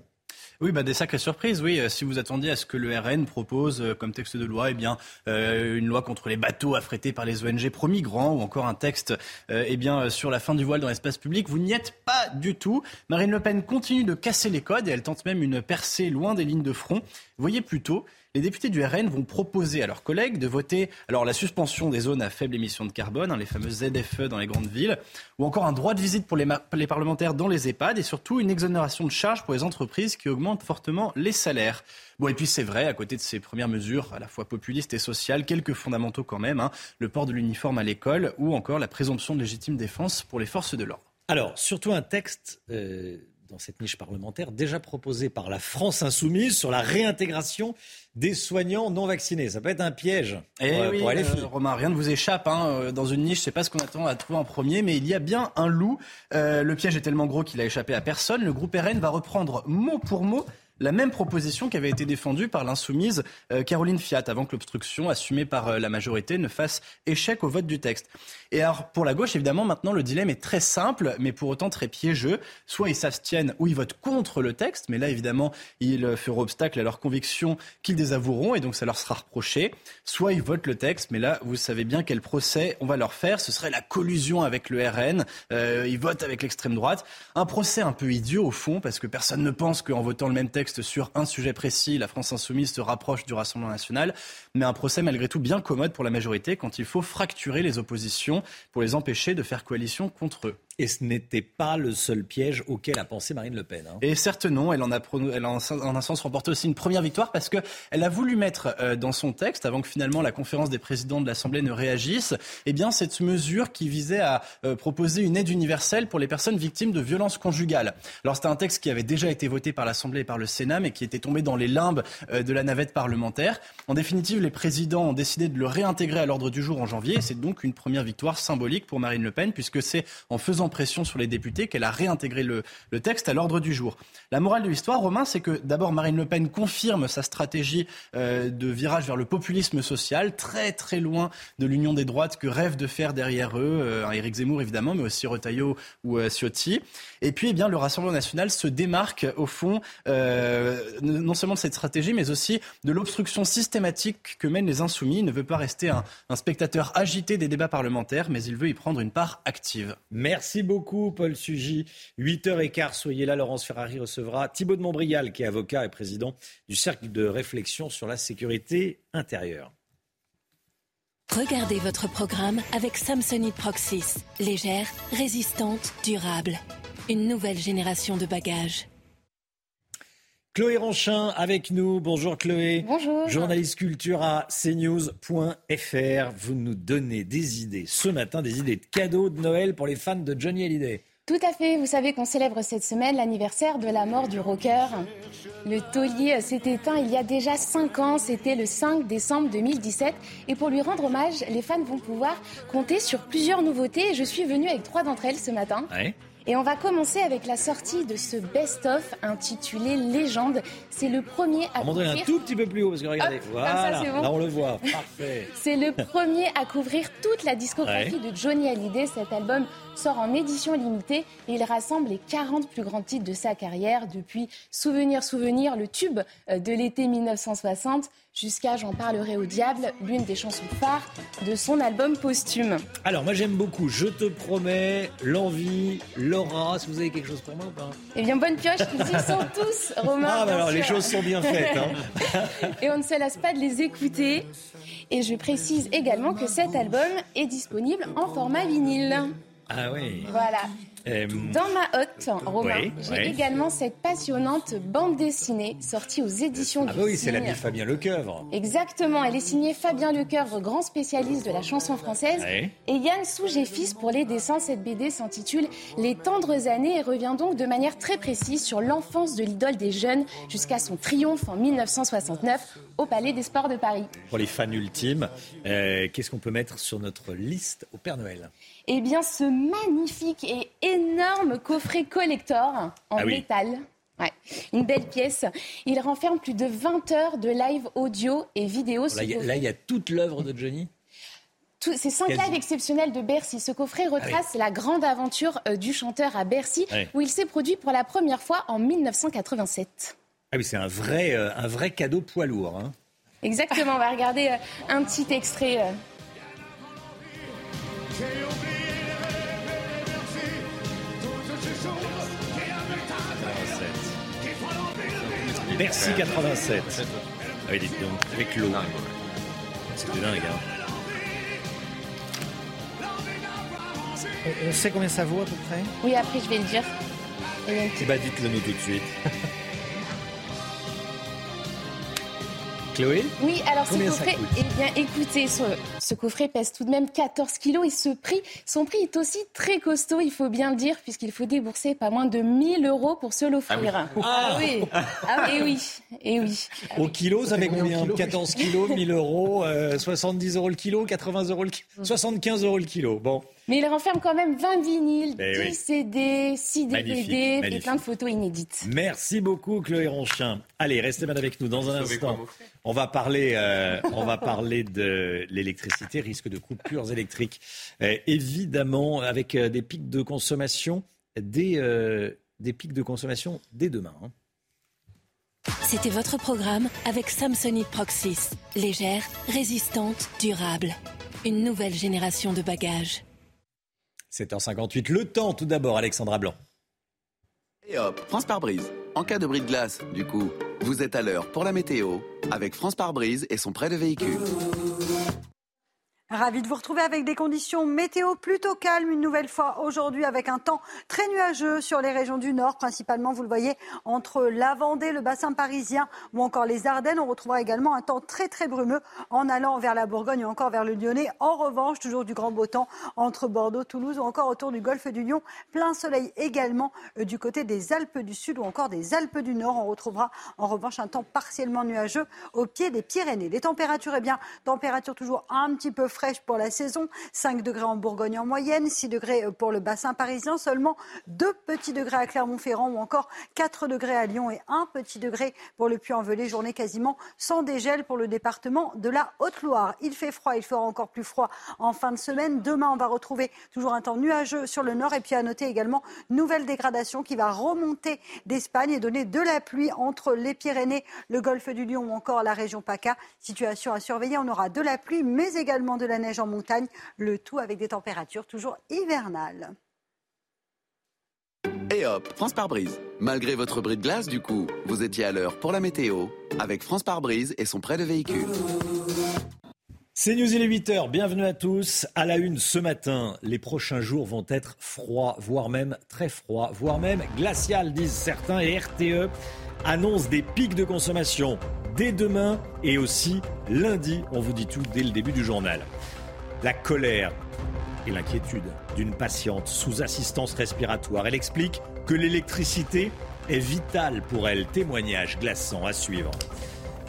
Oui, bah, des sacrées surprises, oui. Euh, si vous attendiez à ce que le RN propose euh, comme texte de loi, eh bien, euh, une loi contre les bateaux affrétés par les ONG pro-migrants ou encore un texte eh bien, sur la fin du voile dans l'espace public, vous n'y êtes pas du tout. Marine Le Pen continue de casser les codes et elle tente même une percée loin des lignes de front. Voyez plutôt les députés du RN vont proposer à leurs collègues de voter alors la suspension des zones à faible émission de carbone, hein, les fameuses ZFE dans les grandes villes, ou encore un droit de visite pour les, parlementaires dans les EHPAD et surtout une exonération de charges pour les entreprises qui augmentent fortement les salaires. Bon, et puis c'est vrai, à côté de ces premières mesures à la fois populistes et sociales, quelques fondamentaux quand même, hein, le port de l'uniforme à l'école ou encore la présomption de légitime défense pour les forces de l'ordre. Alors, surtout un texte euh, dans cette niche parlementaire déjà proposé par la France insoumise sur la réintégration des soignants non vaccinés. Ça peut être un piège pour, Eh oui, pour euh, LFI. Romain, rien ne vous échappe. hein. Euh, Dans une niche, c'est pas ce qu'on attend à trouver en premier, mais il y a bien un loup. Euh, le piège est tellement gros qu'il a échappé à personne. Le groupe RN va reprendre mot pour mot la même proposition qui avait été défendue par l'insoumise euh, Caroline Fiat avant que l'obstruction assumée par euh, la majorité ne fasse échec au vote du texte. Et alors pour la gauche, évidemment, maintenant le dilemme est très simple, mais pour autant très piégeux. Soit ils s'abstiennent ou ils votent contre le texte, mais là évidemment ils feront obstacle à leurs convictions qu'ils désavoueront et donc ça leur sera reproché. Soit ils votent le texte, mais là vous savez bien quel procès on va leur faire. Ce serait la collusion avec le RN. Euh, ils votent avec l'extrême droite. Un procès un peu idiot au fond parce que personne ne pense qu'en votant le même texte sur un sujet précis, la France insoumise se rapproche du Rassemblement national. Mais un procès malgré tout bien commode pour la majorité quand il faut fracturer les oppositions pour les empêcher de faire coalition contre eux. Et ce n'était pas le seul piège auquel a pensé Marine Le Pen. hein. Et certes non, elle en a, en, un sens remporté aussi une première victoire parce que elle a voulu mettre euh, dans son texte, avant que finalement la conférence des présidents de l'Assemblée ne réagisse, eh bien cette mesure qui visait à euh, proposer une aide universelle pour les personnes victimes de violences conjugales. Alors c'était un texte qui avait déjà été voté par l'Assemblée et par le Sénat, mais qui était tombé dans les limbes euh, de la navette parlementaire. En définitive, les présidents ont décidé de le réintégrer à l'ordre du jour en janvier. C'est donc une première victoire symbolique pour Marine Le Pen, puisque c'est en faisant pression sur les députés qu'elle a réintégré le, texte à l'ordre du jour. La morale de l'histoire, Romain, c'est que d'abord Marine Le Pen confirme sa stratégie euh, de virage vers le populisme social, très très loin de l'union des droites que rêvent de faire derrière eux, euh, Éric Zemmour évidemment, mais aussi Retailleau ou euh, Ciotti. Et puis, eh bien, le Rassemblement national se démarque au fond euh, non seulement de cette stratégie, mais aussi de l'obstruction systématique que mènent les insoumis. Il ne veut pas rester un spectateur agité des débats parlementaires, mais il veut y prendre une part active. Merci beaucoup, Paul Sugy. 8h15, soyez là. Laurence Ferrari recevra Thibaut de Montbrial, qui est avocat et président du Cercle de réflexion sur la sécurité intérieure. Regardez votre programme avec Samsonite Proxys. Légère, résistante, durable. Une nouvelle génération de bagages. Chloé Ranchin avec nous. Bonjour Chloé. Bonjour. Journaliste culture à cnews.fr. Vous nous donnez des idées ce matin, des idées de cadeaux de Noël pour les fans de Johnny Hallyday. Tout à fait, vous savez qu'on célèbre cette semaine l'anniversaire de la mort du rocker. Le taulier s'est éteint il y a déjà 5 ans, c'était le 5 décembre 2017. Et pour lui rendre hommage, les fans vont pouvoir compter sur plusieurs nouveautés. Je suis venue avec trois d'entre elles ce matin. Ouais. Et on va commencer avec la sortie de ce best-of intitulé Légende. C'est le premier à On montrer un couvrir- tout petit peu plus haut parce que regardez, Hop, comme ça, voilà, bon. là on le voit, parfait. C'est le premier à couvrir toute la discographie Ouais. de Johnny Hallyday. Cet album sort en édition limitée et il rassemble les 40 plus grands titres de sa carrière, depuis Souvenir, Souvenir, le tube euh, de l'été 1960, jusqu'à J'en parlerai au diable, l'une des chansons phares de son album posthume. Alors moi j'aime beaucoup, je te promets, l'envie, Laura, si vous avez quelque chose pour moi ou pas Eh bien, bonne pioche, ils y sont *laughs* tous, Romain. Ah bah alors les choses sont bien faites. hein. *laughs* et on ne se lasse pas de les écouter. Et je précise également que cet album est disponible en format vinyle. Ah oui. Voilà. Euh, Dans ma hotte, Romain, Oui, j'ai oui. également cette passionnante bande dessinée sortie aux éditions ah du bah oui, c'est Cygne. l'ami Fabien Lecoeuvre. Exactement, elle est signée Fabien Lecoeuvre, grand spécialiste de la chanson française, et Yann Sougé-Fils pour les dessins. Cette BD s'intitule Les tendres années et revient donc de manière très précise sur l'enfance de l'idole des jeunes jusqu'à son triomphe en 1969 au Palais des Sports de Paris. Pour les fans ultimes, euh, qu'est-ce qu'on peut mettre sur notre liste au Père Noël? Eh bien, ce magnifique et énorme coffret collector en Ah oui. métal. Ouais, une belle pièce. Il renferme plus de 20 heures de live audio et vidéo. Là, il y a- toute l'œuvre de Johnny. Ces cinq lives exceptionnels de Bercy. Ce coffret retrace la grande aventure euh, du chanteur à Bercy, Ouais. où il s'est produit pour la première fois en 1987. Ah oui, c'est un vrai, euh, un vrai cadeau poids lourd. hein. Exactement, on va regarder euh, un petit extrait. Bercy 87. Ah oui, dites donc, avec l'eau. C'est dingue. Hein. On, on sait combien ça vaut à peu près? Oui, après je vais le dire. Et Eh ben, dites-le nous tout de suite. *laughs* Chloé Oui, alors ce Combien coffret, eh bien écoutez, ce, ce coffret pèse tout de même 14 kilos et ce prix, son prix est aussi très costaud, il faut bien le dire, puisqu'il faut débourser pas moins de 1000 euros pour se l'offrir. Ah oui. Ah et oui. Et oui. Au kilo, ça fait combien 14 kilos, 1000 euros, euh, 70 euros le kilo, 80 euros le kilo, 75 euros le kilo. Bon. Mais il renferme quand même 20 vinyles, Eh 10 oui. CD, 6 DVD Magnifique, et plein de photos inédites. Merci beaucoup Chloé Ronchin. Allez, restez bien avec nous dans un instant. On va parler, euh, on va parler de l'électricité, risque de coupures électriques. Euh, évidemment, avec euh, des pics de consommation dès, euh, des pics de consommation dès demain. hein. C'était votre programme avec Samsonite Proxys. Légère, résistante, durable. Une nouvelle génération de bagages. 7h58, le temps tout d'abord, Alexandra Blanc. Et hop, France par brise. En cas de bris de glace, du coup, vous êtes à l'heure pour la météo avec France par brise et son prêt de véhicule. Ravi de vous retrouver avec des conditions météo plutôt calmes une nouvelle fois aujourd'hui avec un temps très nuageux sur les régions du nord, principalement, vous le voyez, entre la Vendée, le bassin parisien ou encore les Ardennes. On retrouvera également un temps très très brumeux en allant vers la Bourgogne ou encore vers le Lyonnais. En revanche, toujours du grand beau temps entre Bordeaux, Toulouse ou encore autour du golfe du Lion. Plein soleil également euh, du côté des Alpes du Sud ou encore des Alpes du Nord. On retrouvera en revanche un temps partiellement nuageux au pied des Pyrénées. Les températures, eh bien, température toujours un petit peu pour la saison. 5 degrés en Bourgogne en moyenne, 6 degrés pour le bassin parisien, seulement 2 petits degrés à Clermont-Ferrand ou encore 4 degrés à Lyon et 1 petit degré pour le Puy-en-Velay. Journée quasiment sans dégel pour le département de la Haute-Loire. Il fait froid, il fera encore plus froid en fin de semaine. Demain, on va retrouver toujours un temps nuageux sur le nord et puis à noter également nouvelle dégradation qui va remonter d'Espagne et donner de la pluie entre les Pyrénées, le golfe du Lion ou encore la région PACA. Situation à surveiller, on aura de la pluie mais également de la neige en montagne, le tout avec des températures toujours hivernales. Et hop, France par brise. Malgré votre bris de glace, du coup, vous étiez à l'heure pour la météo avec France par brise et son prêt de véhicule. C'est News, il est 8h, bienvenue à tous. À la une ce matin, les prochains jours vont être froids, voire même très froids, voire même glacial, disent certains, et RTE annonce des pics de consommation dès demain et aussi lundi. On vous dit tout dès le début du journal. La colère et l'inquiétude d'une patiente sous assistance respiratoire. Elle explique que l'électricité est vitale pour elle. Témoignage glaçant à suivre.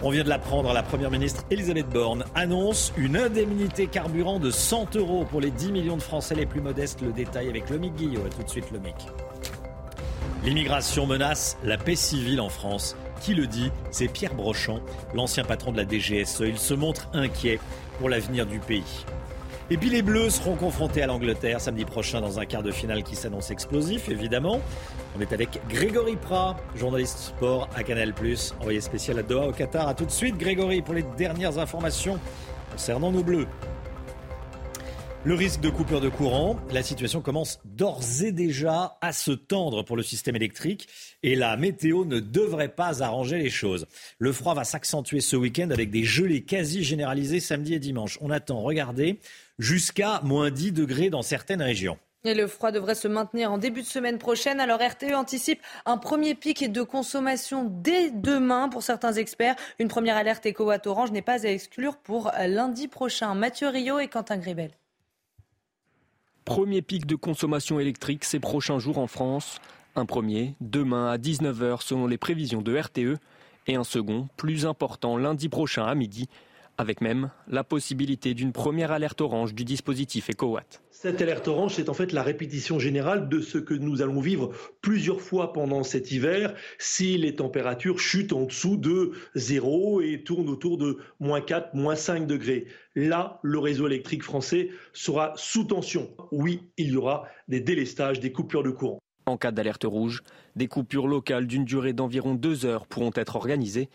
On vient de l'apprendre, la Première ministre Elisabeth Borne annonce une indemnité carburant de 100 euros pour les 10 millions de Français les plus modestes. Le détail avec Lomic Guillot. A tout de suite Lomic. L'immigration menace la paix civile en France. Qui le dit C'est Pierre Brochant, l'ancien patron de la DGSE. Il se montre inquiet pour l'avenir du pays. Et puis les Bleus seront confrontés à l'Angleterre samedi prochain dans un quart de finale qui s'annonce explosif, évidemment. On est avec Grégory Prat, journaliste sport à Canal+, envoyé spécial à Doha au Qatar. A tout de suite Grégory pour les dernières informations concernant nos Bleus. Le risque de coupure de courant, la situation commence d'ores et déjà à se tendre pour le système électrique et la météo ne devrait pas arranger les choses. Le froid va s'accentuer ce week-end avec des gelées quasi généralisées samedi et dimanche. On attend, regardez, jusqu'à moins 10 degrés dans certaines régions. Et le froid devrait se maintenir en début de semaine prochaine. Alors RTE anticipe un premier pic de consommation dès demain pour certains experts. Une première alerte éco-watt orange n'est pas à exclure pour lundi prochain. Mathieu Rio et Quentin Gribel. Premier pic de consommation électrique ces prochains jours en France. Un premier, demain à 19h selon les prévisions de RTE, et un second, plus important, lundi prochain à midi, avec même la possibilité d'une première alerte orange du dispositif EcoWatt. Cette alerte orange, c'est en fait la répétition générale de ce que nous allons vivre plusieurs fois pendant cet hiver si les températures chutent en dessous de zéro et tournent autour de moins 4, moins 5 degrés. Là, le réseau électrique français sera sous tension. Oui, il y aura des délestages, des coupures de courant. En cas d'alerte rouge, des coupures locales d'une durée d'environ deux heures pourront être organisées,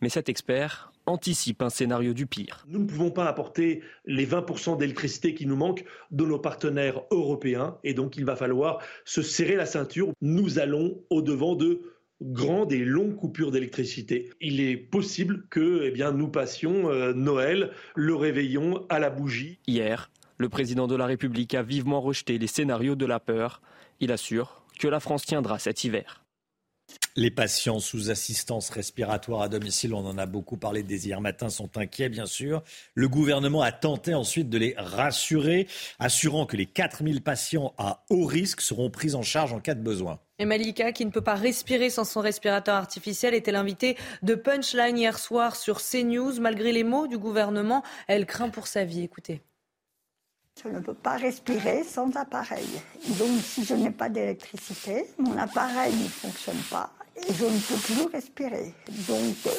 mais cet expert anticipe un scénario du pire. Nous ne pouvons pas apporter les 20% d'électricité qui nous manquent de nos partenaires européens et donc il va falloir se serrer la ceinture. Nous allons au-devant de grandes et longues coupures d'électricité. Il est possible que eh bien, nous passions euh, Noël, le réveillon à la bougie. Hier, le président de la République a vivement rejeté les scénarios de la peur. Il assure que la France tiendra cet hiver. Les patients sous assistance respiratoire à domicile, on en a beaucoup parlé dès hier matin, sont inquiets bien sûr. Le gouvernement a tenté ensuite de les rassurer, assurant que les 4000 patients à haut risque seront pris en charge en cas de besoin. Et Malika, qui ne peut pas respirer sans son respirateur artificiel, était l'invitée de Punchline hier soir sur CNews? Malgré les mots du gouvernement, elle craint pour sa vie. Écoutez. Je ne peux pas respirer sans appareil. Donc, si je n'ai pas d'électricité, mon appareil ne fonctionne pas je ne peux plus respirer. Donc, euh,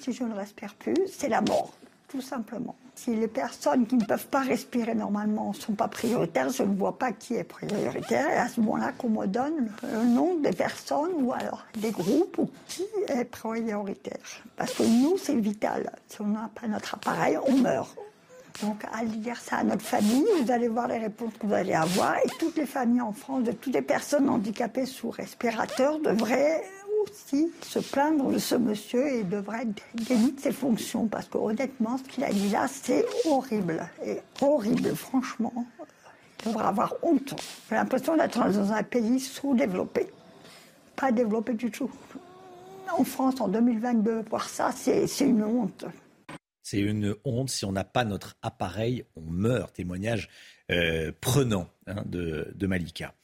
si je ne respire plus, c'est la mort, tout simplement. Si les personnes qui ne peuvent pas respirer normalement ne sont pas prioritaires, je ne vois pas qui est prioritaire. Et à ce moment-là, qu'on me donne le nom des personnes ou alors des groupes ou qui est prioritaire. Parce que nous, c'est vital. Si on n'a pas notre appareil, on meurt. Donc, à dire ça à notre famille, vous allez voir les réponses que vous allez avoir. Et toutes les familles en France, de toutes les personnes handicapées sous respirateur, devraient aussi se plaindre de ce monsieur et devrait dénigrer ses fonctions. Parce que honnêtement, ce qu'il a dit là, c'est horrible. Et horrible, franchement. Il devrait avoir honte. J'ai l'impression d'être dans un pays sous-développé. Pas développé du tout. En France, en 2022, voir ça, c'est une honte. C'est une honte. Si on n'a pas notre appareil, on meurt. Témoignage euh, prenant hein, de, de Malika.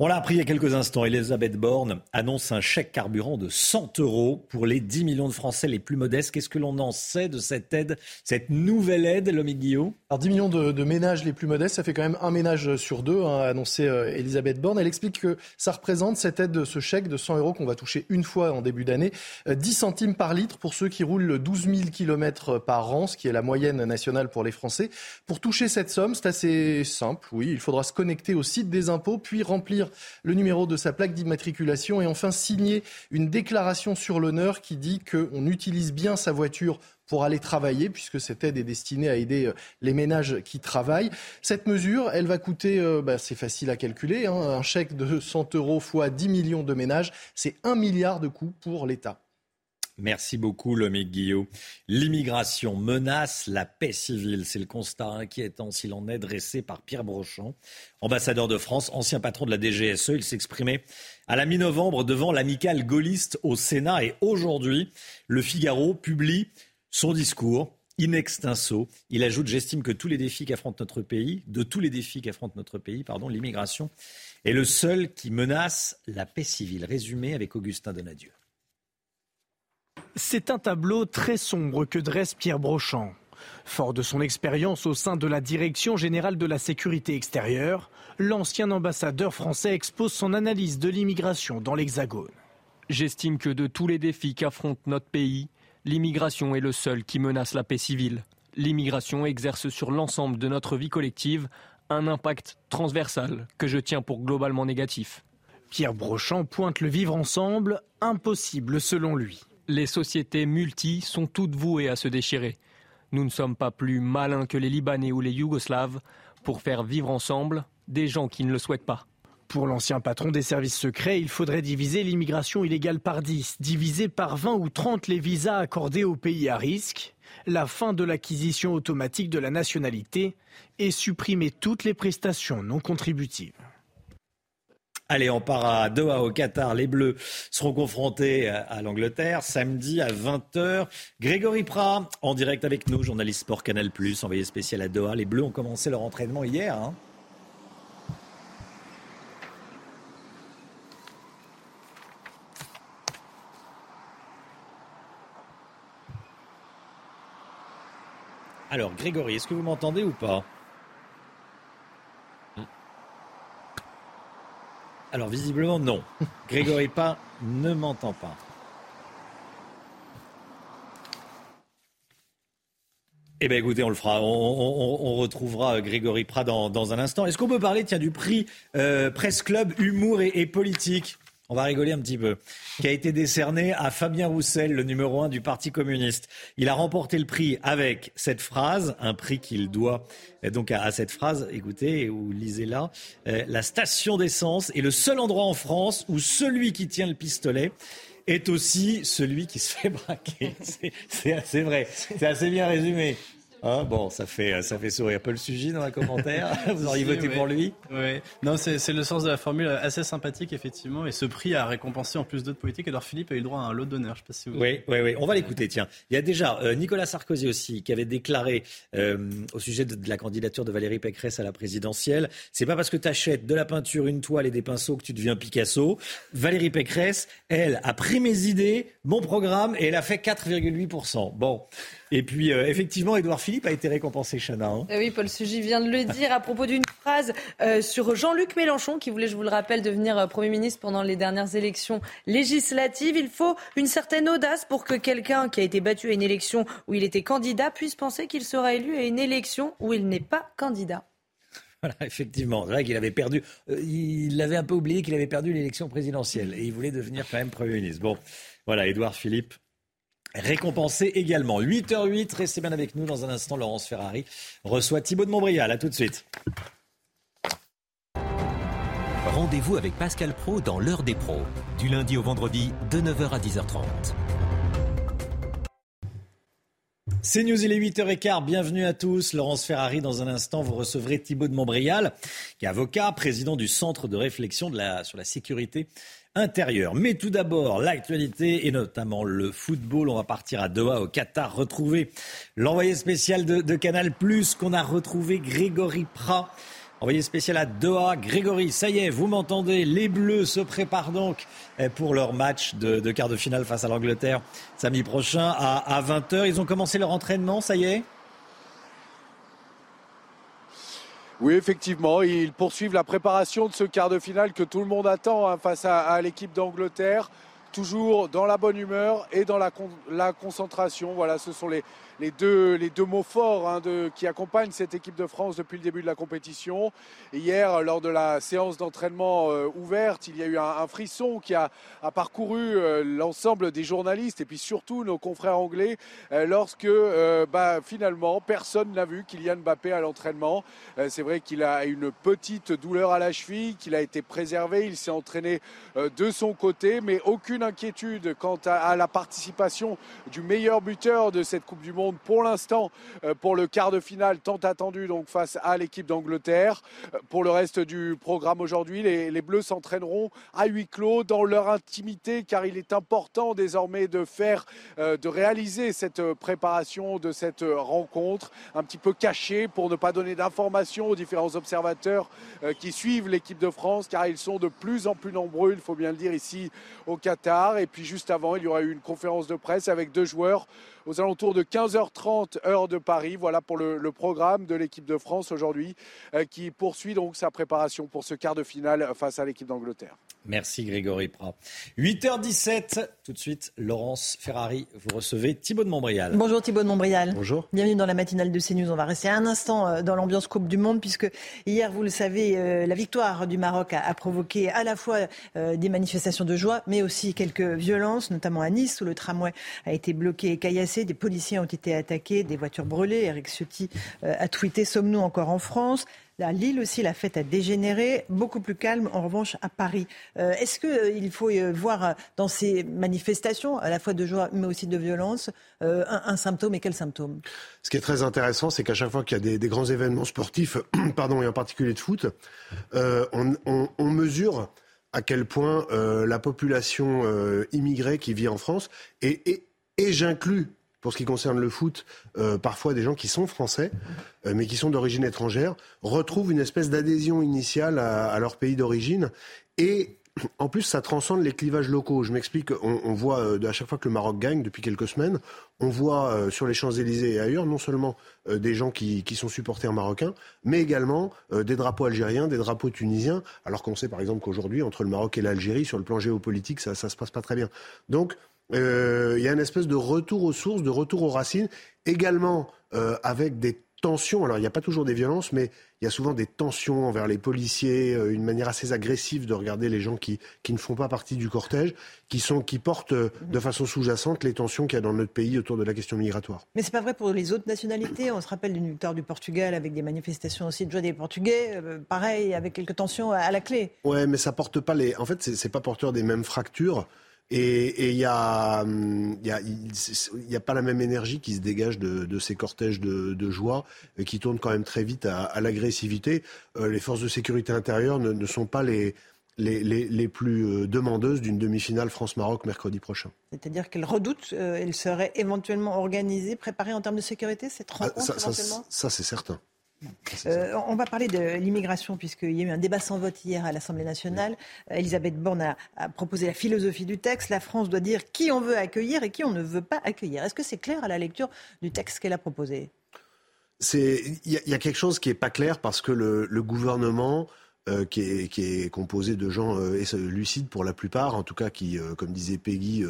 On l'a appris il y a quelques instants. Elisabeth Borne annonce un chèque carburant de 100 euros pour les 10 millions de Français les plus modestes. Qu'est-ce que l'on en sait de cette aide, cette nouvelle aide, Lomi Guillaume Alors 10 millions de, ménages les plus modestes, ça fait quand même un ménage sur deux, hein, a annoncé euh, Elisabeth Borne. Elle explique que ça représente cette aide, ce chèque de 100 euros qu'on va toucher une fois en début d'année, 10 euh, centimes par litre pour ceux qui roulent 12 000 km par an, ce qui est la moyenne nationale pour les Français. Pour toucher cette somme, c'est assez simple, oui, il faudra se connecter au site des impôts, puis remplir le numéro de sa plaque d'immatriculation et enfin signer une déclaration sur l'honneur qui dit qu'on utilise bien sa voiture pour aller travailler, puisque cette aide est destinée à aider euh, les ménages qui travaillent. Cette mesure, elle va coûter, euh, bah, c'est facile à calculer, hein, un chèque de 100 euros fois 10 millions de ménages, c'est un milliard de coûts pour l'État. Merci beaucoup, Lomique Guillot. L'immigration menace la paix civile. C'est le constat inquiétant s'il en est dressé par Pierre Brochant, ambassadeur de France, ancien patron de la DGSE. Il s'exprimait à la mi-novembre devant l'amicale gaulliste au Sénat. Et aujourd'hui, le Figaro publie son discours in extenso. Il ajoute J'estime que tous les défis qu'affronte notre pays, de tous les défis qu'affronte notre pays, pardon, l'immigration est le seul qui menace la paix civile. Résumé avec Augustin Donadieu. C'est un tableau très sombre que dresse Pierre Brochant. Fort de son expérience au sein de la Direction générale de la sécurité extérieure, l'ancien ambassadeur français expose son analyse de l'immigration dans l'Hexagone. J'estime que de tous les défis qu'affronte notre pays, l'immigration est le seul qui menace la paix civile. L'immigration exerce sur l'ensemble de notre vie collective un impact transversal que je tiens pour globalement négatif. Pierre Brochant pointe le vivre ensemble, impossible selon lui les sociétés multi sont toutes vouées à se déchirer. Nous ne sommes pas plus malins que les Libanais ou les Yougoslaves pour faire vivre ensemble des gens qui ne le souhaitent pas. Pour l'ancien patron des services secrets, il faudrait diviser l'immigration illégale par 10, diviser par 20 ou 30 les visas accordés aux pays à risque, la fin de l'acquisition automatique de la nationalité et supprimer toutes les prestations non contributives. Allez, on part à Doha au Qatar. Les Bleus seront confrontés à l'Angleterre samedi à 20h. Grégory Prat en direct avec nous, journaliste sport Canal+, envoyé spécial à Doha. Les Bleus ont commencé leur entraînement hier. Hein. Alors, Grégory, est-ce que vous m'entendez ou pas? Alors visiblement non. *laughs* Grégory Pas ne m'entend pas. Eh bien écoutez, on le fera. On, retrouvera Grégory Prat dans, un instant. Est-ce qu'on peut parler tiens, du prix euh, Presse Club Humour et Politique? On va rigoler un petit peu, qui a été décerné à Fabien Roussel, le numéro un du Parti communiste. Il a remporté le prix avec cette phrase, un prix qu'il doit euh, donc à, cette phrase, écoutez ou lisez-la, euh, la station d'essence est le seul endroit en France où celui qui tient le pistolet est aussi celui qui se fait braquer. *laughs* C'est assez vrai, c'est assez bien résumé. Hein, bon, ça fait, ça fait sourire Paul Sugy dans un commentaire. *laughs* Vous auriez voté pour lui Oui. Non, c'est le sens de la formule assez sympathique, effectivement. Et ce prix a récompensé en plus d'autres politiques. Alors Philippe a eu le droit à un lot d'honneur. Je sais pas si vous... Oui, oui, oui. On va l'écouter, tiens. Il y a déjà euh, Nicolas Sarkozy aussi qui avait déclaré euh, au sujet de, de, la candidature de Valérie Pécresse à la présidentielle c'est pas parce que tu achètes de la peinture, une toile et des pinceaux que tu deviens Picasso. Valérie Pécresse, elle, a pris mes idées, mon programme, et elle a fait 4,8%. Bon. Et puis, euh, effectivement, Édouard Philippe a été récompensé, Chana. Hein. Eh oui, Paul Sugy vient de le dire à propos d'une phrase euh, sur Jean-Luc Mélenchon, qui voulait, je vous le rappelle, devenir euh, Premier ministre pendant les dernières élections législatives. Il faut une certaine audace pour que quelqu'un qui a été battu à une élection où il était candidat puisse penser qu'il sera élu à une élection où il n'est pas candidat. Voilà, *laughs* effectivement. C'est vrai qu'il avait perdu. il avait un peu oublié qu'il avait perdu l'élection présidentielle et il voulait devenir quand même Premier ministre. Bon, voilà, Édouard Philippe récompensé également. 8h08, restez bien avec nous dans un instant. Laurence Ferrari reçoit Thibaut de Montbrial. À tout de suite. Rendez-vous avec Pascal Pro dans l'heure des pros, du lundi au vendredi de 9h à 10h30. C'est News, il est 8h15, bienvenue à tous. Laurence Ferrari, dans un instant, vous recevrez Thibaut de Montbrial, qui est avocat, président du Centre de réflexion de la, sur la sécurité Mais tout d'abord, l'actualité et notamment le football. On va partir à Doha, au Qatar, retrouver l'envoyé spécial de, Canal Plus qu'on a retrouvé, Grégory Prat. Envoyé spécial à Doha, Grégory, ça y est, vous m'entendez, les Bleus se préparent donc eh, pour leur match de, de quart de finale face à l'Angleterre samedi prochain à, à 20h. Ils ont commencé leur entraînement, ça y est? Oui, effectivement, ils poursuivent la préparation de ce quart de finale que tout le monde attend hein, face à, l'équipe d'Angleterre. Toujours dans la bonne humeur et dans la, la concentration. Voilà, ce sont les, les deux, les deux mots forts hein, qui accompagnent cette équipe de France depuis le début de la compétition. Hier, lors de la séance d'entraînement euh, ouverte, il y a eu un, frisson qui a, parcouru euh, l'ensemble des journalistes et puis surtout nos confrères anglais euh, lorsque bah, finalement personne n'a vu Kylian Mbappé à l'entraînement. C'est vrai qu'il a une petite douleur à la cheville, qu'il a été préservé, il s'est entraîné de son côté, mais aucune inquiétude quant à la participation du meilleur buteur de cette Coupe du Monde pour l'instant euh, pour le quart de finale tant attendu donc face à l'équipe d'Angleterre. Euh, Pour le reste du programme aujourd'hui, les, les Bleus s'entraîneront à huis clos dans leur intimité car il est important désormais de faire, euh, de réaliser cette préparation de cette rencontre un petit peu cachée pour ne pas donner d'informations aux différents observateurs qui suivent l'équipe de France car ils sont de plus en plus nombreux, il faut bien le dire ici au Qatar. Et puis juste avant, il y aura eu une conférence de presse avec deux joueurs aux alentours de 15h30 heure de Paris. Voilà pour le, le programme de l'équipe de France aujourd'hui euh, qui poursuit donc sa préparation pour ce quart de finale face à l'équipe d'Angleterre. Merci Grégory Prat. 8h17, tout de suite, Laurence Ferrari, vous recevez Thibaut de Montbrial. Bonjour Thibaut de Montbrial. Bonjour. Bienvenue dans la matinale de CNews. On va rester un instant euh, dans l'ambiance Coupe du Monde puisque hier, vous le savez, euh, la victoire du Maroc a, a provoqué à la fois des manifestations de joie mais aussi quelques violences, notamment à Nice où le tramway a été bloqué et caillassé, des policiers ont été attaqués, des voitures brûlées. Eric Ciotti euh, a tweeté Sommes-nous encore en France? À Lille aussi, la fête a dégénéré, beaucoup plus calme en revanche à Paris. Euh, Est-ce qu'il faut euh, voir euh, dans ces manifestations, à la fois de joie mais aussi de violence, un, symptôme et quel symptôme? Ce qui est très intéressant, c'est qu'à chaque fois qu'il y a des, grands événements sportifs, *clears throat* pardon, et en particulier de foot, on, mesure à quel point la population immigrée qui vit en France, et, et j'inclus pour ce qui concerne le foot, euh, parfois des gens qui sont français, euh, mais qui sont d'origine étrangère, retrouvent une espèce d'adhésion initiale à, à, leur pays d'origine. Et en plus, ça transcende les clivages locaux. Je m'explique, on, on, voit euh, à chaque fois que le Maroc gagne depuis quelques semaines, on voit euh, sur les Champs-Élysées et ailleurs non seulement euh, des gens qui, qui, sont supporters marocains, mais également des drapeaux algériens, des drapeaux tunisiens, alors qu'on sait par exemple qu'aujourd'hui, entre le Maroc et l'Algérie, sur le plan géopolitique, ça ne se passe pas très bien. Donc, euh, il y a une espèce de retour aux sources, de retour aux racines, également euh, avec des tensions. Alors, il n'y a pas toujours des violences, mais il y a souvent des tensions envers les policiers, euh, une manière assez agressive de regarder les gens qui, qui ne font pas partie du cortège, qui, sont, qui portent euh, de façon sous-jacente les tensions qu'il y a dans notre pays autour de la question migratoire. Mais c'est pas vrai pour les autres nationalités. On se rappelle d'une victoire du Portugal avec des manifestations aussi de joie des Portugais, euh, pareil, avec quelques tensions à la clé. Ouais, mais ça porte pas les. En fait, c'est pas porteur des mêmes fractures Et il n'y a, y a, y a, pas la même énergie qui se dégage de, de ces cortèges de, de, joie et qui tournent quand même très vite à, à l'agressivité. Euh, les forces de sécurité intérieure ne, ne sont pas les, les, les, les, plus euh, demandeuses d'une demi-finale France-Maroc mercredi prochain. C'est-à-dire qu'elles redoutent, euh, elles seraient éventuellement organisées, préparées en termes de sécurité, cette Ah, rencontre ça, ça, ça c'est certain. Euh, on va parler de l'immigration, puisqu'il y a eu un débat sans vote hier à l'Assemblée nationale. Euh, Elisabeth Borne a, a, proposé la philosophie du texte. La France doit dire qui on veut accueillir et qui on ne veut pas accueillir. Est-ce que c'est clair à la lecture du texte qu'elle a proposé? Il y, y, a quelque chose qui n'est pas clair parce que le, le gouvernement. Euh, qui, est, qui, est, composé de gens euh, lucides pour la plupart, en tout cas qui, euh, comme disait Peggy,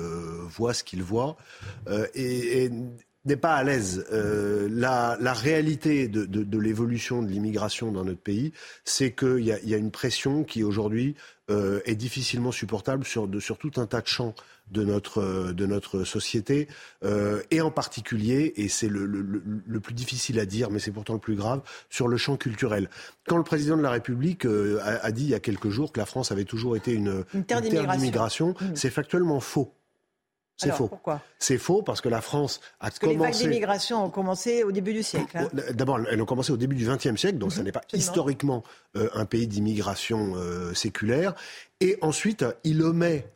voient ce qu'ils voient, et, et n'est pas à l'aise. Euh, la, la, réalité de, de, de l'évolution de l'immigration dans notre pays, c'est qu'il y, y, a une pression qui aujourd'hui euh, est difficilement supportable sur, de, sur tout un tas de champs de notre, de notre société, euh, et en particulier, et c'est le, le, le, plus difficile à dire, mais c'est pourtant le plus grave, sur le champ culturel. Quand le président de la République a, a, dit il y a quelques jours que la France avait toujours été une, une terre d'immigration, mmh. c'est factuellement faux. C'est faux. Pourquoi C'est faux parce que la France a parce que commencé. Les vagues d'immigration ont commencé au début du siècle. Hein. D'abord, elles ont commencé au début du XXe siècle, donc mmh, ce n'est pas absolument. historiquement euh, un pays d'immigration euh, séculaire. Et ensuite, il omet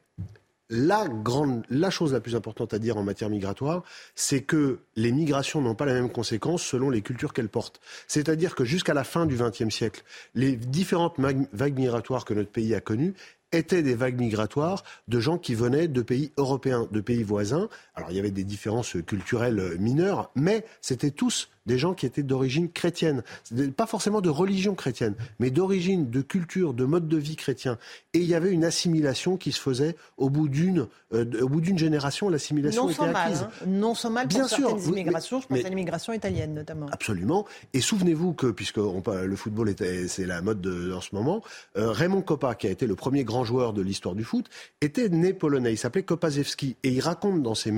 la grande, la chose la plus importante à dire en matière migratoire, c'est que les migrations n'ont pas la même conséquence selon les cultures qu'elles portent. C'est-à-dire que jusqu'à la fin du XXe siècle, les différentes vagues migratoires que notre pays a connues étaient des vagues migratoires de gens qui venaient de pays européens, de pays voisins. Alors il y avait des différences culturelles mineures, mais c'était tous des gens qui étaient d'origine chrétienne. Pas forcément de religion chrétienne, mais d'origine, de culture, de mode de vie chrétien. Et il y avait une assimilation qui se faisait au bout d'une, euh, au bout d'une génération, l'assimilation était acquise. Mal, hein. Non sans mal pour Bien certaines sûr, immigrations, mais, je pense mais, à l'immigration italienne notamment. Absolument. Et souvenez-vous que, puisque on, le football était, c'est la mode de, en ce moment, euh, Raymond Kopa, qui a été le premier grand joueur de l'histoire du foot, était né polonais. Il s'appelait Kopaszewski. Et il raconte dans ses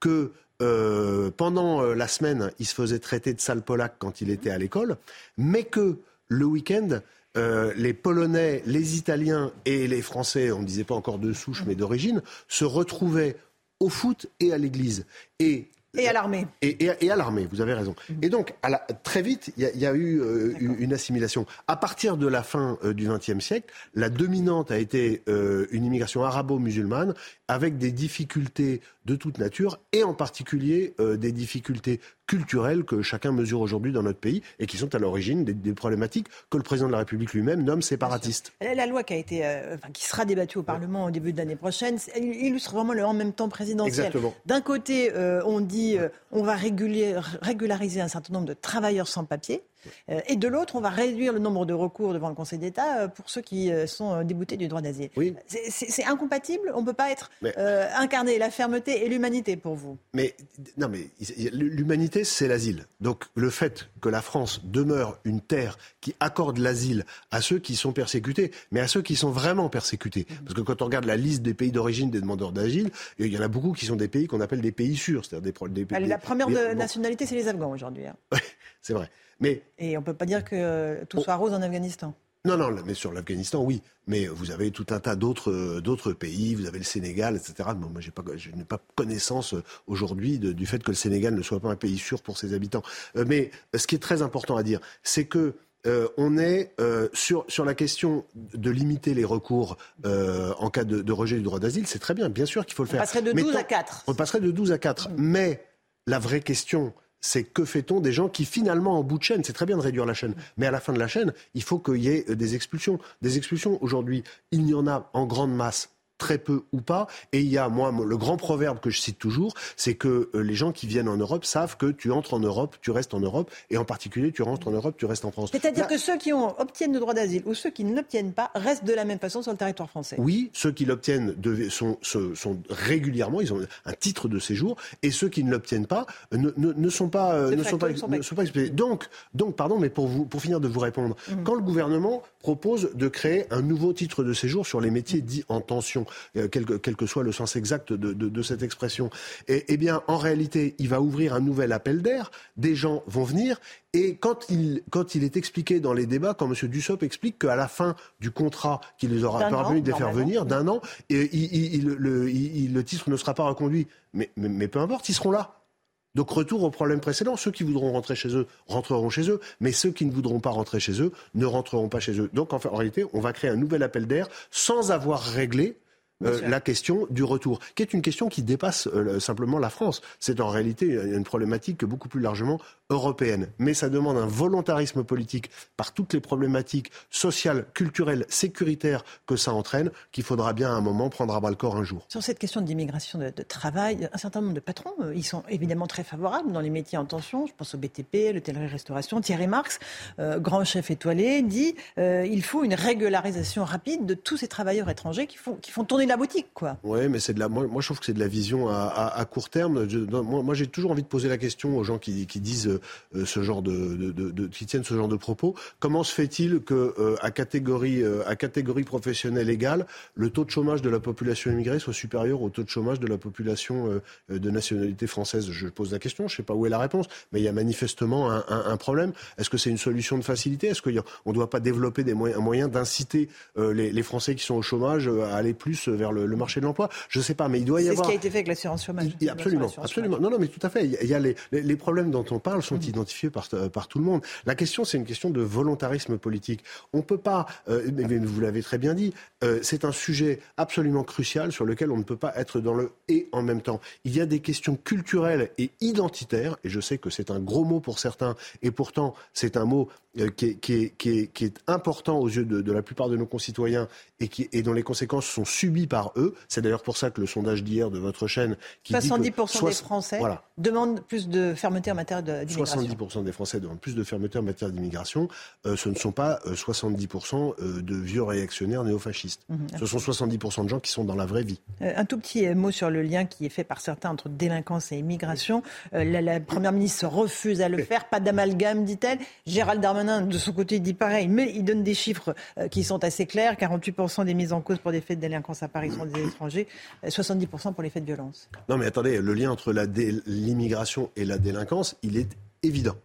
que euh, pendant euh, la semaine, il se faisait traiter de sale polac quand il était à l'école, mais que le week-end, euh, les Polonais, les Italiens et les Français, on ne disait pas encore de souche mais d'origine, se retrouvaient au foot et à l'église. Et et à l'armée. Et, et, et, à l'armée, vous avez raison. Et donc, la, très vite, il y, y, a eu euh, une assimilation. À partir de la fin euh, du XXe siècle, la dominante a été euh, une immigration arabo-musulmane avec des difficultés de toute nature et en particulier euh, des difficultés culturelles que chacun mesure aujourd'hui dans notre pays et qui sont à l'origine des, des, problématiques que le président de la République lui-même nomme séparatistes. La loi qui a été, euh, enfin, qui sera débattue au Parlement au début de l'année prochaine, elle illustre vraiment le en même temps présidentiel. D'un côté, euh, on dit on va régulier, régulariser un certain nombre de travailleurs sans papier. Euh, et de l'autre, on va réduire le nombre de recours devant le Conseil d'État euh, pour ceux qui euh, sont déboutés du droit d'asile. Oui. C'est incompatible? On ne peut pas être mais, euh, incarner la fermeté et l'humanité pour vous. Mais non, mais l'humanité, c'est l'asile. Donc le fait que la France demeure une terre qui accorde l'asile à ceux qui sont persécutés, mais à ceux qui sont vraiment persécutés. Parce que quand on regarde la liste des pays d'origine des demandeurs d'asile, il y en a beaucoup qui sont des pays qu'on appelle des pays sûrs, c'est-à-dire des, des, pays. La première des, de bon. nationalité, c'est les Afghans aujourd'hui. Hein. C'est vrai. Mais, Et on ne peut pas dire que tout soit rose en Afghanistan. Non, non, mais sur l'Afghanistan, oui. Mais vous avez tout un tas d'autres d'autres pays. Vous avez le Sénégal, etc. Bon, moi, j'ai pas, je n'ai pas connaissance aujourd'hui du fait que le Sénégal ne soit pas un pays sûr pour ses habitants. Euh, mais ce qui est très important à dire, c'est que euh, on est euh, sur, sur la question de limiter les recours euh, en cas de, de, rejet du droit d'asile. C'est très bien, bien sûr qu'il faut le on faire. passerait de 12 à 4. On passerait de 12 à 4. Mmh. Mais la vraie question, c'est que fait-on des gens qui finalement en bout de chaîne, c'est très bien de réduire la chaîne, mais à la fin de la chaîne, il faut qu'il y ait des expulsions. Des expulsions, aujourd'hui, il y en a en grande masse très peu ou pas. Et il y a, moi, le grand proverbe que je cite toujours, c'est que les gens qui viennent en Europe savent que tu entres en Europe, tu restes en Europe, et en particulier, tu rentres en Europe, tu restes en France. C'est-à-dire Là, que ceux qui ont, obtiennent le droit d'asile ou ceux qui ne l'obtiennent pas restent de la même façon sur le territoire français Oui, ceux qui l'obtiennent sont, sont, sont, régulièrement, ils ont un titre de séjour, et ceux qui ne l'obtiennent pas ne, ne, ne, sont pas, ne sont pas, ne sont pas expédiés. Donc, donc, pardon, mais pour, vous, pour finir de vous répondre, mmh. quand le gouvernement propose de créer un nouveau titre de séjour sur les métiers dits en tension, quel, que, quel, que, soit le sens exact de, de, de cette expression. Et, eh bien, en réalité, il va ouvrir un nouvel appel d'air. Des gens vont venir et quand il, quand il est expliqué dans les débats, quand M. Dussopt explique qu'à la fin du contrat qui les aura permis de les faire venir, d'un an, et, il, il, le, le, titre ne sera pas reconduit. Mais, mais, mais peu importe, ils seront là. Donc retour au problème précédent, ceux qui voudront rentrer chez eux rentreront chez eux, mais ceux qui ne voudront pas rentrer chez eux ne rentreront pas chez eux. Donc en, en réalité, on va créer un nouvel appel d'air sans avoir réglé euh, la question du retour, qui est une question qui dépasse euh, simplement la France. C'est en réalité une problématique beaucoup plus largement européenne. Mais ça demande un volontarisme politique par toutes les problématiques sociales, culturelles, sécuritaires que ça entraîne, qu'il faudra bien à un moment prendre à bras le corps un jour. Sur cette question d'immigration de, de, travail, un certain nombre de patrons, euh, ils sont évidemment très favorables dans les métiers en tension. Je pense au BTP, l'hôtellerie-restauration. Thierry Marx, grand chef étoilé, dit il faut une régularisation rapide de tous ces travailleurs étrangers qui font, qui font tourner la boutique, quoi. Oui, mais c'est de la. Moi, je trouve que c'est de la vision à, court terme. Moi, j'ai toujours envie de poser la question aux gens qui, disent euh, ce genre de, qui tiennent ce genre de propos. Comment se fait-il que euh, à catégorie euh, à catégorie professionnelle égale, le taux de chômage de la population immigrée soit supérieur au taux de chômage de la population de nationalité française? Je pose la question. Je sais pas où est la réponse, mais il y a manifestement un, problème. Est-ce que c'est une solution de facilité? Est-ce qu'on ne doit pas développer un moyen d'inciter les Français qui sont au chômage à aller plus vers le, le marché de l'emploi. Je ne sais pas, mais il doit y avoir. C'est ce qui a été fait avec l'assurance chômage. Il, absolument, absolument. Non, non, mais tout à fait. Il y a les, les, les problèmes dont on parle sont mmh. identifiés par, euh, par tout le monde. La question, c'est une question de volontarisme politique. On ne peut pas, euh, mais vous l'avez très bien dit, euh, c'est un sujet absolument crucial sur lequel on ne peut pas être dans le et en même temps. Il y a des questions culturelles et identitaires, et je sais que c'est un gros mot pour certains, et pourtant c'est un mot euh, qui, est, qui, est, qui, est, qui, est, important aux yeux de, de, la plupart de nos concitoyens et, qui, et dont les conséquences sont subies par eux. C'est d'ailleurs pour ça que le sondage d'hier de votre chaîne... Qui 70% dit que des Français voilà. demandent plus de fermeté en matière d'immigration. 70% des Français demandent plus de fermeté en matière d'immigration. Euh, ce ne sont pas euh, 70% euh, de vieux réactionnaires néofascistes. Mmh, ce sont 70% de gens qui sont dans la vraie vie. Euh, un tout petit mot sur le lien qui est fait par certains entre délinquance et immigration. La, la, Première ministre refuse à le faire. Pas d'amalgame, dit-elle. Gérald Darmanin de son côté, dit pareil, mais il donne des chiffres euh, qui sont assez clairs. 48% des mises en cause pour des faits de délinquance à Sont des étrangers, 70% euh, pour les faits de violence. Non, mais attendez, le lien entre l'immigration et la délinquance, il est évident.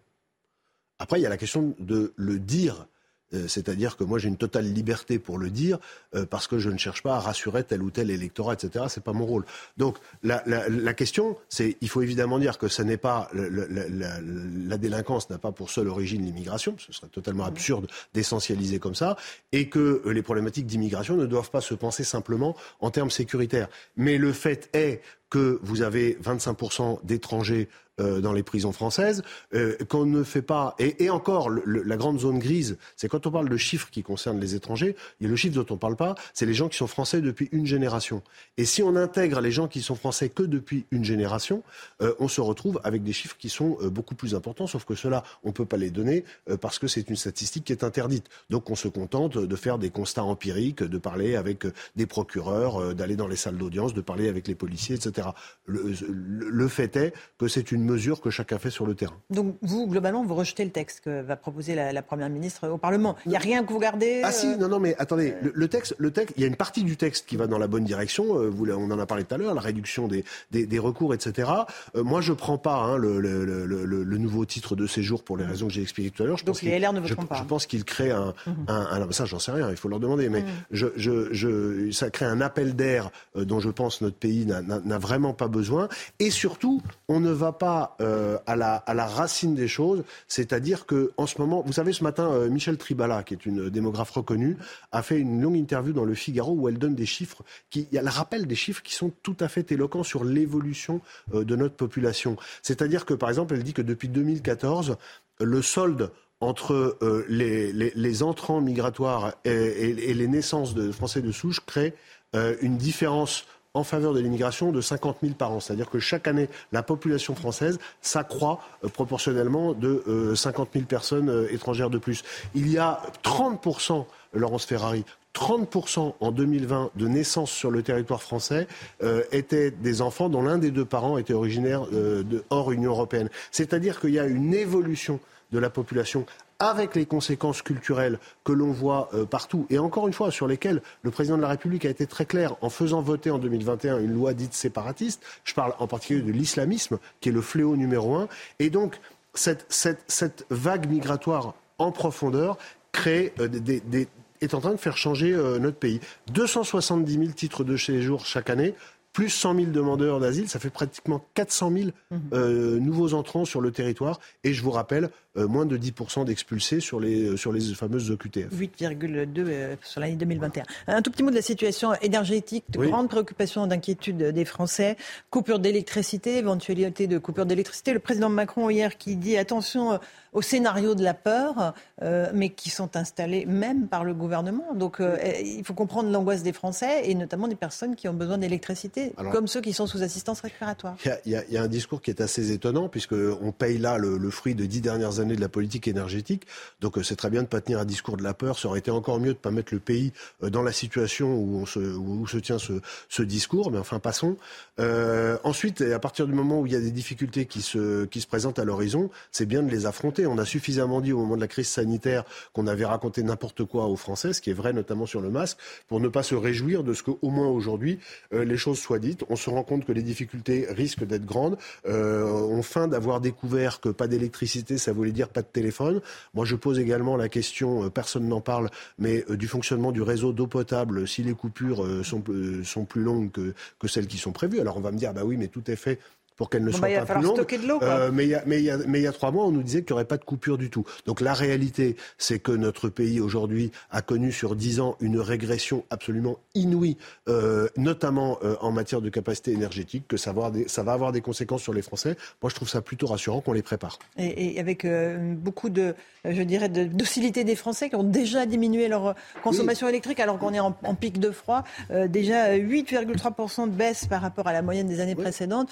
Après, il y a la question de le dire euh, c'est-à-dire que moi j'ai une totale liberté pour le dire euh, parce que je ne cherche pas à rassurer tel ou tel électorat, etc. C'est pas mon rôle. Donc la, la, la question, c'est il faut évidemment dire que ce n'est pas la, la délinquance n'a pas pour seule origine l'immigration. Ce serait totalement absurde d'essentialiser comme ça, et que euh, les problématiques d'immigration ne doivent pas se penser simplement en termes sécuritaires. Mais le fait est que vous avez 25% d'étrangers euh, dans les prisons françaises, euh, qu'on ne fait pas. Et, encore, la grande zone grise, c'est quand on parle de chiffres qui concernent les étrangers, il y a le chiffre dont on ne parle pas, c'est les gens qui sont français depuis une génération. Et si on intègre les gens qui sont français que depuis une génération, euh, on se retrouve avec des chiffres qui sont beaucoup plus importants, sauf que cela, on ne peut pas les donner parce que c'est une statistique qui est interdite. Donc on se contente de faire des constats empiriques, de parler avec des procureurs, d'aller dans les salles d'audience, de parler avec les policiers, etc. Le fait est que c'est une mesure que chacun fait sur le terrain. Donc vous, globalement, vous rejetez le texte que va proposer la, la Première ministre au Parlement. Il n'y a rien que vous gardez Ah si, non, non, mais attendez, le, le, texte, le texte, il y a une partie du texte qui va dans la bonne direction. Euh, vous, on en a parlé tout à l'heure, la réduction des, des, des recours, etc. Euh, moi, je prends pas hein, le, le, le, nouveau titre de séjour pour les raisons que j'ai expliquées tout à l'heure. Donc les LR ne voteront je, pas. Je pense qu'il crée un, mmh. un, un, ça, j'en sais rien, il faut leur demander, mais mmh. je, je, je, ça crée un appel d'air euh, dont je pense notre pays n'a vraiment pas besoin. Et surtout, on ne va pas euh, à, la, à la racine des choses, c'est-à-dire que en ce moment, vous savez, ce matin, euh, Michel Tribala, qui est une démographe reconnue, a fait une longue interview dans Le Figaro où elle donne des chiffres, qui, elle rappelle des chiffres qui sont tout à fait éloquents sur l'évolution euh, de notre population. C'est-à-dire que, par exemple, elle dit que depuis 2014, le solde entre euh, les, entrants migratoires et, les naissances de Français de souche crée euh, une différence en faveur de l'immigration de 50 000 par an. C'est-à-dire que chaque année, la population française s'accroît euh, proportionnellement de euh, 50 000 personnes euh, étrangères de plus. Il y a 30% Laurence Ferrari, 30% en 2020 de naissances sur le territoire français euh, étaient des enfants dont l'un des deux parents était originaire euh, hors Union européenne. C'est-à-dire qu'il y a une évolution de la population avec les conséquences culturelles que l'on voit euh, partout, et encore une fois, sur lesquelles le président de la République a été très clair en faisant voter en 2021 une loi dite séparatiste. Je parle en particulier de l'islamisme, qui est le fléau numéro un. Et donc, cette, cette, cette vague migratoire en profondeur crée euh, des, est en train de faire changer euh, notre pays. 270 000 titres de séjour chaque année plus 100 000 demandeurs d'asile, ça fait pratiquement 400 000 mhm. euh, nouveaux entrants sur le territoire. Et je vous rappelle, euh, moins de 10% d'expulsés sur les, sur les fameuses OQTF. 8,2 sur l'année 2021. Un tout petit mot de la situation énergétique, de grande préoccupation, d'inquiétude des Français. Coupure d'électricité, éventualité de coupure d'électricité. Le président Macron hier qui dit attention au scénario de la peur, euh, mais qui sont installés même par le gouvernement. Donc euh, il faut comprendre l'angoisse des Français et notamment des personnes qui ont besoin d'électricité, comme ceux qui sont sous assistance respiratoire. Il y, y, a un discours qui est assez étonnant, puisqu'on paye là le, le, fruit de dix dernières années de la politique énergétique. Donc euh, c'est très bien de ne pas tenir un discours de la peur. Ça aurait été encore mieux de ne pas mettre le pays dans la situation où, on se, où se tient ce, ce, discours. Mais enfin, passons. Euh, ensuite, à partir du moment où il y a des difficultés qui se, qui se présentent à l'horizon, c'est bien de les affronter. On a suffisamment dit au moment de la crise sanitaire qu'on avait raconté n'importe quoi aux Français, ce qui est vrai notamment sur le masque, pour ne pas se réjouir de ce qu'au moins aujourd'hui euh, les choses soient dites. On se rend compte que les difficultés risquent d'être grandes. Euh, on feint d'avoir découvert que pas d'électricité, ça voulait dire pas de téléphone. Moi, je pose également la question, euh, personne n'en parle, mais du fonctionnement du réseau d'eau potable, si les coupures sont, sont plus longues que, que celles qui sont prévues. Alors on va me dire, bah oui, mais tout est fait pour qu'elle ne soit bah, pas plus longue. Euh, mais, il y a, mais, il y a, mais il y a trois mois, on nous disait qu'il n'y aurait pas de coupure du tout. Donc la réalité, c'est que notre pays aujourd'hui a connu sur dix ans une régression absolument inouïe, euh, notamment euh, en matière de capacité énergétique, que ça va, avoir des, ça va avoir des conséquences sur les Français. Moi, je trouve ça plutôt rassurant qu'on les prépare. Et, et avec euh, beaucoup de, je dirais, de docilité des Français qui ont déjà diminué leur consommation oui. électrique alors qu'on est en, en, pic de froid. Déjà 8,3% de baisse par rapport à la moyenne des années oui. précédentes.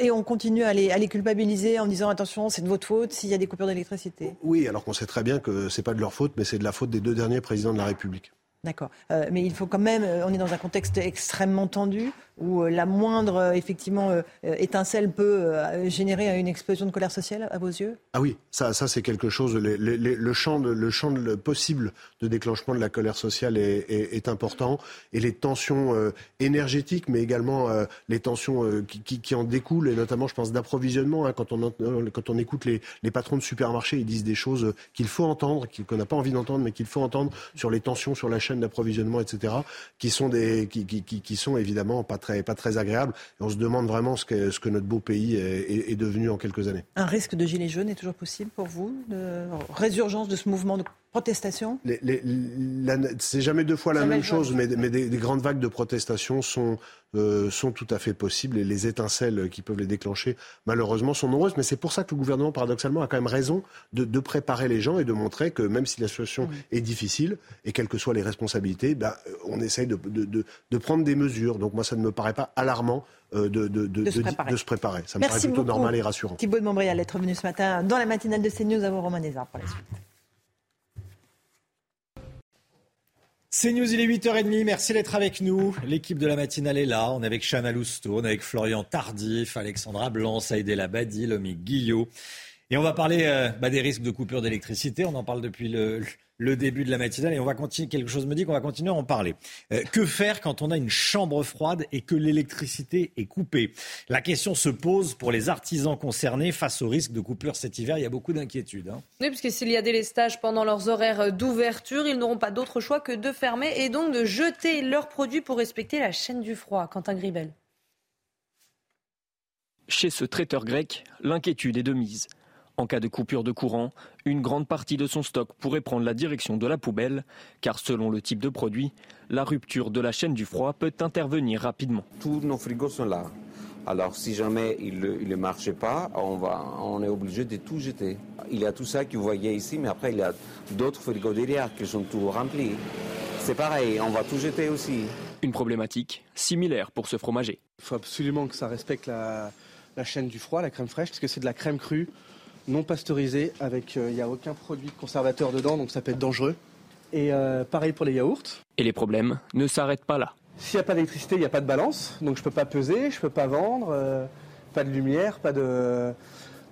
et on continue à les, culpabiliser en disant attention, c'est de votre faute s'il y a des coupures d'électricité. Oui, alors qu'on sait très bien que c'est pas de leur faute, mais c'est de la faute des deux derniers présidents de la République. D'accord. Euh, mais il faut quand même, euh, on est dans un contexte extrêmement tendu où euh, la moindre effectivement étincelle peut générer une explosion de colère sociale à vos yeux? Ah oui, ça, ça c'est quelque chose. Le, champ, le champ possible de déclenchement de la colère sociale est, important et les tensions énergétiques, mais également les tensions qui, en découlent et notamment, je pense, d'approvisionnement. Hein, quand, on, quand on écoute les, les, patrons de supermarchés, ils disent des choses qu'il faut entendre, qu'on n'a pas envie d'entendre, mais qu'il faut entendre sur les tensions sur la chaîne d'approvisionnement, etc., qui sont des, qui, qui, qui sont évidemment pas très, pas très agréables. Et on se demande vraiment ce que, ce que notre beau pays est, devenu en quelques années. Un risque de gilet jaune est toujours possible pour vous, résurgence de ce mouvement de protestation les, les, C'est jamais deux fois la même chose, mais, mais des, des, grandes vagues de protestation sont, euh, sont tout à fait possibles et les étincelles qui peuvent les déclencher, malheureusement, sont nombreuses. Mais c'est pour ça que le gouvernement, paradoxalement, a quand même raison de, de préparer les gens et de montrer que même si la situation oui. est difficile et quelles que soient les responsabilités, bah, on essaye de, de, de, prendre des mesures. Donc moi, ça ne me paraît pas alarmant euh, de, se préparer. Ça me Merci paraît plutôt beaucoup. normal et rassurant. Thibault de Montbrial être venu ce matin dans la matinale de CNews avant Romain Desarts pour la suite. C'est News, il est 8h30, merci d'être avec nous. L'équipe de la matinale est là, on est avec Chana Lousteau, on est avec Florian Tardif, Alexandra Blanc, Saïd Labadi, Lomi Guillot. Et on va parler euh, bah, des risques de coupure d'électricité, on en parle depuis le, le début de la matinale et on va continuer, quelque chose me dit qu'on va continuer à en parler. Euh, que faire quand on a une chambre froide et que l'électricité est coupée? La question se pose pour les artisans concernés face au risque de coupure cet hiver. Il y a beaucoup d'inquiétudes. Hein. Oui, puisque s'il y a délestage pendant leurs horaires d'ouverture, ils n'auront pas d'autre choix que de fermer et donc de jeter leurs produits pour respecter la chaîne du froid. Quentin Gribel. Chez ce traiteur grec, l'inquiétude est de mise. En cas de coupure de courant, une grande partie de son stock pourrait prendre la direction de la poubelle, car selon le type de produit, la rupture de la chaîne du froid peut intervenir rapidement. Tous nos frigos sont là. Alors si jamais il ne marche pas, on, va, on est obligé de tout jeter. Il y a tout ça que vous voyez ici, mais après il y a d'autres frigos derrière qui sont tout remplis. C'est pareil, on va tout jeter aussi. Une problématique similaire pour ce fromager. Il faut absolument que ça respecte la, la chaîne du froid, la crème fraîche, parce que c'est de la crème crue non pasteurisé, avec il euh, n'y a aucun produit conservateur dedans, donc ça peut être dangereux. Et euh, pareil pour les yaourts. Et les problèmes ne s'arrêtent pas là. S'il n'y a pas d'électricité, il n'y a pas de balance, donc je ne peux pas peser, je ne peux pas vendre, euh, pas de lumière, pas de,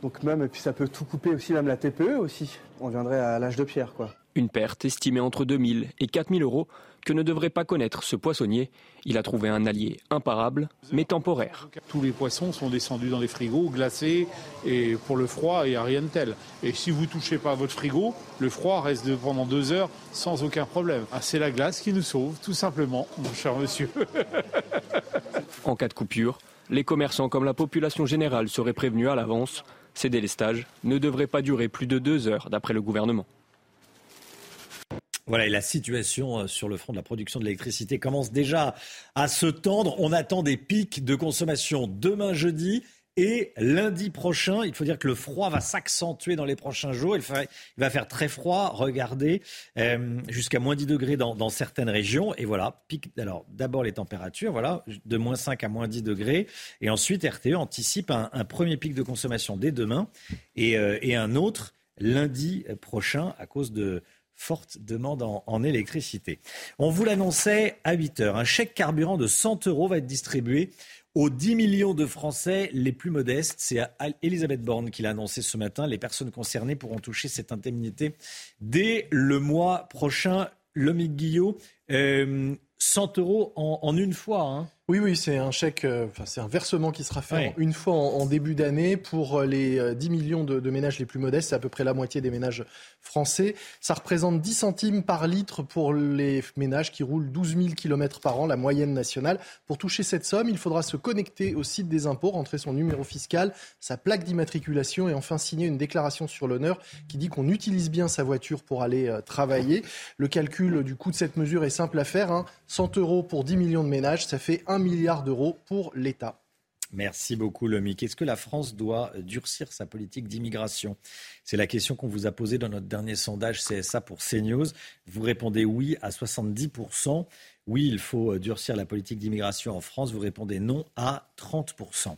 Donc même, et puis ça peut tout couper aussi, même la TPE aussi. On viendrait à l'âge de pierre, quoi. Une perte estimée entre 2000 et 4000 euros que ne devrait pas connaître ce poissonnier. Il a trouvé un allié imparable, mais temporaire. Tous les poissons sont descendus dans les frigos, glacés, et pour le froid, il n'y a rien de tel. Et si vous touchez pas à votre frigo, le froid reste pendant deux heures sans aucun problème. Ah, c'est la glace qui nous sauve, tout simplement, mon cher monsieur. en cas de coupure, les commerçants comme la population générale seraient prévenus à l'avance. Ces délestages ne devraient pas durer plus de deux heures, d'après le gouvernement. Voilà, et la situation euh, sur le front de la production de l'électricité commence déjà à se tendre. On attend des pics de consommation demain jeudi et lundi prochain. Il faut dire que le froid va s'accentuer dans les prochains jours. Il, va faire très froid, regardez, euh, jusqu'à moins 10 degrés dans, certaines régions. Et voilà, pic. Alors d'abord les températures, voilà, de moins 5 à moins 10 degrés. Et ensuite, RTE anticipe un, premier pic de consommation dès demain et, euh, et un autre lundi prochain à cause de forte demande en, électricité. On vous l'annonçait à 8 heures. Un chèque carburant de 100 euros va être distribué aux 10 millions de Français les plus modestes. C'est Elisabeth Borne qui l'a annoncé ce matin. Les personnes concernées pourront toucher cette indemnité dès le mois prochain. Lomique Guillot, 100 euh, euros en, une fois. Hein. Oui, oui, c'est un chèque, euh, enfin, c'est un versement qui sera fait une fois en, début d'année pour euh, les 10 euh, millions de, ménages les plus modestes. C'est à peu près la moitié des ménages français. Ça représente 10 centimes par litre pour les ménages qui roulent 12 000 km par an, la moyenne nationale. Pour toucher cette somme, il faudra se connecter au site des impôts, rentrer son numéro fiscal, sa plaque d'immatriculation et enfin signer une déclaration sur l'honneur qui dit qu'on utilise bien sa voiture pour aller travailler. Le calcul du coût de cette mesure est simple à faire. 100 hein. euros pour 10 millions de ménages, ça fait 1 milliard d'euros pour l'État. Merci beaucoup, Lomic. Est-ce que la France doit durcir sa politique d'immigration? C'est la question qu'on vous a posée dans notre dernier sondage CSA pour CNews. Vous répondez oui à 70% oui, il faut euh, durcir la politique d'immigration en France. Vous répondez non à 30%.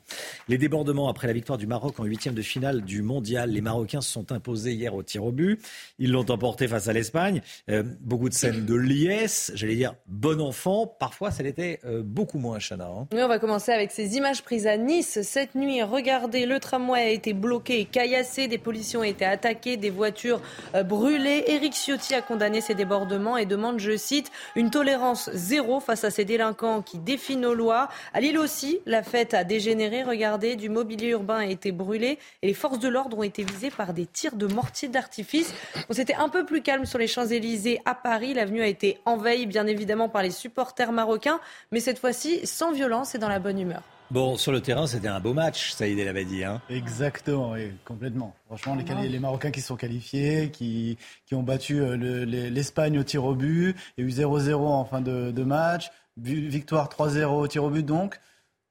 Les débordements après la victoire du Maroc en huitième de finale du mondial. Les Marocains se sont imposés hier au tir au but. Ils l'ont emporté face à l'Espagne. Euh, beaucoup de scènes de liesse, j'allais dire bon enfant. Parfois, ça l'était euh, beaucoup moins, Chana. Hein. on va commencer avec ces images prises à Nice cette nuit. Regardez, le tramway a été bloqué et caillassé. Des policiers ont été attaqués, des voitures brûlées. Éric Ciotti a condamné ces débordements et demande, je cite, une tolérance zéro face à ces délinquants qui défient nos lois. À Lille aussi, la fête a dégénéré. Regardez, du mobilier urbain a été brûlé et les forces de l'ordre ont été visées par des tirs de mortier d'artifice. On s'était un peu plus calme sur les Champs-Élysées à Paris. L'avenue a été envahie, bien évidemment, par les supporters marocains, mais cette fois-ci sans violence et dans la bonne humeur. Bon, sur le terrain, c'était un beau match, Saïd El Abadi. Hein. Exactement, oui, complètement. Franchement, les, les, Marocains qui sont qualifiés, qui, qui ont battu euh, l'Espagne au tir au but, il y a eu 0-0 en fin de, de match, victoire 3-0 au tir au but, donc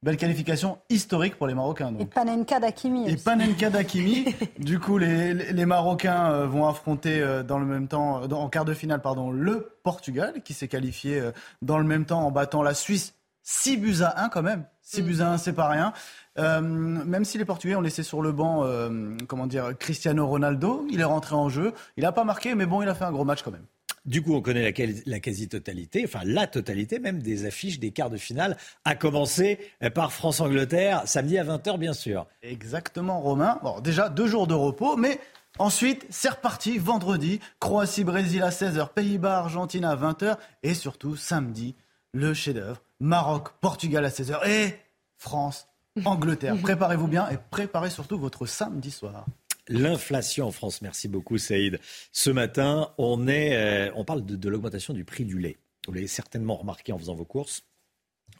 belle qualification historique pour les Marocains. Donc. Et Panenka d'Akimi. Et Panenka d'Akimi. *laughs* du coup, les, les, Marocains euh, vont affronter euh, dans le même temps, en quart de finale, pardon, le Portugal, qui s'est qualifié dans le même temps en battant la Suisse 6 buts à 1 quand même. 6 buts à 1, c'est pas rien. Euh, même si les Portugais ont laissé sur le banc, euh, comment dire, Cristiano Ronaldo, il est rentré en jeu. Il n'a pas marqué, mais bon, il a fait un gros match quand même. Du coup, on connaît la, quasi-totalité, enfin la totalité même des affiches des quarts de finale, à commencer par France-Angleterre, samedi à 20h bien sûr. Exactement, Romain. Bon, déjà deux jours de repos, mais ensuite, c'est reparti vendredi. Croatie-Brésil à 16h, Pays-Bas-Argentine à 20h, et surtout samedi, le chef-d'œuvre Maroc, Portugal à 16h et France, Angleterre. *laughs* Préparez-vous bien et préparez surtout votre samedi soir. L'inflation en France, merci beaucoup Saïd. Ce matin, on, est, euh, on parle de, l'augmentation du prix du lait. Vous l'avez certainement remarqué en faisant vos courses.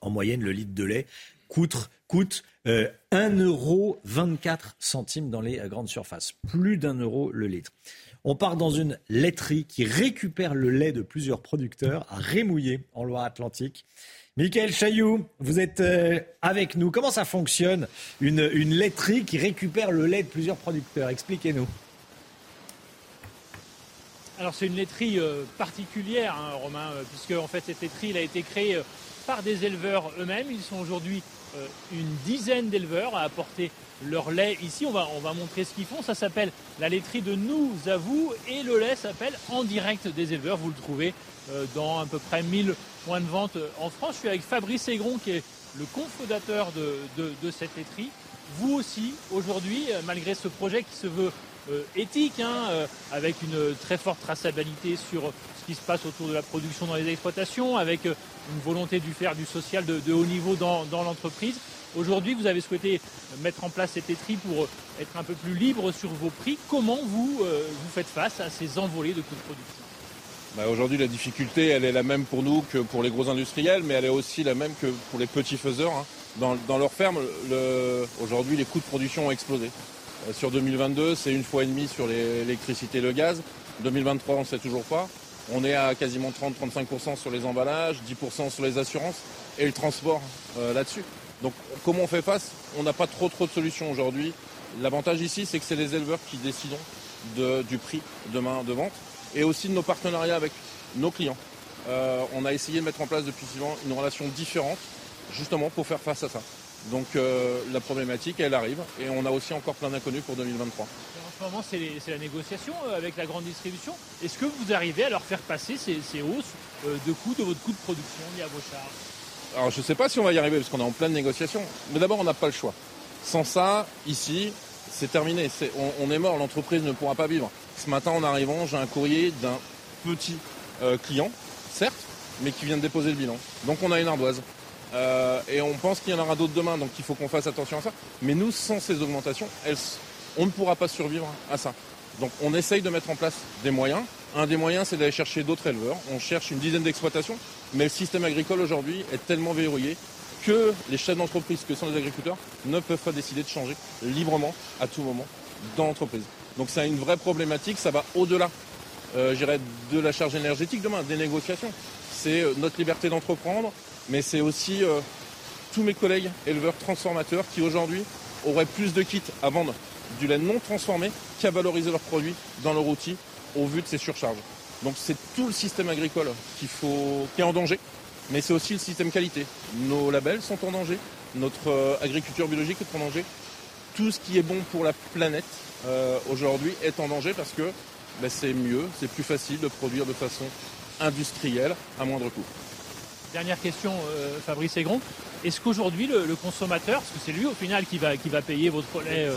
En moyenne, le litre de lait coûte, coûte euh, 1,24 centimes dans les euh, grandes surfaces. Plus d'un euro le litre. On part dans une laiterie qui récupère le lait de plusieurs producteurs à Rémouillé, en Loire-Atlantique. Michael Chailloux, vous êtes euh, avec nous. Comment ça fonctionne, une, laiterie qui récupère le lait de plusieurs producteurs? Expliquez-nous. Alors c'est une laiterie euh, particulière, hein, Romain, euh, puisque en fait cette laiterie a été créée par des éleveurs eux-mêmes. Ils sont aujourd'hui une dizaine d'éleveurs à apporter leur lait ici. On va, on va montrer ce qu'ils font. Ça s'appelle la laiterie de Nous à vous et le lait s'appelle En direct des éleveurs. Vous le trouvez dans à peu près 1000 point de vente en France. Je suis avec Fabrice Aigron qui est le cofondateur de, de, cette laiterie. vous aussi, aujourd'hui, malgré ce projet qui se veut éthique, hein, avec une très forte traçabilité sur ce qui se passe autour de la production dans les exploitations, avec une volonté de faire du social de, haut niveau dans, l'entreprise. Aujourd'hui, vous avez souhaité mettre en place cette étrie pour être un peu plus libre sur vos prix. Comment vous, vous faites face à ces envolées de coûts de production? Bah, aujourd'hui, la difficulté, elle est la même pour nous que pour les gros industriels, mais elle est aussi la même que pour les petits faiseurs. Hein. Dans, dans leur ferme, aujourd'hui, les coûts de production ont explosé. Euh, sur 2022, c'est une fois et demie sur l'électricité et le gaz. 2023, on ne sait toujours pas. On est à quasiment 30-35% sur les emballages, 10% sur les assurances et le transport euh, là-dessus. Donc comment on fait face? On n'a pas trop trop de solutions aujourd'hui. L'avantage ici, c'est que c'est les éleveurs qui décident du prix demain de vente et aussi de nos partenariats avec nos clients. Euh, on a essayé de mettre en place depuis souvent une relation différente, justement pour faire face à ça. Donc euh, la problématique, elle arrive, et on a aussi encore plein d'inconnus pour 2023. En ce moment, c'est la négociation euh, avec la grande distribution. Est-ce que vous arrivez à leur faire passer ces, hausses de coûts de votre coût de production liés à vos charges? Alors je ne sais pas si on va y arriver, parce qu'on est en pleine négociation, mais d'abord, on n'a pas le choix. Sans ça, ici, c'est terminé. on, est mort, l'entreprise ne pourra pas vivre. Ce matin, en arrivant, j'ai un courrier d'un petit euh, client, certes, mais qui vient de déposer le bilan. Donc on a une ardoise. Euh, et on pense qu'il y en aura d'autres demain, donc il faut qu'on fasse attention à ça. Mais nous, sans ces augmentations, on ne pourra pas survivre à ça. Donc on essaye de mettre en place des moyens. Un des moyens, c'est d'aller chercher d'autres éleveurs. On cherche une dizaine d'exploitations, mais le système agricole aujourd'hui est tellement verrouillé que les chefs d'entreprise, que sont les agriculteurs, ne peuvent pas décider de changer librement à tout moment dans l'entreprise. Donc c'est une vraie problématique, ça va au-delà, euh, de la charge énergétique demain, des négociations. C'est euh, notre liberté d'entreprendre, mais c'est aussi euh, tous mes collègues éleveurs transformateurs qui aujourd'hui auraient plus de kits à vendre du lait non transformé qu'à valoriser leurs produits dans leur outil au vu de ces surcharges. Donc c'est tout le système agricole qui est en danger, mais c'est aussi le système qualité. Nos labels sont en danger, notre euh, agriculture biologique est en danger, tout ce qui est bon pour la planète euh, aujourd'hui est en danger parce que ben, c'est mieux, c'est plus facile de produire de façon industrielle à moindre coût. Dernière question, euh, Fabrice Aigron. Est-ce qu'aujourd'hui, le, consommateur, parce que c'est lui au final qui va, qui va payer votre lait, euh,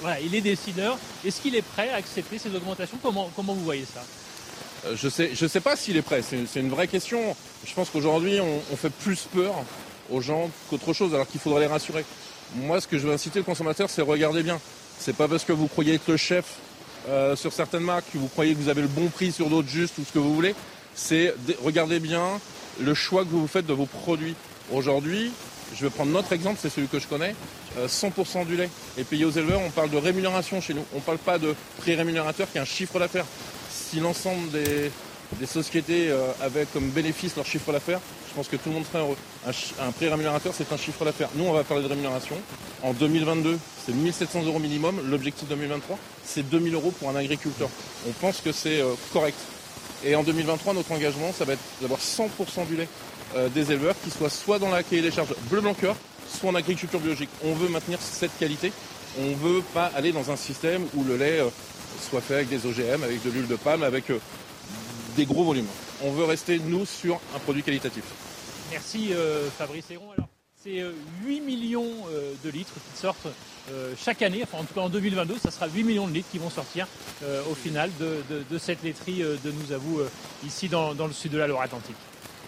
voilà, il est décideur, est-ce qu'il est prêt à accepter ces augmentations? Comment, comment vous voyez ça? Je ne sais, je sais pas s'il est prêt, c'est une vraie question. Je pense qu'aujourd'hui, on, fait plus peur aux gens qu'autre chose, alors qu'il faudrait les rassurer. Moi, ce que je veux inciter le consommateur, c'est regarder bien. C'est pas parce que vous croyez être le chef euh, sur certaines marques que vous croyez que vous avez le bon prix sur d'autres juste ou ce que vous voulez. C'est regardez bien le choix que vous faites de vos produits. Aujourd'hui, je vais prendre notre exemple, c'est celui que je connais. 100% euh, du lait est payé aux éleveurs. On parle de rémunération chez nous. On ne parle pas de prix rémunérateur qui est un chiffre d'affaires. Si l'ensemble des, sociétés euh, avaient comme bénéfice leur chiffre d'affaires, je pense que tout le monde serait heureux. Un, prix rémunérateur, c'est un chiffre d'affaires. Nous, on va parler de rémunération. En 2022, c'est 1700 euros minimum. L'objectif 2023, c'est 2000 euros pour un agriculteur. On pense que c'est euh, correct. Et en 2023, notre engagement, ça va être d'avoir 100% du lait euh, des éleveurs qui soient soit dans la cahier des charges bleu blanc cœur, soit en agriculture biologique. On veut maintenir cette qualité. On ne veut pas aller dans un système où le lait soit fait avec des OGM, avec de l'huile de palme, avec des gros volumes. On veut rester, nous, sur un produit qualitatif. Merci euh, Fabrice Héron. Alors, c'est 8 euh, millions euh, de litres qui sortent chaque année, enfin en tout cas en 2022, ça sera 8 millions de litres qui vont sortir au final de, cette laiterie de nous à vous ici dans, dans, le sud de la Loire-Atlantique.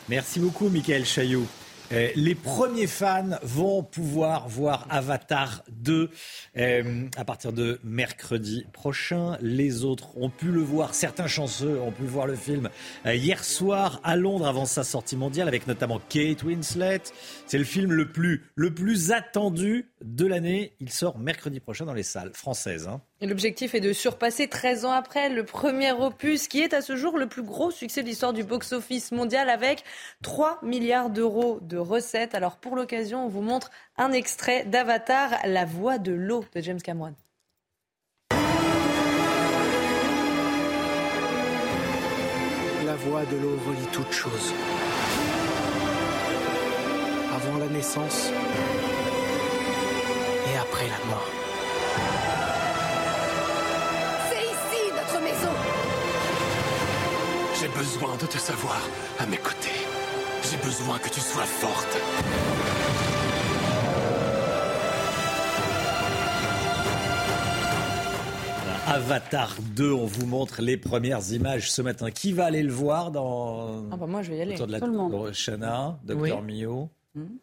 Merci beaucoup Michael Chaillot. Euh, les premiers fans vont pouvoir voir Avatar 2 euh, à partir de mercredi prochain. Les autres ont pu le voir, certains chanceux ont pu voir le film euh, hier soir à Londres avant sa sortie mondiale avec notamment Kate Winslet. C'est le film le plus, le plus attendu de l'année. Il sort mercredi prochain dans les salles françaises. Hein. L'objectif est de surpasser 13 ans après le premier opus qui est à ce jour le plus gros succès de l'histoire du box-office mondial avec 3 milliards d'euros de recettes. Alors pour l'occasion, on vous montre un extrait d'Avatar, La voix de l'eau de James Cameron. La voix de l'eau relie toutes choses. Avant la naissance et après la mort. J'ai besoin de te savoir à mes côtés. J'ai besoin que tu sois forte. Avatar 2, on vous montre les premières images ce matin. Qui va aller le voir dans. Ah bah moi je vais y aller. Autour de la Tout le monde. Dr. Mio. Hmm.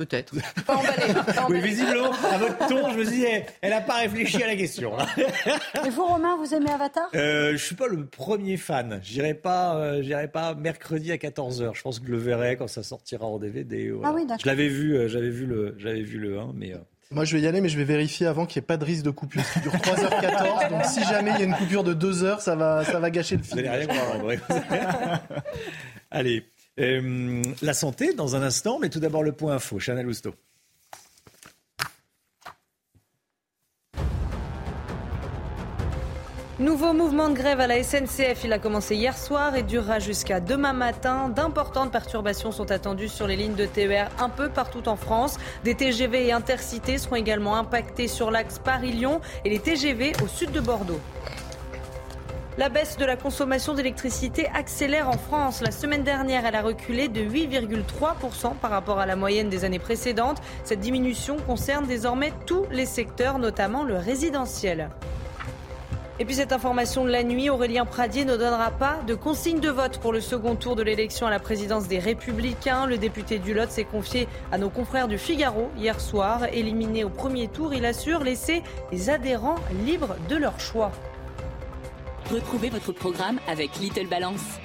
Peut-être. *laughs* Pas emballé. pas Oui, visiblement, à votre ton, je me dis, eh, elle n'a pas réfléchi à la question. là. *laughs* Et vous, Romain, vous aimez Avatar? Euh, je suis pas le premier fan. J'irai pas, euh, j'irai pas mercredi à 14h. Je pense que je le verrai quand ça sortira en DVD. voilà. Ah oui, d'accord. Je l'avais vu, euh, j'avais vu le, j'avais vu le 1, mais. euh, Moi, je vais y aller, mais je vais vérifier avant qu'il n'y ait pas de risque de coupure. Ce qui dure 3h14. donc, si jamais il y a une coupure de 2 heures, ça va, ça va gâcher le Vous film. n'allez rien voir, en vrai. *laughs* Allez, euh, la santé dans un instant, mais tout d'abord le point info. Chanel Housteau. Nouveau mouvement de grève à la SNCF. Il a commencé hier soir et durera jusqu'à demain matin. D'importantes perturbations sont attendues sur les lignes de TER un peu partout en France. Des TGV et intercités seront également impactés sur l'axe Paris-Lyon et les TGV au sud de Bordeaux. La baisse de la consommation d'électricité accélère en France. La semaine dernière, elle a reculé de 8,3% par rapport à la moyenne des années précédentes. Cette diminution concerne désormais tous les secteurs, notamment le résidentiel. Et puis cette information de la nuit, Aurélien Pradier ne donnera pas de consigne de vote pour le second tour de l'élection à la présidence des Républicains. Le député du Lot s'est confié à nos confrères du Figaro hier soir. Éliminé au premier tour, il assure laisser les adhérents libres de leur choix. Retrouvez votre programme avec Little Balance.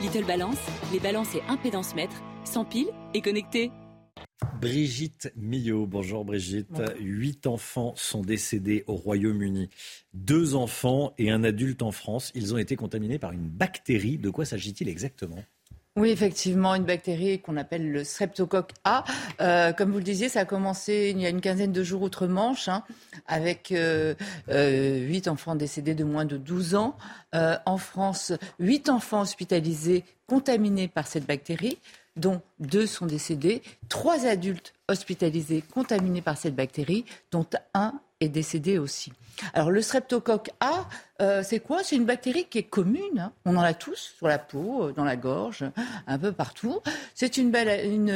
Little Balance, les balances et impédance mètres, sans pile et connectés. Brigitte Millot. Bonjour Brigitte. Huit enfants sont décédés au Royaume-Uni. Deux enfants et un adulte en France. Ils ont été contaminés par une bactérie. De quoi s'agit-il exactement? Oui, effectivement, une bactérie qu'on appelle le streptocoque A. Euh, comme vous le disiez, ça a commencé il y a une quinzaine de jours outre-Manche, hein, avec euh, euh, huit enfants décédés de moins de 12 ans. En France, huit enfants hospitalisés contaminés par cette bactérie dont deux sont décédés, trois adultes hospitalisés contaminés par cette bactérie, dont un est décédé aussi. Alors le streptocoque A, euh, c'est quoi? C'est une bactérie qui est commune. hein. On en a tous sur la peau, euh, dans la gorge, un peu partout. C'est une,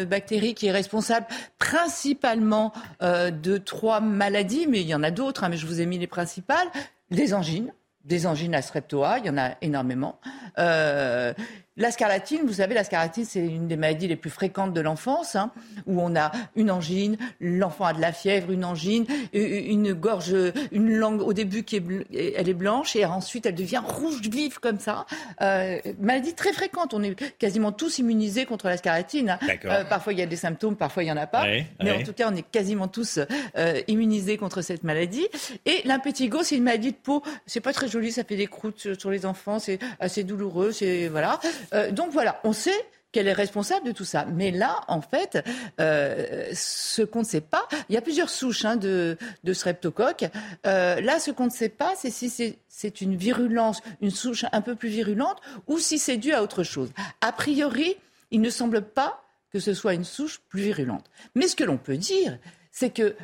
bactérie qui est responsable principalement euh, de trois maladies, mais il y en a d'autres. hein, mais je vous ai mis les principales des angines. Des angines à streptoa, il y en a énormément. La scarlatine, vous savez, la scarlatine, c'est une des maladies les plus fréquentes de l'enfance, hein, où on a une angine, l'enfant a de la fièvre, une angine, une gorge, une langue au début qui est, elle est blanche et ensuite elle devient rouge vive comme ça. Euh, maladie très fréquente. On est quasiment tous immunisés contre la scarlatine. hein. Euh, parfois il y a des symptômes, parfois il y en a pas. Ouais, mais ouais. en tout cas, on est quasiment tous euh, immunisés contre cette maladie. Et l'impétigo, c'est une maladie de peau. C'est pas très joli, ça fait des croûtes sur les enfants, c'est assez douloureux. C'est voilà. Euh, donc voilà, on sait qu'elle est responsable de tout ça. Mais là, en fait, euh, ce qu'on ne sait pas, il y a plusieurs souches hein, de, de streptocoque. Euh, là, ce qu'on ne sait pas, c'est si c'est- une virulence, une souche un peu plus virulente, ou si c'est dû à autre chose. A priori, il ne semble pas que ce soit une souche plus virulente. Mais ce que l'on peut dire, c'est que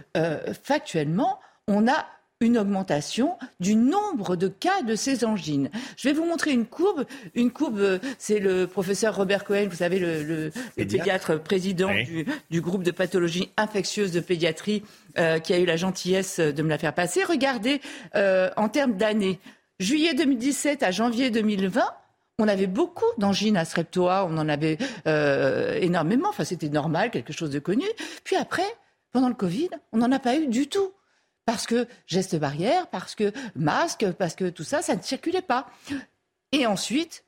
factuellement, on a une augmentation du nombre de cas de ces angines. Je vais vous montrer une courbe. Une courbe, euh, c'est le professeur Robert Cohen, vous savez, le, le- le Pédiatre. pédiatre président Oui. du, du groupe de pathologie infectieuse de pédiatrie, euh, qui a eu la gentillesse de me la faire passer. Regardez, euh, en termes d'années, juillet 2017 à janvier 2020, on avait beaucoup d'angines à streptoa, on en avait euh, énormément, enfin c'était normal, quelque chose de connu. Puis après, pendant le Covid, on n'en a pas eu du tout. Parce que gestes barrières, parce que masque, parce que tout ça, ça ne circulait pas. Et ensuite,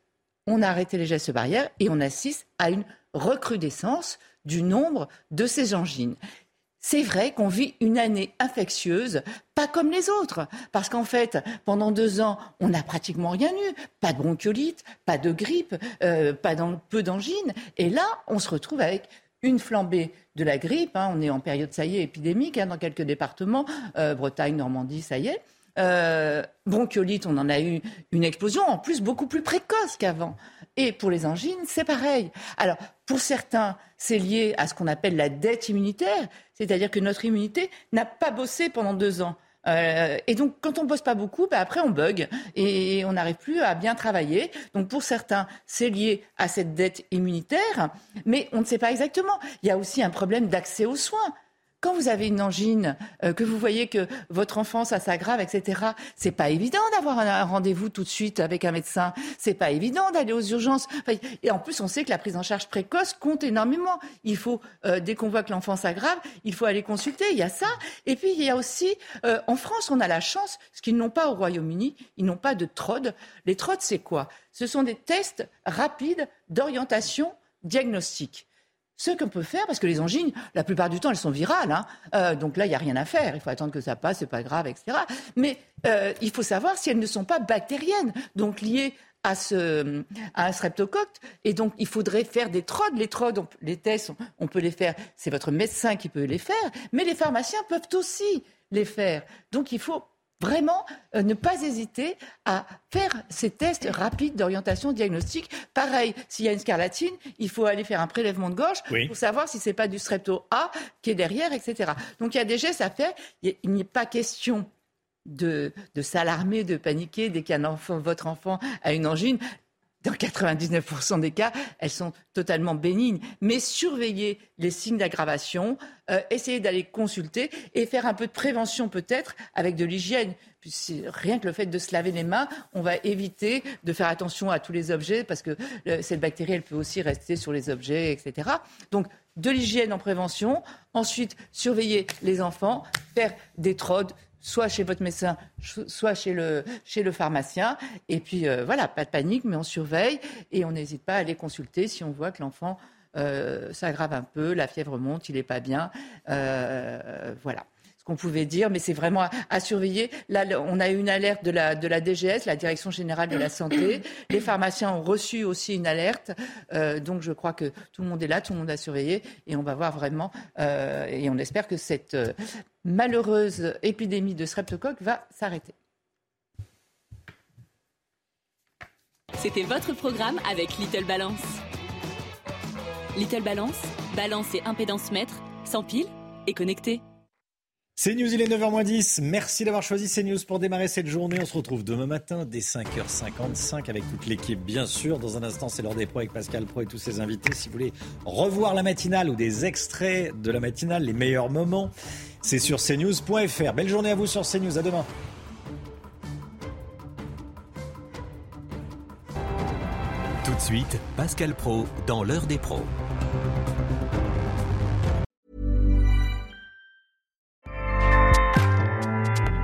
on a arrêté les gestes barrières et on assiste à une recrudescence du nombre de ces angines. C'est vrai qu'on vit une année infectieuse, pas comme les autres, parce qu'en fait, pendant deux ans, on n'a pratiquement rien eu, pas de bronchiolite, pas de grippe, euh, pas peu d'angines, et là, on se retrouve avec une flambée de la grippe. hein. on est en période, ça y est, épidémique hein, dans quelques départements, euh, Bretagne, Normandie, ça y est. Euh, bronchiolite, on en a eu une explosion, en plus beaucoup plus précoce qu'avant. Et pour les angines, c'est pareil. Alors, pour certains, c'est lié à ce qu'on appelle la dette immunitaire, c'est-à-dire que notre immunité n'a pas bossé pendant deux ans. Euh, et donc, quand on bosse pas beaucoup, bah, après on bug et on n'arrive plus à bien travailler. Donc, pour certains, c'est lié à cette dette immunitaire, mais on ne sait pas exactement. Il y a aussi un problème d'accès aux soins. Quand vous avez une angine, euh, que vous voyez que votre enfant ça s'aggrave, etc. C'est pas évident d'avoir un, rendez-vous tout de suite avec un médecin. C'est pas évident d'aller aux urgences. et en plus, on sait que la prise en charge précoce compte énormément. Il faut euh, dès qu'on voit que l'enfant s'aggrave, il faut aller consulter. Il y a ça. Et puis il y a aussi euh, en France, on a la chance, ce qu'ils n'ont pas au Royaume-Uni, ils n'ont pas de TROD. Les TROD, c'est quoi? Ce sont des tests rapides d'orientation diagnostique. Ce qu'on peut faire, parce que les angines, la plupart du temps, elles sont virales. Hein. Euh, donc là, il n'y a rien à faire. Il faut attendre que ça passe, c'est pas grave, etc. Mais euh, il faut savoir si elles ne sont pas bactériennes, donc liées à, ce, à un streptocoque. Et donc, il faudrait faire des trodes. Les trodes, les tests, on peut les faire. C'est votre médecin qui peut les faire. Mais les pharmaciens peuvent aussi les faire. Donc, il faut vraiment euh, ne pas hésiter à faire ces tests rapides d'orientation diagnostique. Pareil, s'il y a une scarlatine, il faut aller faire un prélèvement de gorge pour savoir si c'est pas du strepto A qui est derrière, etc. Donc il y a des gestes à faire. Il n'est pas question de, de s'alarmer, de paniquer dès qu'un enfant, votre enfant a une angine dans 99% des cas, elles sont totalement bénignes. Mais surveiller les signes d'aggravation, euh, essayer d'aller consulter et faire un peu de prévention peut-être avec de l'hygiène. Rien que le fait de se laver les mains, on va éviter de faire attention à tous les objets parce que euh, cette bactérie, elle peut aussi rester sur les objets, etc. Donc, de l'hygiène en prévention. Ensuite, surveiller les enfants, faire des trodes, soit chez votre médecin, soit chez le, pharmacien. Et puis euh, voilà, pas de panique, mais on surveille et on n'hésite pas à aller consulter si on voit que l'enfant euh, s'aggrave un peu, la fièvre monte, il n'est pas bien. Euh, voilà qu'on pouvait dire, mais c'est vraiment à, surveiller. Là, on a eu une alerte de la, de la DGS, la Direction générale de la santé. Les pharmaciens ont reçu aussi une alerte. Euh, donc, je crois que tout le monde est là, tout le monde a surveillé, et on va voir vraiment. Euh, et on espère que cette euh, malheureuse épidémie de streptocoque va s'arrêter. C'était votre programme avec Little Balance. Little Balance, balance et impédance mètre, sans pile et connecté. CNews, il est 9h10. Merci d'avoir choisi CNews pour démarrer cette journée. On se retrouve demain matin dès 5h55 avec toute l'équipe, bien sûr. Dans un instant, c'est l'heure des pros avec Pascal Pro et tous ses invités. Si vous voulez revoir la matinale ou des extraits de la matinale, les meilleurs moments, c'est sur cnews.fr. Belle journée à vous sur CNews. À demain. Tout de suite, Pascal Pro dans l'heure des pros.